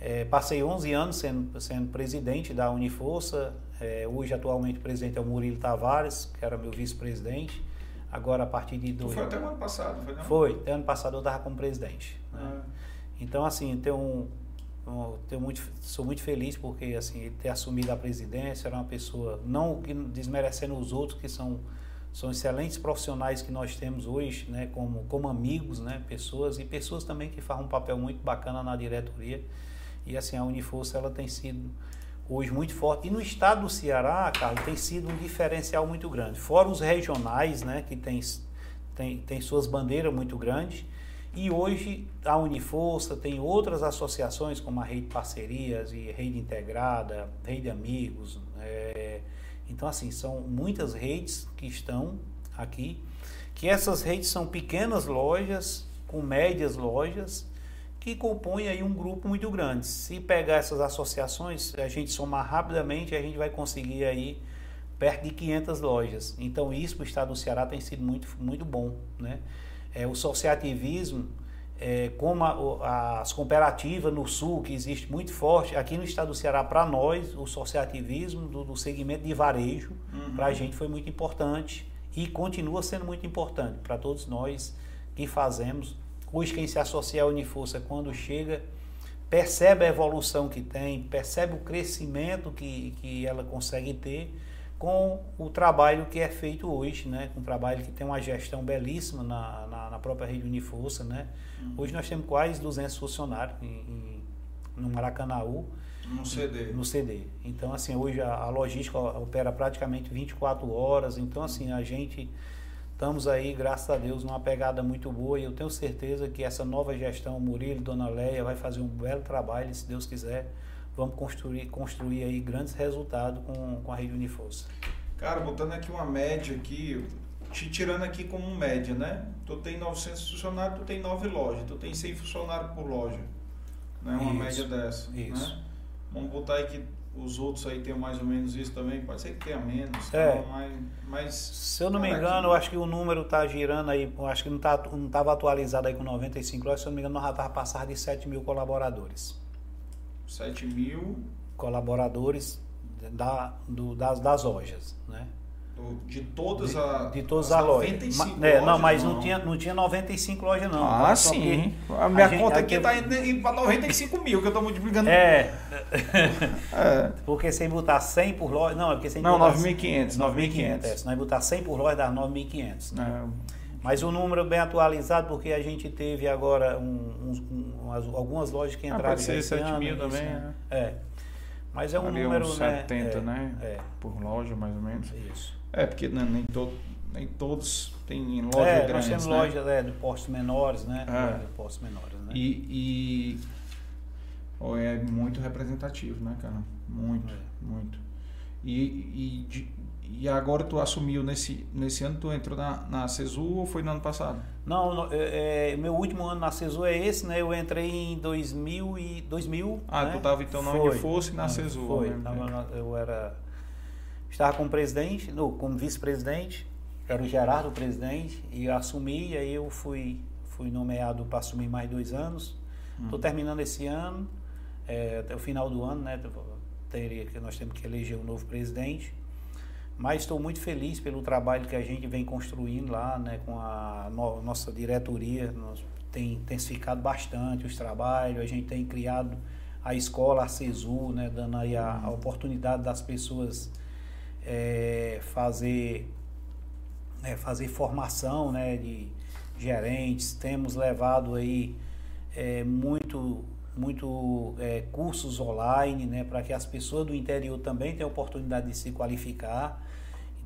S2: É, passei 11 anos sendo, sendo presidente da Uniforça. É, hoje, atualmente, o presidente é o Murilo Tavares, que era meu vice-presidente. Agora, a partir de...
S1: Do... Foi até o ano passado, foi não?
S2: Foi, até ano passado eu estava como presidente. Né? Ah. Então, assim, tenho, um, tenho muito, sou muito feliz porque, assim, ele ter assumido a presidência, era uma pessoa, não desmerecendo os outros, que são, são excelentes profissionais que nós temos hoje, né, como, como amigos, né, pessoas, e pessoas também que fazem um papel muito bacana na diretoria. E assim, a Uniforça ela tem sido hoje muito forte. E no estado do Ceará, Carlos, tem sido um diferencial muito grande. Fora os regionais, né, que tem, tem, tem suas bandeiras muito grandes. E hoje a Uniforça tem outras associações, como a Rede Parcerias e Rede Integrada, Rede Amigos. É, então, assim, são muitas redes que estão aqui, que essas redes são pequenas lojas, com médias lojas, que compõe aí um grupo muito grande. Se pegar essas associações, a gente somar rapidamente, a gente vai conseguir aí perto de 500 lojas. Então isso para o estado do Ceará tem sido muito, muito bom, né? É, o associativismo, é, como a, as cooperativas no sul, que existe muito forte, aqui no estado do Ceará, para nós, o associativismo do, do segmento de varejo, uhum. para a gente foi muito importante e continua sendo muito importante para todos nós que fazemos Hoje quem se associa à Uniforça quando chega percebe a evolução que tem, percebe o crescimento que, que ela consegue ter com o trabalho que é feito hoje, né? com um trabalho que tem uma gestão belíssima na, na, na própria rede Uniforça. Né? Uhum. Hoje nós temos quase 200 funcionários em, em, no Maracanaú.
S1: No CD.
S2: No CD. Então, assim, hoje a, a logística opera praticamente 24 horas. Então, assim, a gente Estamos aí, graças a Deus, numa pegada muito boa e eu tenho certeza que essa nova gestão, Murilo, Dona Leia, vai fazer um belo trabalho, se Deus quiser, vamos construir, construir aí grandes resultados com, com a Rede Uniforça.
S1: Cara, botando aqui uma média aqui, te tirando aqui como média, né? Tu tem 900 funcionários, tu tem 9 lojas, tu tem 100 funcionários por loja, né? Uma isso, média dessa,
S2: isso.
S1: né? Vamos botar aqui os outros aí tenham mais ou menos isso também, pode ser que tenha menos,
S2: É.
S1: mas, mas
S2: Se eu não me engano, eu acho que o número tá girando aí, eu acho que não tá, não estava atualizado aí com 95 lojas, se eu não me engano, nós já estava passando de 7 mil colaboradores.
S1: 7 mil
S2: Colaboradores da, do- das, das lojas, né?
S1: De todas a,
S2: De todas
S1: as
S2: as lojas.
S1: 95
S2: Ma- é, não,
S1: lojas,
S2: mas não, tinha, não tinha 95 lojas não.
S1: Ah, sim. A minha
S2: gente-
S1: conta
S2: a
S1: aqui
S2: que-
S1: tá indo, para 95 mil, que eu tô multiplicando.
S2: É,
S1: É.
S2: porque sem botar 100 por loja, não, é porque sem
S1: Não,
S2: botar
S1: 9.500,
S2: 9.500. É, se nós botar 100 por loja dá 9.500. né?
S1: É,
S2: Mas o número bem atualizado, porque a gente teve agora um- um- umas- algumas lojas que
S1: Ah,
S2: entraram
S1: pode ser
S2: esse
S1: 7
S2: ano,
S1: mil também,
S2: ano. É. Mas é um
S1: ali
S2: número,
S1: uns
S2: né?
S1: 70,
S2: é,
S1: né?
S2: É,
S1: Por loja, mais ou menos.
S2: isso.
S1: É, porque né, nem, todo, nem todos têm loja
S2: é,
S1: grandes,
S2: nós temos
S1: né?
S2: lojas é, de postos menores, né?
S1: É.
S2: De postos menores, né?
S1: E, e é muito representativo, né, cara? Muito,
S2: É.
S1: muito. E, e, de- e agora tu assumiu nesse, nesse ano, tu entrou na, na CESU ou foi no ano passado?
S2: Não, é, é, meu último ano na CESU é esse, né? Eu entrei em 2000 e 2000.
S1: Ah,
S2: né?
S1: tu tava então na
S2: Foi.
S1: onde fosse na
S2: Ah,
S1: CESU.
S2: Foi. eu era estava como presidente, não, como vice-presidente. Era o Gerardo o presidente e eu assumi. E aí eu fui fui nomeado para assumir mais dois anos. Estou terminando esse ano, é, até o final do ano, né? Teria nós temos que eleger um novo presidente. Mas estou muito feliz pelo trabalho que a gente vem construindo lá, né, com a no- nossa diretoria. Nós tem intensificado bastante os trabalhos, a gente tem criado a escola, a CESU, né, dando aí a, a oportunidade das pessoas eh, fazer, eh, fazer formação né, de gerentes. Temos levado aí eh, muito, muito eh, cursos online né, para que as pessoas do interior também tenham oportunidade de se qualificar.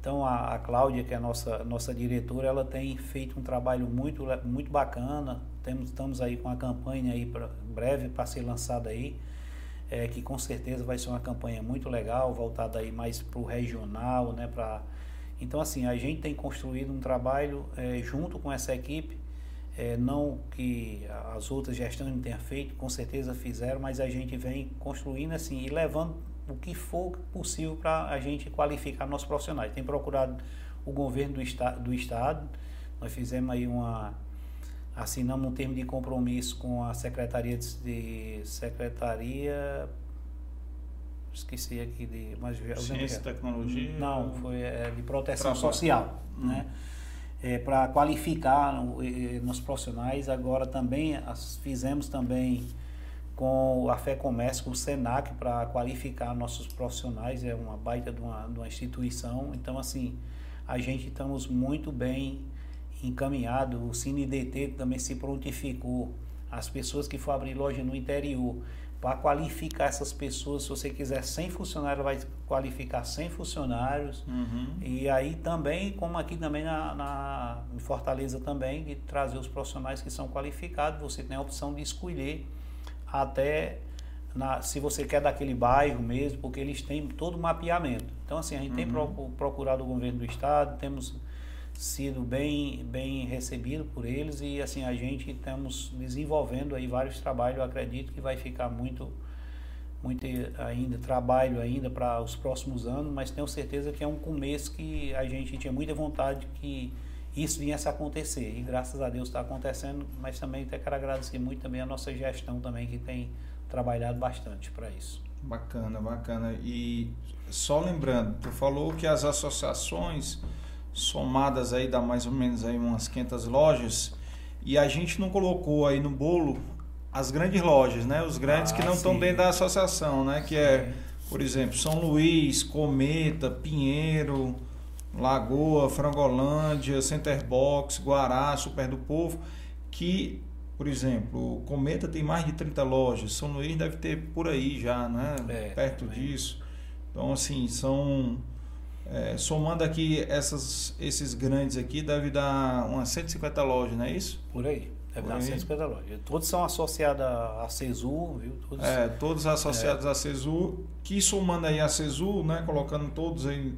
S2: Então a, a Cláudia, que é a nossa, nossa diretora, ela tem feito um trabalho muito, muito bacana. Temos, estamos aí com a campanha aí pra, breve para ser lançada aí, é, que com certeza vai ser uma campanha muito legal, voltada aí mais para o regional, né? Pra, então assim, a gente tem construído um trabalho é, junto com essa equipe, é, não que as outras gestões não tenham feito, com certeza fizeram, mas a gente vem construindo assim e levando o que for possível para a gente qualificar nossos profissionais. Tem procurado o governo do, esta do estado, nós fizemos aí uma assinamos um termo de compromisso com a secretaria de, de secretaria esqueci aqui de mas lembro
S1: Ciência e
S2: é.
S1: tecnologia?
S2: não foi é, de proteção
S1: Trabalho.
S2: social
S1: Hum.
S2: né é, para qualificar o- e nos profissionais agora também as- fizemos também com a Fé Comércio, com o Senac, para qualificar nossos profissionais, é uma baita de uma, de uma instituição. Então, assim, a gente estamos muito bem encaminhado. O CineDT também se prontificou. As pessoas que for abrir loja no interior, para qualificar essas pessoas, se você quiser 100 funcionários, vai qualificar 100 funcionários.
S1: Uhum.
S2: E aí também, como aqui também na, na, em Fortaleza também, de trazer os profissionais que são qualificados, você tem a opção de escolher até na, se você quer daquele bairro mesmo, porque eles têm todo o mapeamento. Então assim, a gente tem
S1: Uhum.
S2: procu- procurado o governo do estado, temos sido bem bem recebido por eles e assim a gente estamos desenvolvendo aí vários trabalhos, eu acredito que vai ficar muito muito ainda trabalho ainda para os próximos anos, mas tenho certeza que é um começo que a gente tinha muita vontade que isso viesse a acontecer e graças a Deus está acontecendo, mas também até quero agradecer muito também a nossa gestão também que tem trabalhado bastante para isso.
S1: Bacana, bacana. E só lembrando, tu falou que as associações somadas aí dá mais ou menos aí umas 500 lojas e a gente não colocou aí no bolo as grandes lojas, né? Os grandes
S2: Ah,
S1: que não estão dentro da associação, né? Que é, por exemplo, São Luís, Cometa, Pinheiro, Lagoa, Frangolândia, Centerbox, Guará, Super do Povo, que, por exemplo, Cometa tem mais de 30 lojas, São Luís deve ter por aí já, né?
S2: É,
S1: Perto
S2: também.
S1: disso. Então, assim, são. É, somando aqui essas, esses grandes aqui, deve dar umas 150 lojas, não é isso?
S2: Por aí. Deve
S1: Por
S2: dar
S1: aí.
S2: 150 lojas. Todos são associados à CESU, viu? Todos,
S1: É, todos associados à CESU, que somando aí a CESU, né, colocando todos aí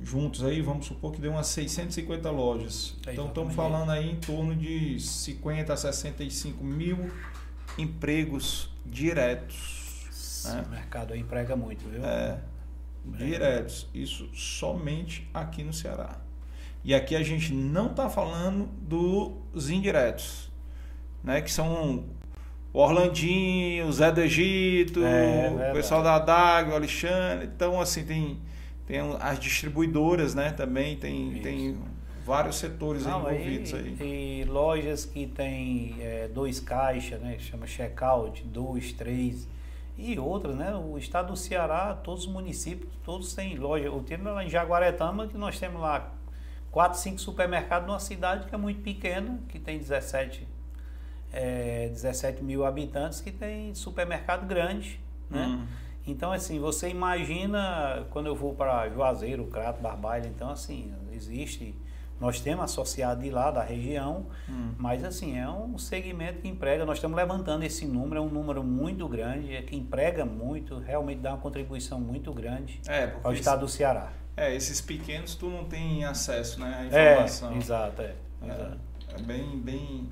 S1: juntos aí, vamos supor que deu umas 650 lojas.
S2: É,
S1: então estamos falando aí em torno de 50 a 65 mil empregos diretos.
S2: Esse né? mercado aí emprega muito, viu?
S1: É, diretos. Isso somente aqui no Ceará. E aqui a gente não está falando dos indiretos, né? Que são o Orlandinho, o Zé do Egito, é, o pessoal da DAG, o Alexandre. Então, assim, tem, tem as distribuidoras, né? Também tem, tem vários setores Não, envolvidos aí.
S2: E lojas que tem é, dois caixas, né? Chama checkout, dois, três. E outras, né? O estado do Ceará, todos os municípios, todos têm loja. Eu tenho lá em Jaguaretama, que nós temos lá quatro, cinco supermercados numa cidade que é muito pequena, que tem 17 é, 17 mil habitantes que tem supermercado grande, né? Uhum. Então, assim, você imagina quando eu vou para Juazeiro, Crato, Barbalha, então, assim, existe, nós temos associado de lá, da região, uhum. mas, assim, é um segmento que emprega, nós estamos levantando esse número, é um número muito grande, é que emprega muito, realmente dá uma contribuição muito grande
S1: é,
S2: ao estado do Ceará.
S1: É, esses pequenos tu não tem acesso, né, à informação.
S2: É, exato, é.
S1: É, exato. é bem, bem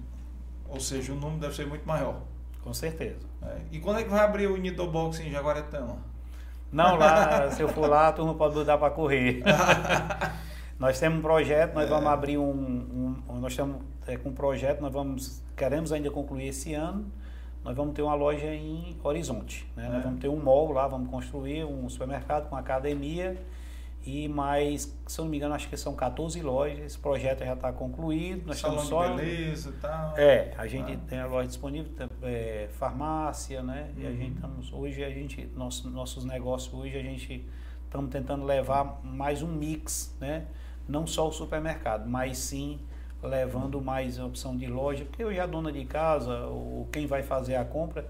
S1: ou seja, o número deve ser muito maior.
S2: Com certeza.
S1: É. E quando é que vai abrir o Nidobox em Jaguaretama?
S2: Não, lá, se eu for lá, a turma pode mudar para correr. nós temos um projeto, nós é. vamos abrir um, um, Nós estamos é, com um projeto, nós vamos. Queremos ainda concluir esse ano. Nós vamos ter uma loja em Horizonte. Né? Nós é. vamos ter um mall lá, vamos construir um supermercado com academia e mais, se eu não me engano, acho que são 14 lojas. Esse projeto já está concluído.
S1: Nós Salão só... de beleza e tal.
S2: É, a gente ah. tem a loja disponível, é, farmácia, né? Uhum. E a gente uhum. estamos, hoje a gente, nosso, nossos negócios hoje a gente estamos tentando levar mais um mix, né? Não só o supermercado, mas sim levando mais a opção de loja, porque hoje a dona de casa, ou quem vai fazer a compra,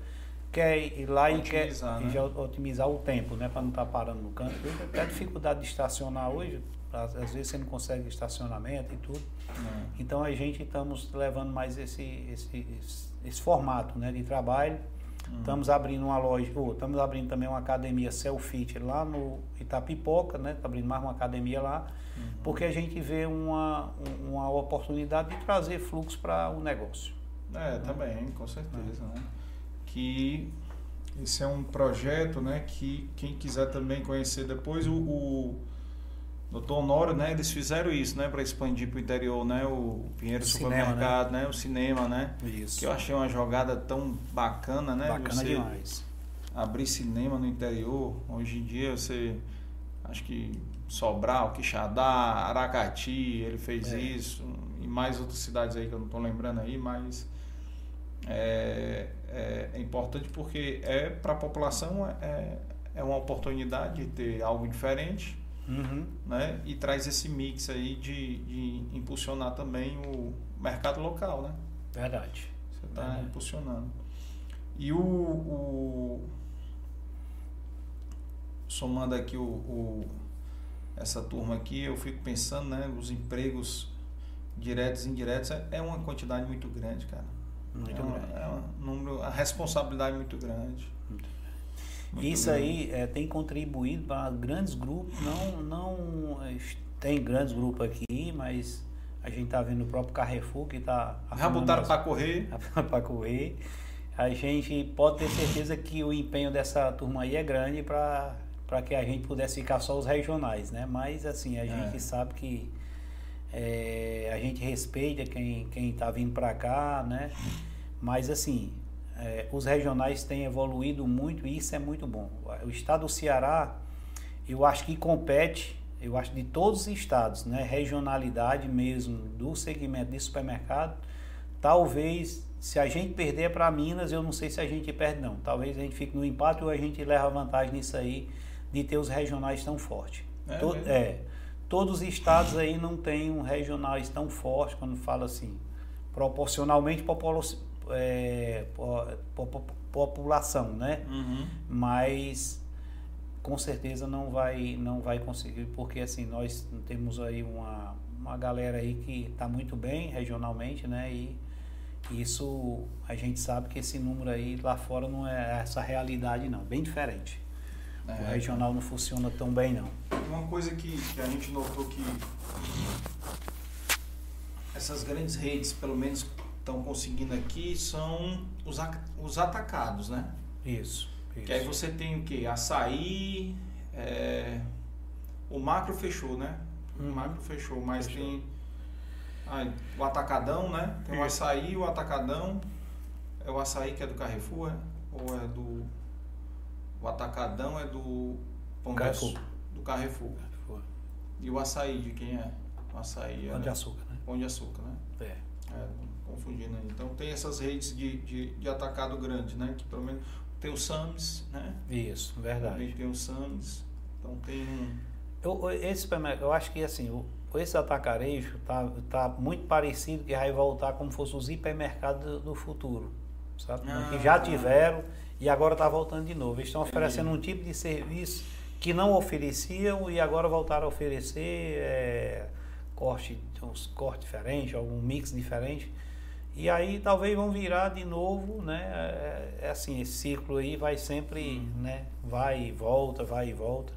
S2: quer ir lá otimizar, e quer né? já otimizar o tempo, né? Para não estar tá parando no canto. Tem dificuldade de estacionar hoje, às, vezes você não consegue estacionamento e tudo. Não. Então a gente estamos levando mais esse, esse, esse, formato né, de trabalho. Uhum. Estamos abrindo uma loja, ou estamos abrindo também uma academia Selfit lá no Itapipoca, né? Está abrindo mais uma academia lá. Porque a gente vê uma, uma oportunidade de trazer fluxo para o negócio.
S1: É, também, com certeza, né? que esse é um projeto, né, que quem quiser também conhecer depois o, o Doutor Honório, né, eles fizeram isso, né, para expandir para o interior, né, o Pinheiro Supermercado, né? né? o cinema, né,
S2: isso.
S1: que eu achei uma jogada tão bacana, né,
S2: bacana você demais.
S1: abrir cinema no interior, hoje em dia você, acho que Sobral, Quixadá, Aracati, ele fez é. isso, e mais outras cidades aí que eu não estou lembrando aí, mas é, é, é importante porque é para a população é, é uma oportunidade de ter algo diferente
S2: uhum.
S1: né? e traz esse mix aí de, de impulsionar também o mercado local. Né?
S2: Verdade.
S1: Você está impulsionando. E o, o, somando aqui o, o, essa turma aqui, eu fico pensando, né, os empregos diretos e indiretos é, é uma quantidade muito grande, cara.
S2: Muito é, grande.
S1: É um número, a responsabilidade é muito grande. Muito
S2: Isso grande. aí é, tem contribuído para grandes grupos, não, não tem grandes grupos aqui, mas a gente está vendo o próprio Carrefour que está.
S1: Já botaram para correr.
S2: para correr. A gente pode ter certeza que o empenho dessa turma aí é grande para que a gente pudesse ficar só os regionais, né? Mas assim, a é. gente sabe que é, a gente respeita quem está vindo para cá, né? Mas assim, é, os regionais têm evoluído muito e isso é muito bom. O estado do Ceará, eu acho que compete, eu acho de todos os estados, né? Regionalidade mesmo do segmento de supermercado, talvez se a gente perder para Minas, eu não sei se a gente perde não. Talvez a gente fique no empate ou a gente leva vantagem nisso aí de ter os regionais tão fortes. É, to é, todos os estados aí não têm um regionais tão forte, quando fala assim, proporcionalmente popula é, população, né?
S1: Uhum.
S2: Mas com certeza não vai não vai conseguir porque assim nós temos aí uma, uma galera aí que está muito bem regionalmente, né? E isso a gente sabe que esse número aí lá fora não é essa realidade não, bem diferente. É, o regional não funciona tão bem, não.
S1: Uma coisa que, que a gente notou que essas grandes redes, pelo menos estão conseguindo aqui, são os, os atacados, né?
S2: Isso.
S1: Isso. Que aí você tem o que? Açaí, é, o macro fechou, né? O uhum. macro fechou, mas fechou. tem aí, o atacadão, né? Tem o açaí, o atacadão. É o açaí que é do Carrefour, é? Ou é do. O atacadão é do
S2: Pão Carrefour.
S1: do Carrefour. Carrefour. E o açaí de quem é? O açaí
S2: é. Pão de açúcar, né?
S1: Pão de açúcar, né?
S2: É.
S1: é confundindo aí. Então tem essas redes de, de, de atacado grande, né? Que pelo menos tem o SAMS, né?
S2: Isso, verdade.
S1: Também tem o SAMS. Então tem um.
S2: Eu, esse eu acho que assim, o, esse atacarejo tá, tá muito parecido que vai voltar como fosse os hipermercados do, do futuro. Sabe? Ah, que já tiveram e agora está voltando de novo. Eles estão oferecendo um tipo de serviço que não ofereciam e agora voltaram a oferecer é, corte, uns cortes diferentes, algum mix diferente. E aí talvez vão virar de novo, né? É, é assim, esse ciclo aí vai sempre, uhum. né? Vai e volta, vai e volta.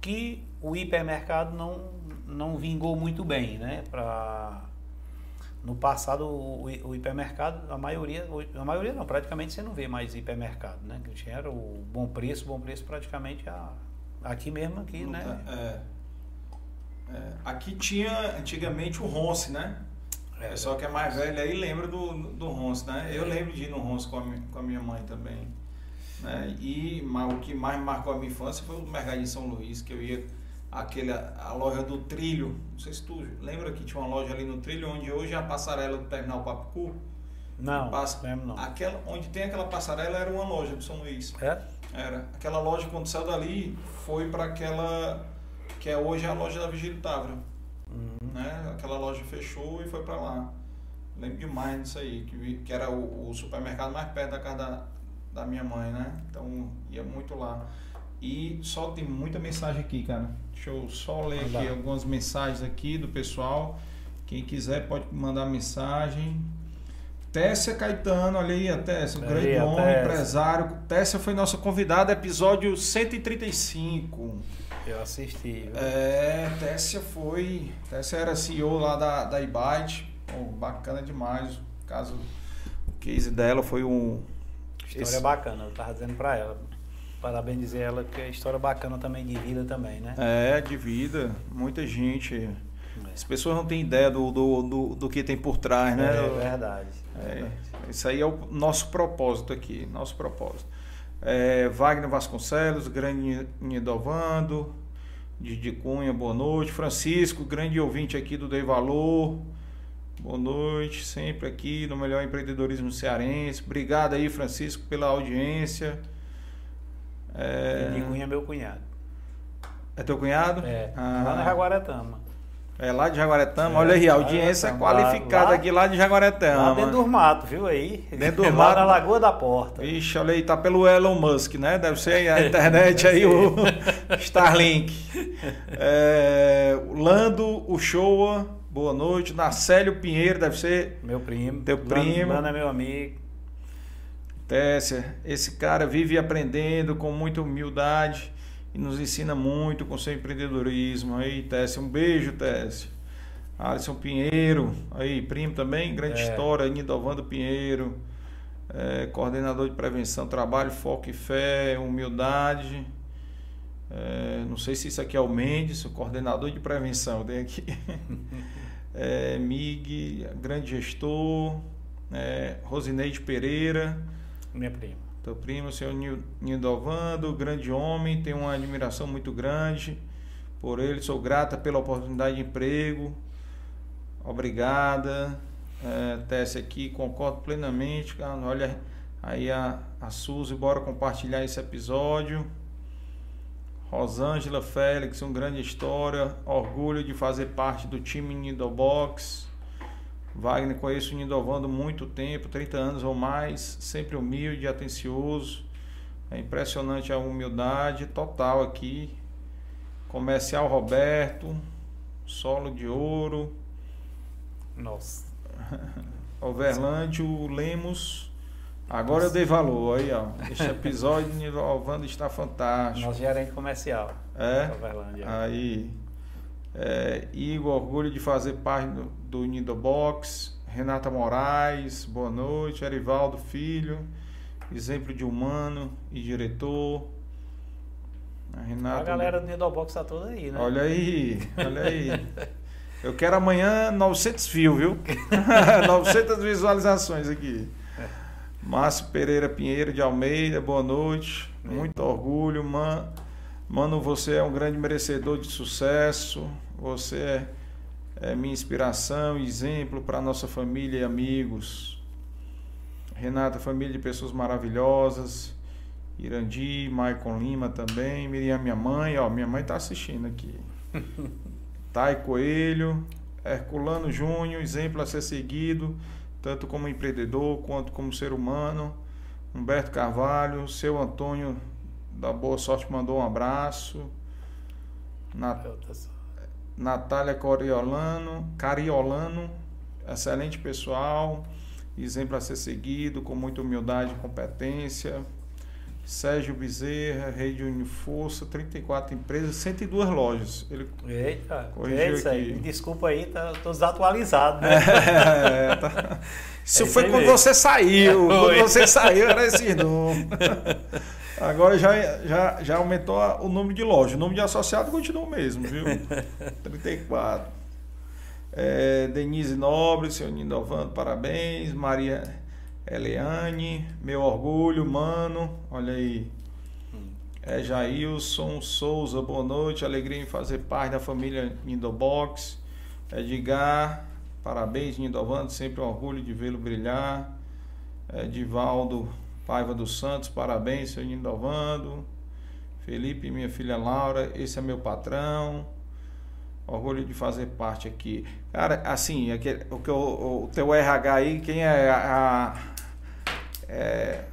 S2: Que o hipermercado não, não vingou muito bem, né? Pra, no passado, o, o hipermercado, a maioria, a maioria não, praticamente você não vê mais hipermercado, né? Que tinha era o bom preço, bom preço praticamente a, aqui mesmo, aqui, né?
S1: É, é, aqui tinha antigamente o Ronce, né? É, pessoal que é mais velho aí lembra do, do Ronce, né? Eu lembro de ir no Ronce com a, com a minha mãe também. Né? E mas, o que mais marcou a minha infância foi o Mercadinho São Luís, que eu ia aquele, a loja do Trilho. Não sei se tu lembra que tinha uma loja ali no Trilho, onde hoje é a passarela do Terminal Papicu.
S2: Não, passa, lembro não.
S1: Aquela, onde tem aquela passarela era uma loja do São Luís.
S2: É?
S1: Era. Aquela loja, quando saiu dali, foi para aquela que é hoje a loja da Vigílio Távora. Uhum. Né? Aquela loja fechou e foi para lá. Lembro demais disso aí, que, que era o, o, supermercado mais perto da casa da, da minha mãe, né? Então ia muito lá. E só tem muita mensagem aqui, cara. Deixa eu só ler aqui algumas mensagens aqui do pessoal. Quem quiser pode mandar mensagem. Tessia Caetano, olha aí a Tessia, um grande homem, empresário. Tessia foi nossa convidada, episódio 135.
S2: Eu assisti. Viu?
S1: É, Tessia foi. Tessia era CEO lá da, da Ibite. Bacana demais. O caso, o case dela foi um.
S2: História esse... bacana, eu tava dizendo pra ela. Parabenizar ela, que é história bacana também de vida também, né?
S1: É, de vida. Muita gente. As pessoas não têm ideia do, do, do, do que tem por trás, né?
S2: É verdade.
S1: É, isso aí é o nosso propósito aqui, nosso propósito. É, Wagner Vasconcelos, grande Nidovando, Didi Cunha, boa noite. Francisco, grande ouvinte aqui do Dei Valor. Boa noite, sempre aqui no melhor empreendedorismo cearense. Obrigado aí, Francisco, pela audiência.
S2: É... Cunha é meu cunhado.
S1: É teu cunhado?
S2: É, ah. lá na Jaguaretama.
S1: É lá de Jaguaretama. É, Olha aí, a audiência é qualificada lá, aqui lá de Jaguaretama. Lá
S2: dentro do mato, viu aí?
S1: Dentro do mato.
S2: na Lagoa da Porta.
S1: Vixe, olha aí, tá pelo Elon Musk, né? Deve ser a internet aí, o Starlink. É, Lando Uchoa, boa noite. Nacélio Pinheiro, deve ser.
S2: Meu primo.
S1: Teu primo.
S2: Lando é meu amigo.
S1: Tessia, esse cara vive aprendendo com muita humildade e nos ensina muito com seu empreendedorismo. Aí, Tessia, um beijo, Tessia. Alisson Pinheiro, aí, primo também, grande é. história, Nidovando Pinheiro, é, coordenador de prevenção, trabalho, foco e fé, humildade. É, não sei se isso aqui é o Mendes, o coordenador de prevenção, tem aqui. é, MIG, grande gestor, é, Rosineide Pereira.
S2: Minha prima.
S1: Teu primo, o senhor Nildovando, grande homem, tenho uma admiração muito grande por ele, sou grata pela oportunidade de emprego. Obrigada. É, Tesse aqui, concordo plenamente. Olha aí a, a Suzy, bora compartilhar esse episódio. Rosângela Félix, uma grande história. Orgulho de fazer parte do time Nidobox. Wagner, conheço o Nindovando muito tempo, 30 anos ou mais, sempre humilde, atencioso. É impressionante a humildade total aqui. Comercial Roberto, solo de ouro.
S2: Nossa.
S1: Overlândio Lemos. Agora Nossa. eu dei valor aí, ó. Este episódio de Nindovando está fantástico.
S2: Nosso gerente comercial.
S1: É? Overlândia. Aí. É, Igor, orgulho de fazer parte do, do Nido Box. Renata Moraes, boa noite. Erivaldo Filho, exemplo de humano e diretor.
S2: A, Renata, a galera do Nidobox tá toda aí, né?
S1: Olha aí, olha aí. Eu quero amanhã 900 views, viu? 900 visualizações aqui. Márcio Pereira Pinheiro de Almeida, boa noite. Muito orgulho, man. Mano, você é um grande merecedor de sucesso. Você é, é minha inspiração, exemplo para nossa família e amigos. Renata, família de pessoas maravilhosas. Irandi, Maicon Lima também. Miriam, minha mãe, ó, minha mãe está assistindo aqui. Tai Coelho, Herculano Júnior, exemplo a ser seguido, tanto como empreendedor quanto como ser humano. Humberto Carvalho, seu Antônio da Boa Sorte mandou um abraço. Nat... Natália Coriolano, Cariolano, excelente pessoal, exemplo a ser seguido, com muita humildade e competência. Sérgio Bezerra, Rede Uniforça, 34 empresas, 102 lojas.
S2: Ele Eita, é isso aí. Desculpa aí, tá, tô desatualizado, né? É,
S1: tá. Isso é foi quando mesmo. você saiu. Foi. Quando você saiu era esse nome. Agora já, já, já aumentou o número de lojas. O número de associado continua o mesmo, viu? 34. É, Denise Nobre, seu Nindovando, parabéns. Maria Eliane, meu orgulho, mano. Olha aí. É Jailson Souza, boa noite. Alegria em fazer parte da família Nindobox. Edgar, parabéns, Nindovando. Sempre um orgulho de vê-lo brilhar. Edivaldo Paiva dos Santos, parabéns, seu Nindovando. Felipe, minha filha Laura, esse é meu patrão. Orgulho de fazer parte aqui. Cara, assim, aquele, o, que o, o teu RH aí, quem é a, é,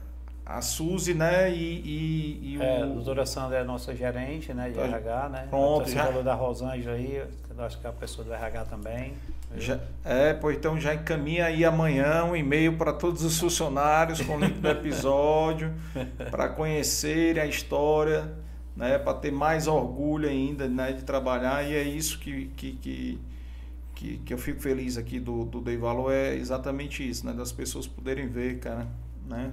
S1: a Suzy, né? E, e,
S2: e o... É, a doutora Sandra é a nossa gerente, né? De tá, RH, né?
S1: Pronto,
S2: já... falou da Rosângela aí, acho que é a pessoa do RH também.
S1: Já, é, pois então já encaminha aí amanhã um e-mail para todos os funcionários com o link do episódio, para conhecerem a história, né? Para ter mais orgulho ainda né, de trabalhar, e é isso que, que, que que, que eu fico feliz aqui do, do Dei Valor é exatamente isso, né? Das pessoas poderem ver, cara, né?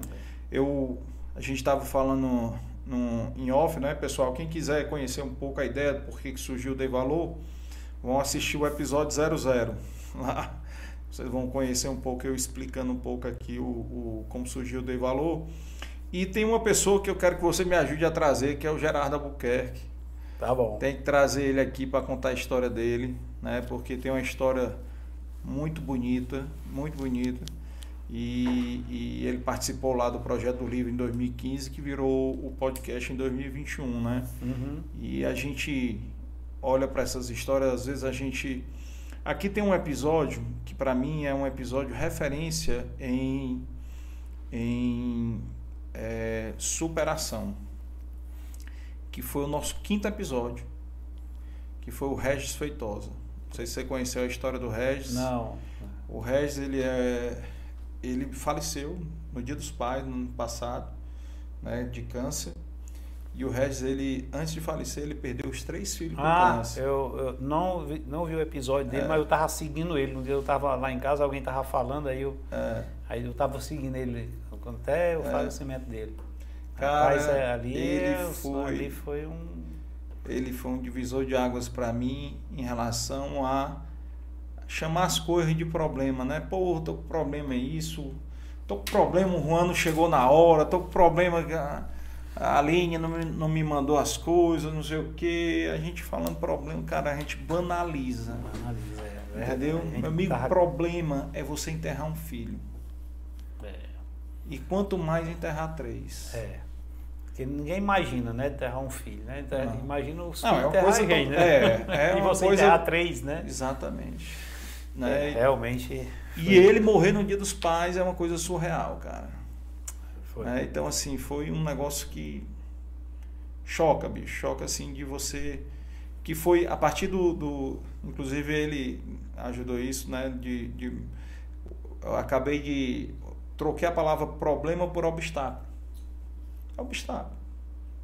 S1: Eu, a gente estava falando no, em off, né, pessoal? Quem quiser conhecer um pouco a ideia do porquê que surgiu o Dei Valor, vão assistir o episódio 00. Lá vocês vão conhecer um pouco, eu explicando um pouco aqui o, o como surgiu o Dei Valor. E tem uma pessoa que eu quero que você me ajude a trazer, que é o Gerardo Albuquerque.
S2: Tá bom.
S1: Tem que trazer ele aqui para contar a história dele, né? Porque tem uma história muito bonita, muito bonita. E, e, ele participou lá do projeto do livro em 2015, que virou o podcast em 2021, né? Uhum. E a gente olha para essas histórias, às vezes a gente. Aqui tem um episódio que para mim é um episódio referência em, em é, superação, que foi o nosso quinto episódio, que foi o Regis Feitosa. Não sei se você conheceu a história do Regis.
S2: Não.
S1: O Regis ele é ele faleceu no Dia dos Pais, no ano passado, né, de câncer. E o Regis, ele, antes de falecer, ele perdeu os três filhos
S2: ah, por câncer. Eu, eu não, vi, não vi o episódio dele, é. mas eu estava seguindo ele. Um dia eu estava lá em casa, alguém estava falando, aí eu é. aí eu estava seguindo ele até o é. falecimento dele.
S1: Cara, Rapaz, é, ali, ele
S2: foi, ali foi um...
S1: Ele foi um divisor de águas para mim em relação a chamar as coisas de problema, né? Pô, tô com problema é isso, tô com problema, o Juan não chegou na hora, tô com problema, a, a linha não me, não me mandou as coisas, não sei o que. A gente falando problema, cara, a gente banaliza. Banaliza, é. Entendeu? Meu amigo, tá... problema é você enterrar um filho. É. E quanto mais enterrar três.
S2: É. Porque ninguém imagina, né, enterrar um filho, né? Imagina os
S1: não, é enterrar ninguém,
S2: né? É, é e você coisa... enterrar três, né?
S1: Exatamente.
S2: Né? É, realmente.
S1: E ele morrer no dia dos pais é uma coisa surreal, cara. Né? Então, assim, foi um negócio que choca, bicho. Choca, assim, de você. Que foi a partir do. do inclusive, ele ajudou isso, né? De, de, eu acabei de. Troquei a palavra problema por obstáculo. É obstáculo.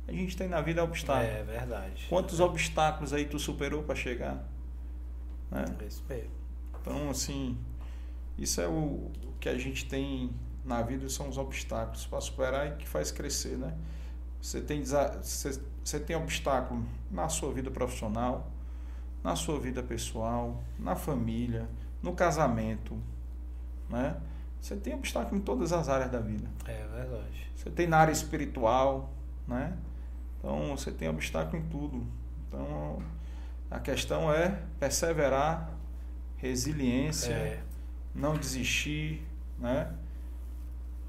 S1: A gente tem na vida é obstáculo.
S2: É verdade.
S1: Quantos
S2: é.
S1: obstáculos aí tu superou para chegar? Né?
S2: Respeito.
S1: Então, assim, isso é o que a gente tem na vida são os obstáculos para superar e que faz crescer, né? Você tem, você, tem obstáculo na sua vida profissional, na sua vida pessoal, na família, no casamento, né? Você tem obstáculo em todas as áreas da vida.
S2: É verdade.
S1: Você tem na área espiritual, né? Então você tem obstáculo em tudo. Então a questão é perseverar, resiliência, é. não desistir, né?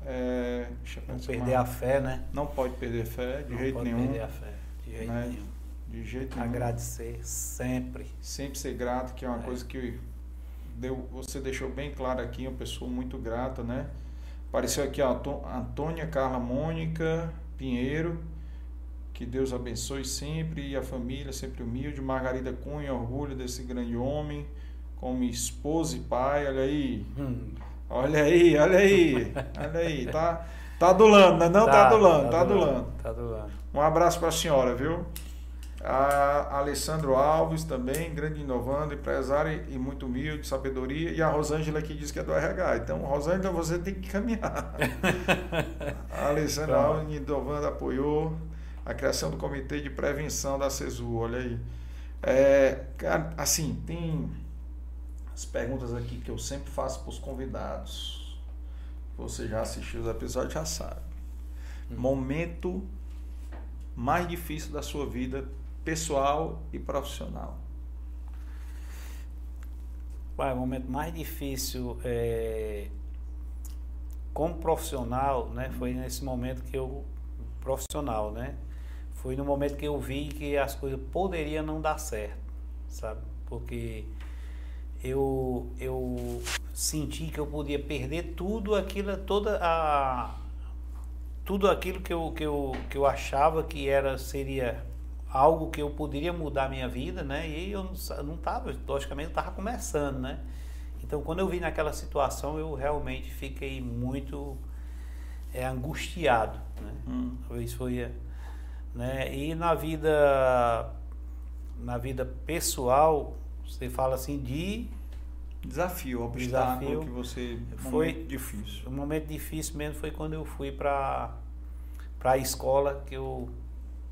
S2: É, não perder a fé, né?
S1: Não pode perder fé de não jeito
S2: pode
S1: nenhum.
S2: perder a fé, de jeito né? nenhum.
S1: De jeito nenhum.
S2: Agradecer sempre.
S1: Sempre ser grato, que é uma é. coisa que deu, você deixou bem claro aqui, uma pessoa muito grata, né? Apareceu aqui a Antônia Carla Mônica Pinheiro, que Deus abençoe sempre e a família sempre humilde. Margarida Cunha, orgulho desse grande homem, como esposa e pai, olha aí. Hum. Olha aí, olha aí, olha aí, tá, tá adulando, né? não tá, tá adulando, tá, tá adulando.
S2: Tá adulando.
S1: Um abraço para a senhora, viu? A Alessandro Alves também, grande inovando, empresário e muito humilde, sabedoria. E a Rosângela que diz que é do RH. Então, Rosângela, você tem que caminhar. a Alessandro Alves, inovando, apoiou a criação do Comitê de Prevenção da CESU. Olha aí. É, assim, tem as perguntas aqui que eu sempre faço para os convidados. Você já assistiu os episódios, já sabe. Hum. Momento mais difícil da sua vida pessoal e profissional?
S2: o momento mais difícil é, como profissional, né, foi nesse momento que eu profissional, né, foi no momento que eu vi que as coisas poderiam não dar certo, sabe? Porque eu eu senti que eu podia perder tudo aquilo, toda a tudo aquilo que eu, que eu, que eu achava que era seria algo que eu poderia mudar a minha vida, né? E eu não estava, logicamente, estava começando, né? Então, quando eu vi naquela situação, eu realmente fiquei muito é, angustiado, né? Hum. Talvez foi, né? E na vida, na vida pessoal, você fala assim de
S1: desafio, obstáculo desafio, que você
S2: foi difícil. Um momento difícil mesmo foi quando eu fui para para a escola que eu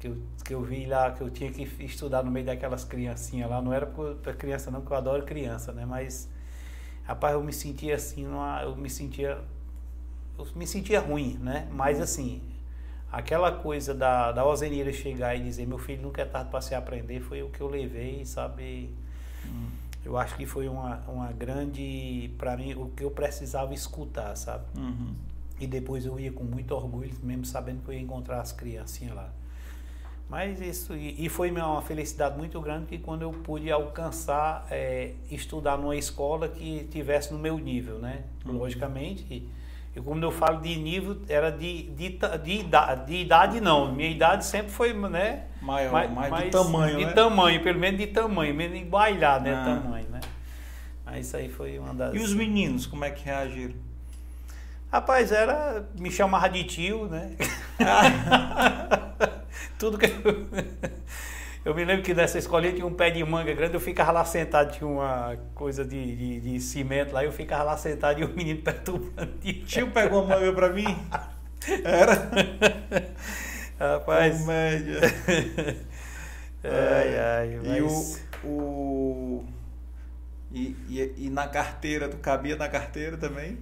S2: que eu, que eu vi lá, que eu tinha que estudar no meio daquelas criancinhas lá. Não era para criança não, que eu adoro criança, né? Mas, rapaz, eu me sentia assim, numa, eu me sentia... Eu me sentia ruim, né? Mas, uhum. assim, aquela coisa da, da chegar e dizer meu filho nunca é tarde para se aprender foi o que eu levei, sabe? Hum. Eu acho que foi uma, uma grande, para mim, o que eu precisava escutar, sabe? Uhum. E depois eu ia com muito orgulho, mesmo sabendo que eu ia encontrar as criancinhas lá. Mas isso, e, foi uma felicidade muito grande que quando eu pude alcançar, é, estudar numa escola que tivesse no meu nível, né? Uhum. Logicamente, e, quando eu falo de nível, era de, de, de, idade, de idade não, minha idade sempre foi, né?
S1: Maior, mais, mais, de tamanho,
S2: De
S1: né?
S2: tamanho, pelo menos de tamanho, menos de bailar, né? Ah. Tamanho, né? Mas isso aí foi uma das...
S1: E os meninos, como é que reagiram?
S2: Rapaz, era... Me chamava de tio, né? tudo que eu... me lembro que nessa escolinha tinha um pé de manga grande, eu ficava lá sentado, tinha uma coisa de, de, de cimento lá, eu ficava lá sentado e o menino perturbando.
S1: Tio pegou uma manga pra mim? Era?
S2: Rapaz.
S1: Comédia.
S2: ai, ai,
S1: mas... E o... o... E, e, e na carteira, tu cabia na carteira também?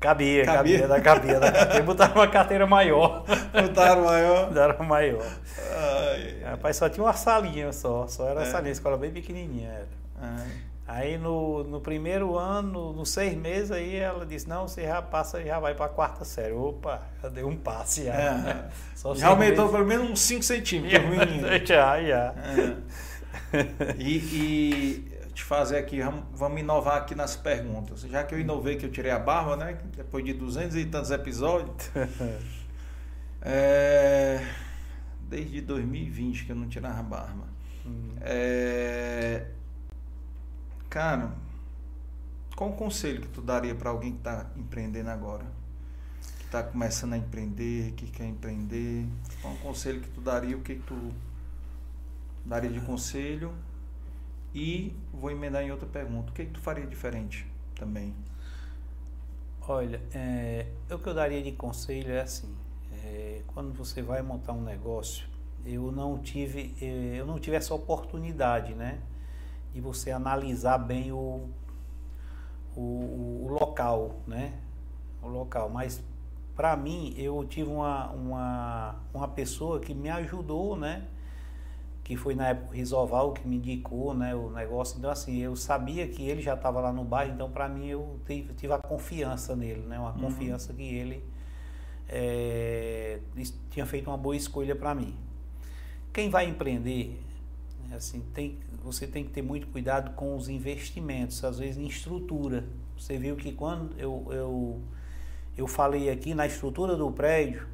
S2: Cabia, cabia, cabia, cabia, cabia. Botaram uma carteira maior.
S1: Botaram maior?
S2: Botaram maior. Ai, Rapaz, só tinha uma salinha só, só era é. salinha, escola bem pequenininha era. Ai. Aí no, no primeiro ano, nos seis meses, aí ela disse, não, você já passa, já vai para a quarta série. Opa, já deu um passe já. É.
S1: já aumentou meses. pelo menos uns 5 centímetros.
S2: Já, já. É.
S1: E, e te fazer aqui, vamos inovar aqui nas perguntas. Já que eu inovei, que eu tirei a barba, né? Depois de duzentos e tantos episódios. é, desde 2020 que eu não tirava a barba. Uhum. É, cara, qual o conselho que tu daria para alguém que está empreendendo agora? Que está começando a empreender, que quer empreender? Qual o conselho que tu daria? O que, que tu daria de conselho? E vou emendar em outra pergunta. O que, é que tu faria diferente também?
S2: Olha, é, o que eu daria de conselho é assim, é, quando você vai montar um negócio, eu não tive, é, eu não tive essa oportunidade, né, de você analisar bem o, o, o local, né, o local. Mas para mim, eu tive uma, uma, uma pessoa que me ajudou, né, que foi na época o Risoval que me indicou né, o negócio. Então, assim, eu sabia que ele já estava lá no bairro, então, para mim, eu tive, tive, a confiança nele, né, uma uhum. confiança que ele é, tinha feito uma boa escolha para mim. Quem vai empreender, assim, tem, você tem que ter muito cuidado com os investimentos, às vezes em estrutura. Você viu que quando eu, eu, eu falei aqui na estrutura do prédio,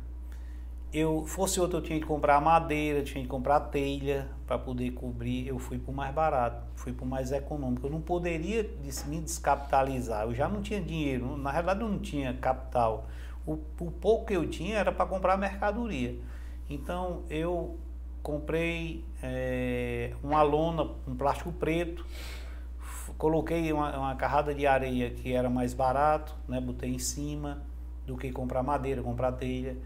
S2: eu fosse outro eu tinha que comprar madeira, tinha que comprar telha para poder cobrir. Eu fui para o mais barato, fui para o mais econômico. Eu não poderia me descapitalizar. Eu já não tinha dinheiro, na realidade eu não tinha capital. O, o pouco que eu tinha era para comprar mercadoria. Então eu comprei é, uma lona, um plástico preto, coloquei uma, uma carrada de areia que era mais barato, né? Botei em cima do que comprar madeira, comprar telha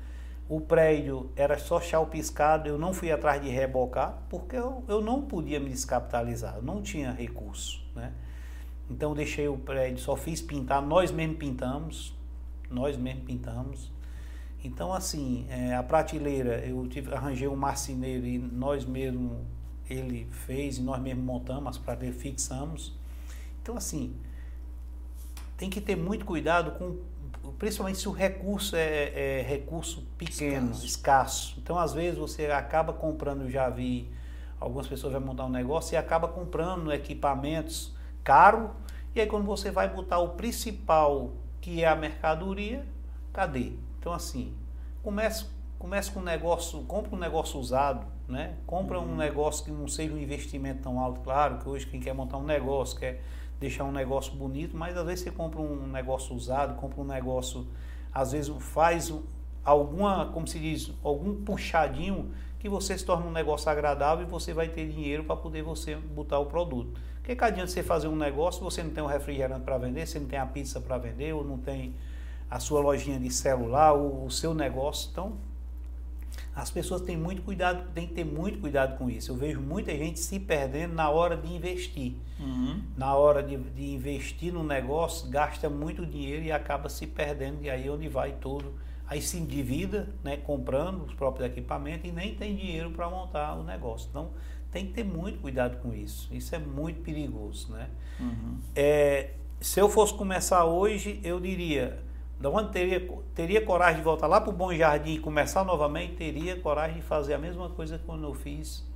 S2: o prédio era só piscado, eu não fui atrás de rebocar, porque eu, eu não podia me descapitalizar, eu não tinha recurso, né? Então deixei o prédio, só fiz pintar, nós mesmo pintamos, nós mesmo pintamos. Então assim, é, a prateleira, eu tive, arranjei um marceneiro e nós mesmo, ele fez e nós mesmo montamos, as prateleiras fixamos. Então assim, tem que ter muito cuidado com principalmente se o recurso é, é recurso pequeno, escasso. escasso. Então, às vezes, você acaba comprando, eu já vi algumas pessoas vão montar um negócio e acaba comprando equipamentos caro e aí quando você vai botar o principal, que é a mercadoria, cadê? Então, assim, comece, comece com um negócio, compra um negócio usado, né? Compra uhum. um negócio que não seja um investimento tão alto, claro, que hoje quem quer montar um negócio, quer deixar um negócio bonito, mas às vezes você compra um negócio usado, compra um negócio, às vezes faz alguma, como se diz, algum puxadinho que você se torna um negócio agradável e você vai ter dinheiro para poder você botar o produto. Porque que adianta você fazer um negócio, você não tem um refrigerante para vender, você não tem a pizza para vender, ou não tem a sua lojinha de celular, o seu negócio. Então, as pessoas têm muito cuidado, têm que ter muito cuidado com isso. Eu vejo muita gente se perdendo na hora de investir. Uhum. Na hora de, de, investir no negócio, gasta muito dinheiro e acaba se perdendo, e aí é onde vai todo. Aí se endivida, né, comprando os próprios equipamentos e nem tem dinheiro para montar o negócio. Então, tem que ter muito cuidado com isso. Isso é muito perigoso. Né? Uhum. É, se eu fosse começar hoje, eu diria da onde teria, teria coragem de voltar lá para o Bom Jardim e começar novamente, teria coragem de fazer a mesma coisa que eu fiz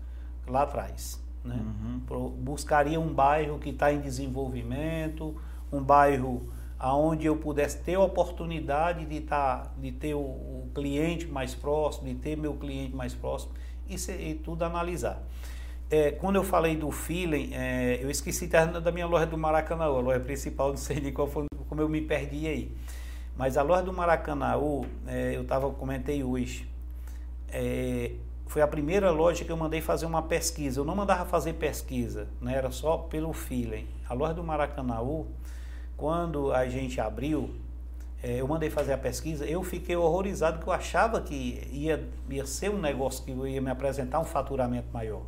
S2: lá atrás. Né? Uhum. Buscaria um bairro que está em desenvolvimento, um bairro aonde eu pudesse ter a oportunidade de, tá, de ter o, o cliente mais próximo, de ter meu cliente mais próximo e, se, e tudo analisar. É, quando eu falei do feeling, é, eu esqueci da minha loja do Maracanã, a loja principal, não sei nem qual foi, como eu me perdi aí. Mas a loja do Maracanaú, é, eu tava, comentei hoje, é, foi a primeira loja que eu mandei fazer uma pesquisa. Eu não mandava fazer pesquisa, né? era só pelo feeling. A loja do Maracanaú, quando a gente abriu, é, eu mandei fazer a pesquisa, eu fiquei horrorizado porque eu achava que ia, ia ser um negócio que ia me apresentar um faturamento maior.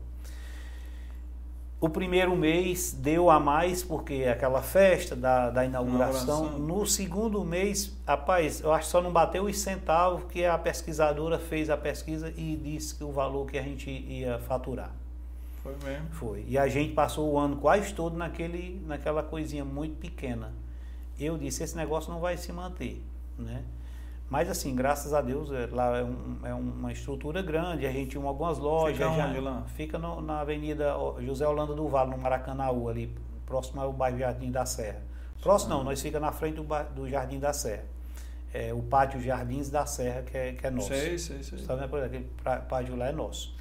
S2: O primeiro mês deu a mais, porque é aquela festa da, da inauguração. inauguração. No segundo mês, rapaz, eu acho que só não bateu os centavos que a pesquisadora fez a pesquisa e disse que o valor que a gente ia faturar.
S1: Foi mesmo?
S2: Foi. E a gente passou o ano quase todo naquele, naquela coisinha muito pequena. Eu disse, esse negócio não vai se manter, né? Mas assim, graças a Deus, é, lá é, um, é uma estrutura grande, a gente tinha algumas lojas. Fica
S1: onde lá?
S2: Fica no, na Avenida José Holanda do Vale, no Maracanaú, ali, próximo ao bairro Jardim da Serra. Próximo não, nós fica na frente do, do Jardim da Serra. É, o pátio Jardins da Serra, que é, que é nosso.
S1: Sei, sei, sei.
S2: Sabe, aquele pátio lá é nosso.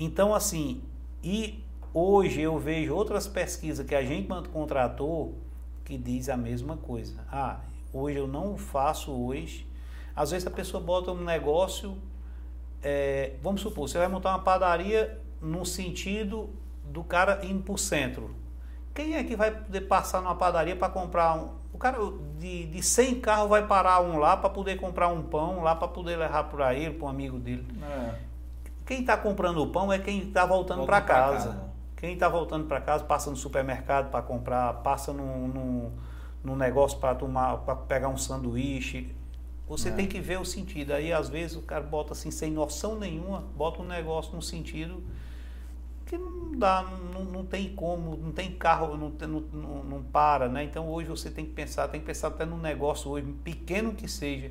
S2: Então, assim, e hoje eu vejo outras pesquisas que a gente contratou que diz a mesma coisa. Ah, hoje eu não faço hoje às vezes a pessoa bota um negócio, é, vamos supor, você vai montar uma padaria no sentido do cara ir para o centro. Quem é que vai poder passar numa padaria para comprar um. O cara de, de 100 carros vai parar um lá para poder comprar um pão, lá para poder levar para ele, para um amigo dele. É. Quem está comprando o pão é quem está voltando para casa. casa. Quem está voltando para casa passa no supermercado para comprar, passa num, num, num negócio para tomar, para pegar um sanduíche. Você é. tem que ver o sentido. Aí às vezes o cara bota assim sem noção nenhuma, bota um negócio no sentido que não dá, não, não tem como, não tem carro, não, não, não para, né? Então hoje você tem que pensar, tem que pensar até num negócio hoje, pequeno que seja,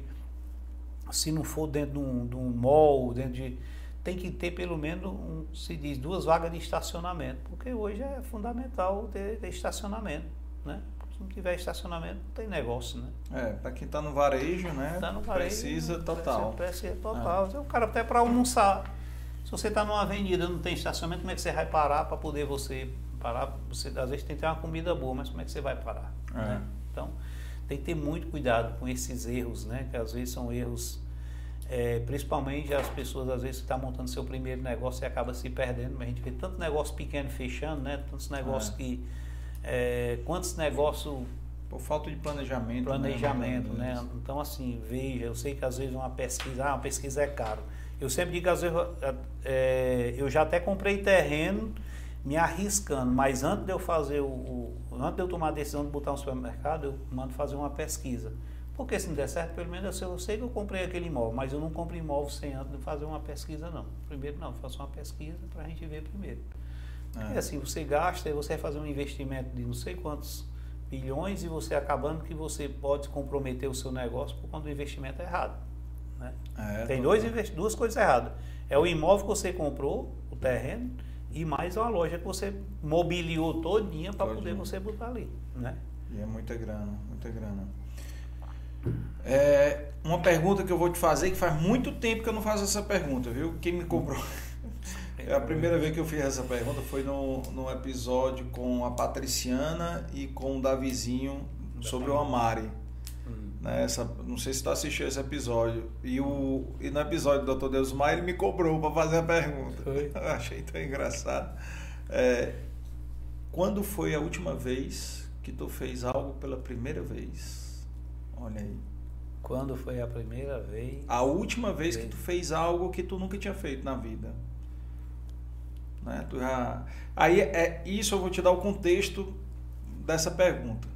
S2: se não for dentro de um, de um mall, dentro de. Tem que ter pelo menos, um, se diz, duas vagas de estacionamento, porque hoje é fundamental ter, ter estacionamento, né? Não tiver estacionamento, não tem negócio, né?
S1: É, para quem está no varejo, né?
S2: Tá no varejo,
S1: precisa total.
S2: Precisa total. É. O cara até para almoçar se você está numa avenida não tem estacionamento, como é que você vai parar para poder você parar? Você às vezes tem que ter uma comida boa, mas como é que você vai parar? É. Né? Então tem que ter muito cuidado com esses erros, né? Que às vezes são erros, é, principalmente as pessoas às vezes estão tá montando seu primeiro negócio e acaba se perdendo. Mas a gente vê tanto negócio pequeno fechando, né? Tantos negócios é. que é, quantos negócios
S1: por falta de planejamento.
S2: Né? Planejamento, né? né? Então, assim, veja, eu sei que às vezes uma pesquisa, ah, uma pesquisa é caro. Eu sempre digo, às vezes, é, eu já até comprei terreno me arriscando, mas antes de eu fazer o, o, antes de eu tomar a decisão de botar um supermercado, eu mando fazer uma pesquisa. Porque se não der certo, pelo menos eu sei que eu comprei aquele imóvel, mas eu não compro imóvel sem antes de fazer uma pesquisa, não. Primeiro não, faço uma pesquisa para a gente ver primeiro. É. assim, você gasta e você vai fazer um investimento de não sei quantos bilhões e você acabando que você pode comprometer o seu negócio por quando o investimento é errado. Né? É, Tem dois, duas coisas erradas. É o imóvel que você comprou, o terreno, e mais uma loja que você mobiliou todinha para poder você botar ali. Né?
S1: E é muita grana, muita grana. É, uma pergunta que eu vou te fazer, que faz muito tempo que eu não faço essa pergunta, viu? Quem me cobrou. É a primeira vez que eu fiz essa pergunta foi no, no episódio com a Patriciana e com o Davizinho sobre o Amari. Né, essa, não sei se tu assistiu esse episódio. E, o, e no episódio do Dr. Deus Maia ele me cobrou para fazer a pergunta. Eu achei tão engraçado. É, quando foi a última vez que tu fez algo pela primeira vez? Olha aí.
S2: Quando foi a primeira vez?
S1: A última vez que tu fez algo que tu nunca tinha feito na vida. Né? Tu já... Aí é isso eu vou te dar o contexto dessa pergunta.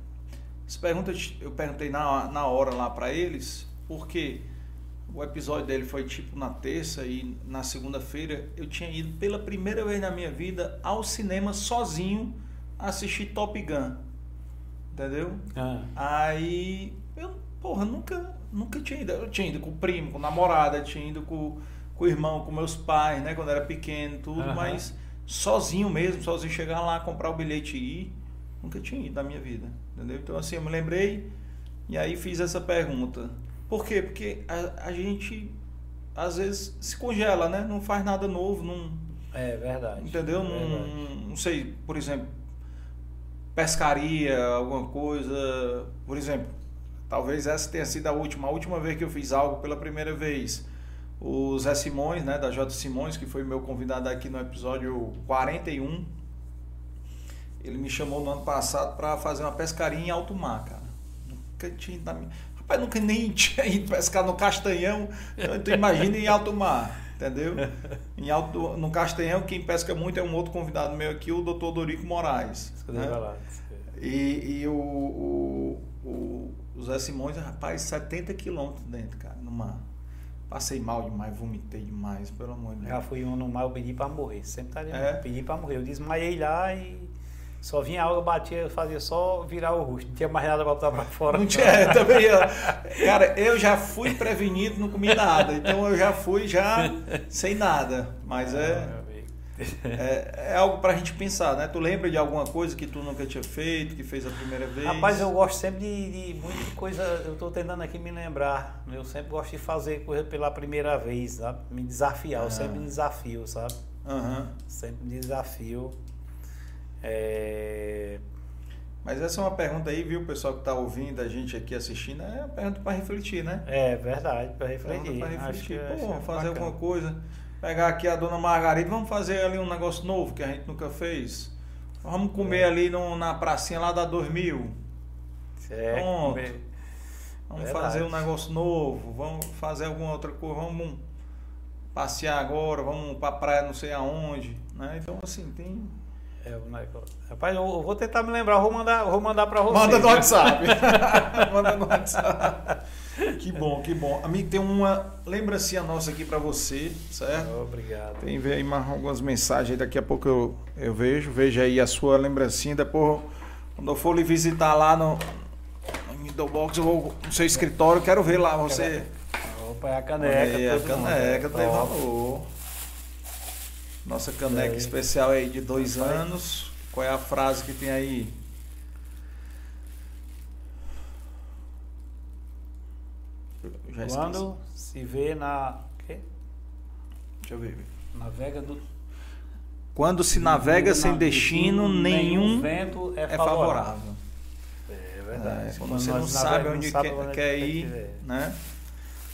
S1: Essa pergunta eu perguntei na, na hora lá para eles, porque o episódio dele foi tipo na terça e na segunda-feira eu tinha ido pela primeira vez na minha vida ao cinema sozinho assistir Top Gun. Entendeu? Ah. Aí eu, porra, nunca, nunca tinha ido. Eu tinha ido com o primo, com a namorada, tinha ido com, com o irmão, com meus pais, né? Quando era pequeno, tudo, mas sozinho mesmo, sozinho chegar lá, comprar o bilhete e ir, nunca tinha ido na minha vida. Entendeu? Então, assim, eu me lembrei e aí fiz essa pergunta. Por quê? Porque a, a gente às vezes se congela, né? Não faz nada novo, não.
S2: É verdade.
S1: Entendeu?
S2: É
S1: verdade. Não, não sei, por exemplo, pescaria, alguma coisa. Por exemplo, talvez essa tenha sido a última, a última vez que eu fiz algo pela primeira vez. O Zé Simões, né, da J Simões, que foi meu convidado aqui no episódio 41, ele me chamou no ano passado para fazer uma pescaria em alto mar, cara. Nunca tinha ido minha... Rapaz, nunca nem tinha ido pescar no Castanhão. Então imagina em alto mar, entendeu? Em alto, no Castanhão, quem pesca muito é um outro convidado meu aqui, o doutor Dorico Moraes. Né? E, e o, o, o, o Zé Simões, rapaz, 70 quilômetros dentro, cara, no mar. Passei mal demais, vomitei demais, pelo amor de Deus.
S2: Já fui um no mar, eu pedi para morrer. Sempre estaria é? pedi para morrer. Eu desmaiei lá e só vinha a água, batia, fazia só virar o rosto. Não tinha mais nada para botar para fora.
S1: Não tinha, é, também. Cara, eu já fui prevenido, não comi nada. Então eu já fui já sem nada. Mas é, é, é algo para a gente pensar, né? Tu lembra de alguma coisa que tu nunca tinha feito, que fez a primeira vez?
S2: Rapaz, eu gosto sempre de, de muita coisa. Eu estou tentando aqui me lembrar. Eu sempre gosto de fazer coisa pela primeira vez, sabe? Me desafiar. Eu ah. sempre me desafio, sabe?
S1: Uhum.
S2: Sempre me desafio. É...
S1: Mas essa é uma pergunta aí, viu, pessoal que está ouvindo a gente aqui assistindo, é uma pergunta para refletir, né?
S2: É verdade, para refletir.
S1: Para refletir, acho pô, acho fazer alguma coisa. Pegar aqui a dona Margarida, vamos fazer ali um negócio novo que a gente nunca fez. Vamos comer é. ali no, na pracinha lá da 2000.
S2: É,
S1: Pronto.
S2: é,
S1: Vamos
S2: Verdade.
S1: fazer um negócio novo, vamos fazer alguma outra coisa, vamos passear agora, vamos pra praia não sei aonde, né? Então assim, tem.
S2: é. Rapaz, eu vou tentar me lembrar, vou mandar, vou mandar pra você.
S1: Manda no WhatsApp. Manda no WhatsApp. Que bom, que bom. Amigo, tem uma lembrancinha nossa aqui pra você, certo?
S2: Obrigado.
S1: Tem ver aí mais algumas mensagens, daqui a pouco eu, eu vejo. Veja aí a sua lembrancinha. Depois, quando eu for lhe visitar lá no, no Middlebox, eu vou no seu escritório, quero ver lá você.
S2: Opa, é a caneca.
S1: aí, a
S2: mundo.
S1: caneca tem
S2: Top.
S1: valor. Nossa caneca especial aí de dois anos. Qual é a frase que tem aí? Já esqueci.
S2: Quando se vê na. quê?
S1: Deixa eu ver.
S2: Navega do.
S1: Quando se navega sem
S2: na-
S1: destino, nenhum
S2: vento é,
S1: é
S2: favorável.
S1: favorável.
S2: É verdade.
S1: É, quando você não sabe onde
S2: não sabe
S1: quer,
S2: onde
S1: quer ir, né?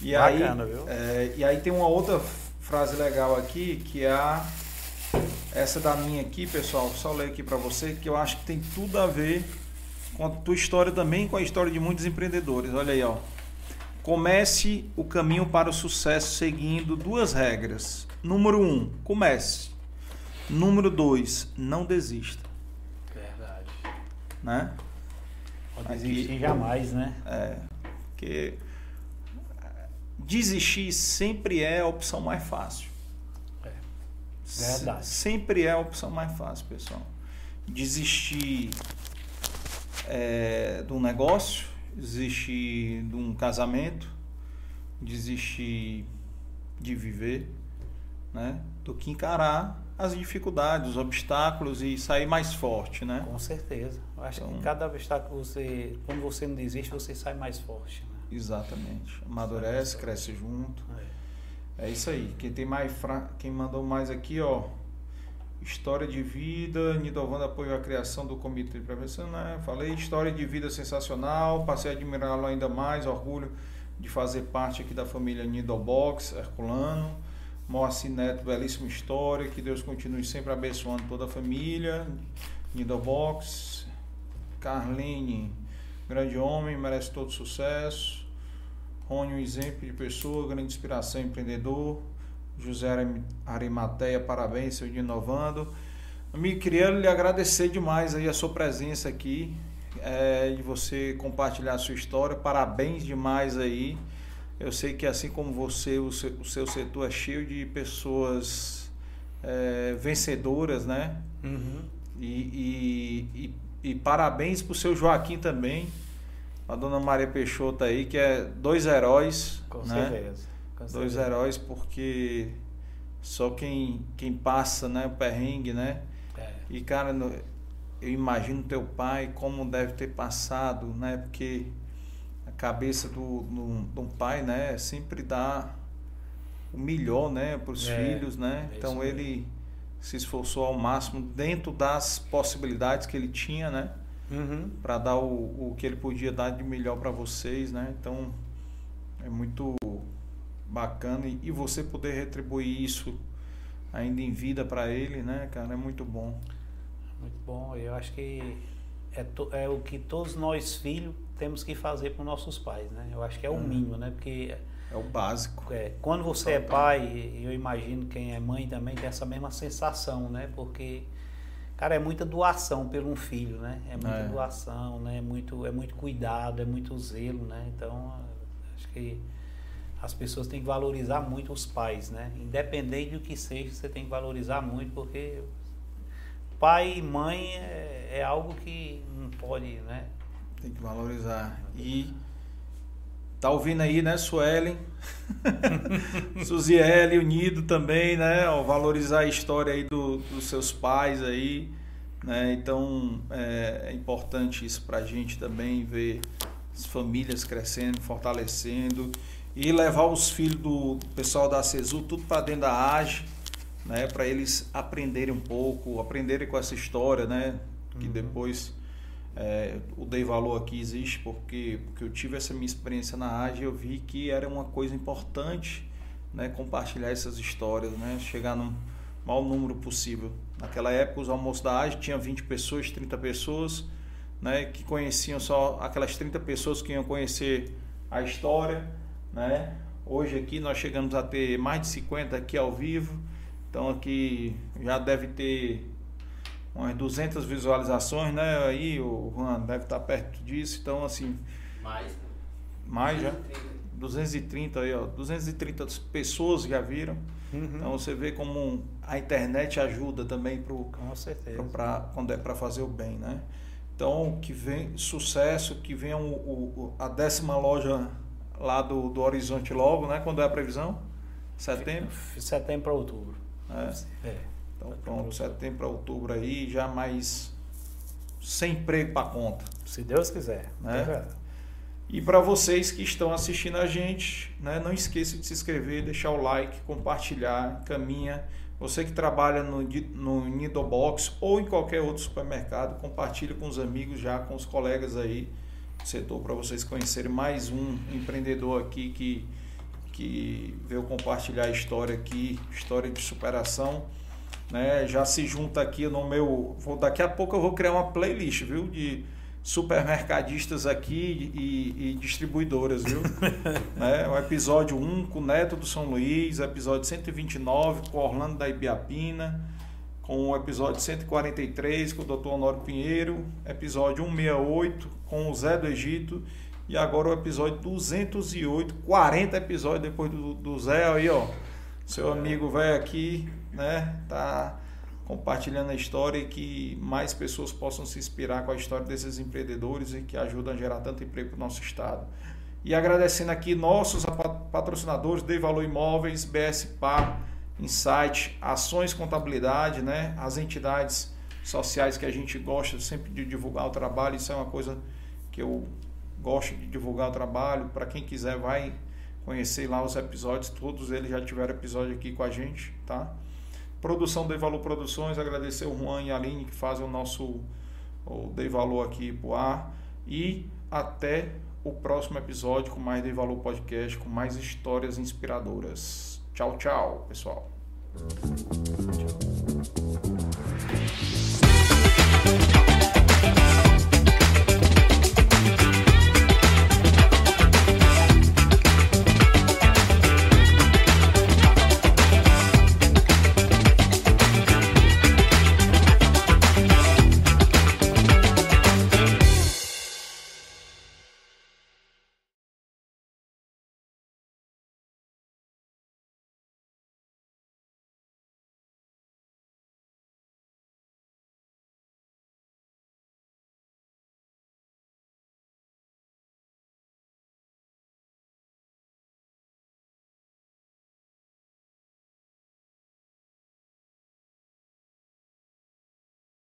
S1: E
S2: Bacana,
S1: aí,
S2: viu?
S1: é, e aí tem uma outra frase legal aqui, que é a, essa da minha aqui, pessoal, só ler aqui para você, que eu acho que tem tudo a ver com a tua história também, com a história de muitos empreendedores. Olha aí, ó. Comece o caminho para o sucesso seguindo duas regras. Número um, comece. Número dois, não desista,
S2: Verdade.
S1: né?
S2: Pode
S1: Aqui-
S2: desistir jamais, né?
S1: É, porque desistir sempre é a opção mais fácil.
S2: É. Verdade.
S1: Sempre é a opção mais fácil, pessoal. Desistir é, de um negócio, desistir de um casamento, desistir de viver, né? Do que encarar as dificuldades, os obstáculos e sair mais forte, né?
S2: Com certeza. Eu acho
S1: Então-
S2: que cada obstáculo que você. Quando você não desiste, você sai mais forte. Né?
S1: Exatamente. Amadurece, cresce junto.
S2: É.
S1: É isso aí. Quem tem mais fra... quem mandou mais aqui, ó. História de vida, Nidovando apoio à criação do comitê prevenção, né? Falei, história de vida sensacional, passei a admirá-lo ainda mais, orgulho de fazer parte aqui da família Nidobox, Herculano. Moacir Neto, belíssima história, que Deus continue sempre abençoando toda a família. Nidobox, Carline, grande homem, merece todo sucesso. Rony, um exemplo de pessoa, grande inspiração, empreendedor. José Arim- Arimateia, parabéns, seu inovando. Amigo, queria lhe agradecer demais aí a sua presença aqui, é, de você compartilhar a sua história. Parabéns demais aí. Eu sei que assim como você, o seu, o seu setor é cheio de pessoas é, vencedoras, né?
S2: Uhum.
S1: E, e, e, e parabéns pro seu Joaquim também, a dona Maria Peixoto aí, que é dois heróis,
S2: Com
S1: né?
S2: certeza. Com
S1: Dois heróis porque só quem, quem passa, né, o perrengue, né?
S2: É.
S1: E cara, eu imagino teu pai como deve ter passado, né? Porque a cabeça do, do, de um pai, né, sempre dá o melhor, né, para os
S2: É,
S1: filhos, né?
S2: é
S1: então
S2: mesmo.
S1: ele se esforçou ao máximo dentro das possibilidades que ele tinha, né?
S2: Uhum.
S1: para dar o, o que ele podia dar de melhor para vocês, né? Então é muito bacana e, e você poder retribuir isso ainda em vida para ele, né, cara, é muito bom.
S2: Muito bom. Eu acho que é, to- é o que todos nós filhos temos que fazer para os nossos pais, né? Eu acho que é o
S1: Uhum.
S2: mínimo, né? Porque
S1: É o básico.
S2: é, quando você é pai, eu imagino quem é mãe também tem essa mesma sensação, né? Porque cara, é muita doação pelo um filho, né? É muita
S1: É.
S2: doação, né? É muito é muito cuidado, é muito zelo, né? Então, acho que as pessoas têm que valorizar muito os pais, né? Independente do que seja, você tem que valorizar muito, porque pai e mãe é, é algo que não pode, né?
S1: Tem que valorizar. E tá ouvindo aí, né, Suelen? Suziele, unido também, né? Ó, valorizar a história aí do, dos seus pais aí, né? Então é, é importante isso pra gente também ver as famílias crescendo, fortalecendo e levar os filhos do pessoal da CESU tudo para dentro da AGE, né? Para eles aprenderem um pouco, aprenderem com essa história, né? Que
S2: Uhum.
S1: depois é, o Dei Valor aqui existe porque, porque eu tive essa minha experiência na AGE e eu vi que era uma coisa importante né, compartilhar essas histórias, né, chegar no maior número possível. Naquela época, os almoços da AGE tinha 20 pessoas, 30 pessoas, né, que conheciam só aquelas 30 pessoas que iam conhecer a história, né? Hoje aqui nós chegamos a ter mais de 50 aqui ao vivo. Então aqui já deve ter umas 200 visualizações, né? Aí o Juan deve estar perto disso. Então assim,
S2: mais
S1: mais já 230 aí, ó, 230 pessoas já viram. Uhum. Então você vê como a internet ajuda também pro,
S2: Com certeza.
S1: Pra, quando é para fazer o bem, né? Então que vem sucesso, que venha o, o, a décima loja lá do, do Horizonte logo, né? Quando é a previsão? Setembro?
S2: Setembro para outubro.
S1: É. é. Então pronto, setembro para outubro aí, já mais sem emprego para conta.
S2: Se Deus quiser.
S1: Né? É e para vocês que estão assistindo a gente, né, não esqueça de se inscrever, deixar o like, compartilhar, caminha. Você que trabalha no, no Nidobox ou em qualquer outro supermercado, compartilhe com os amigos já, com os colegas aí setor, para vocês conhecerem mais um empreendedor aqui que, que veio compartilhar a história aqui, história de superação. Né? Já se junta aqui no meu. Vou, daqui a pouco eu vou criar uma playlist, viu? De supermercadistas aqui e, e distribuidoras, viu? né? O episódio 1 com o Neto do São Luís, episódio 129 com o Orlando da Ibiapina, com o episódio 143 com o Dr. Honório Pinheiro, episódio 168 com o Zé do Egito e agora o episódio 208, 40 episódios depois do, do Zé aí, ó. Seu amigo velho aqui, né? Tá compartilhando a história e que mais pessoas possam se inspirar com a história desses empreendedores e que ajudam a gerar tanto emprego para o nosso estado. E agradecendo aqui nossos patrocinadores, Dei Valor Imóveis, BS Par, Insight, Ações Contabilidade, né? as entidades sociais que a gente gosta sempre de divulgar o trabalho, isso é uma coisa que eu gosto de divulgar o trabalho. Para quem quiser, vai conhecer lá os episódios, todos eles já tiveram episódio aqui com a gente, tá? Produção Dei Valor Produções, agradecer o Juan e a Aline que fazem o nosso o Dei Valor aqui pro ar. E até o próximo episódio com mais Dei Valor Podcast, com mais histórias inspiradoras. Tchau, tchau, pessoal. Tchau.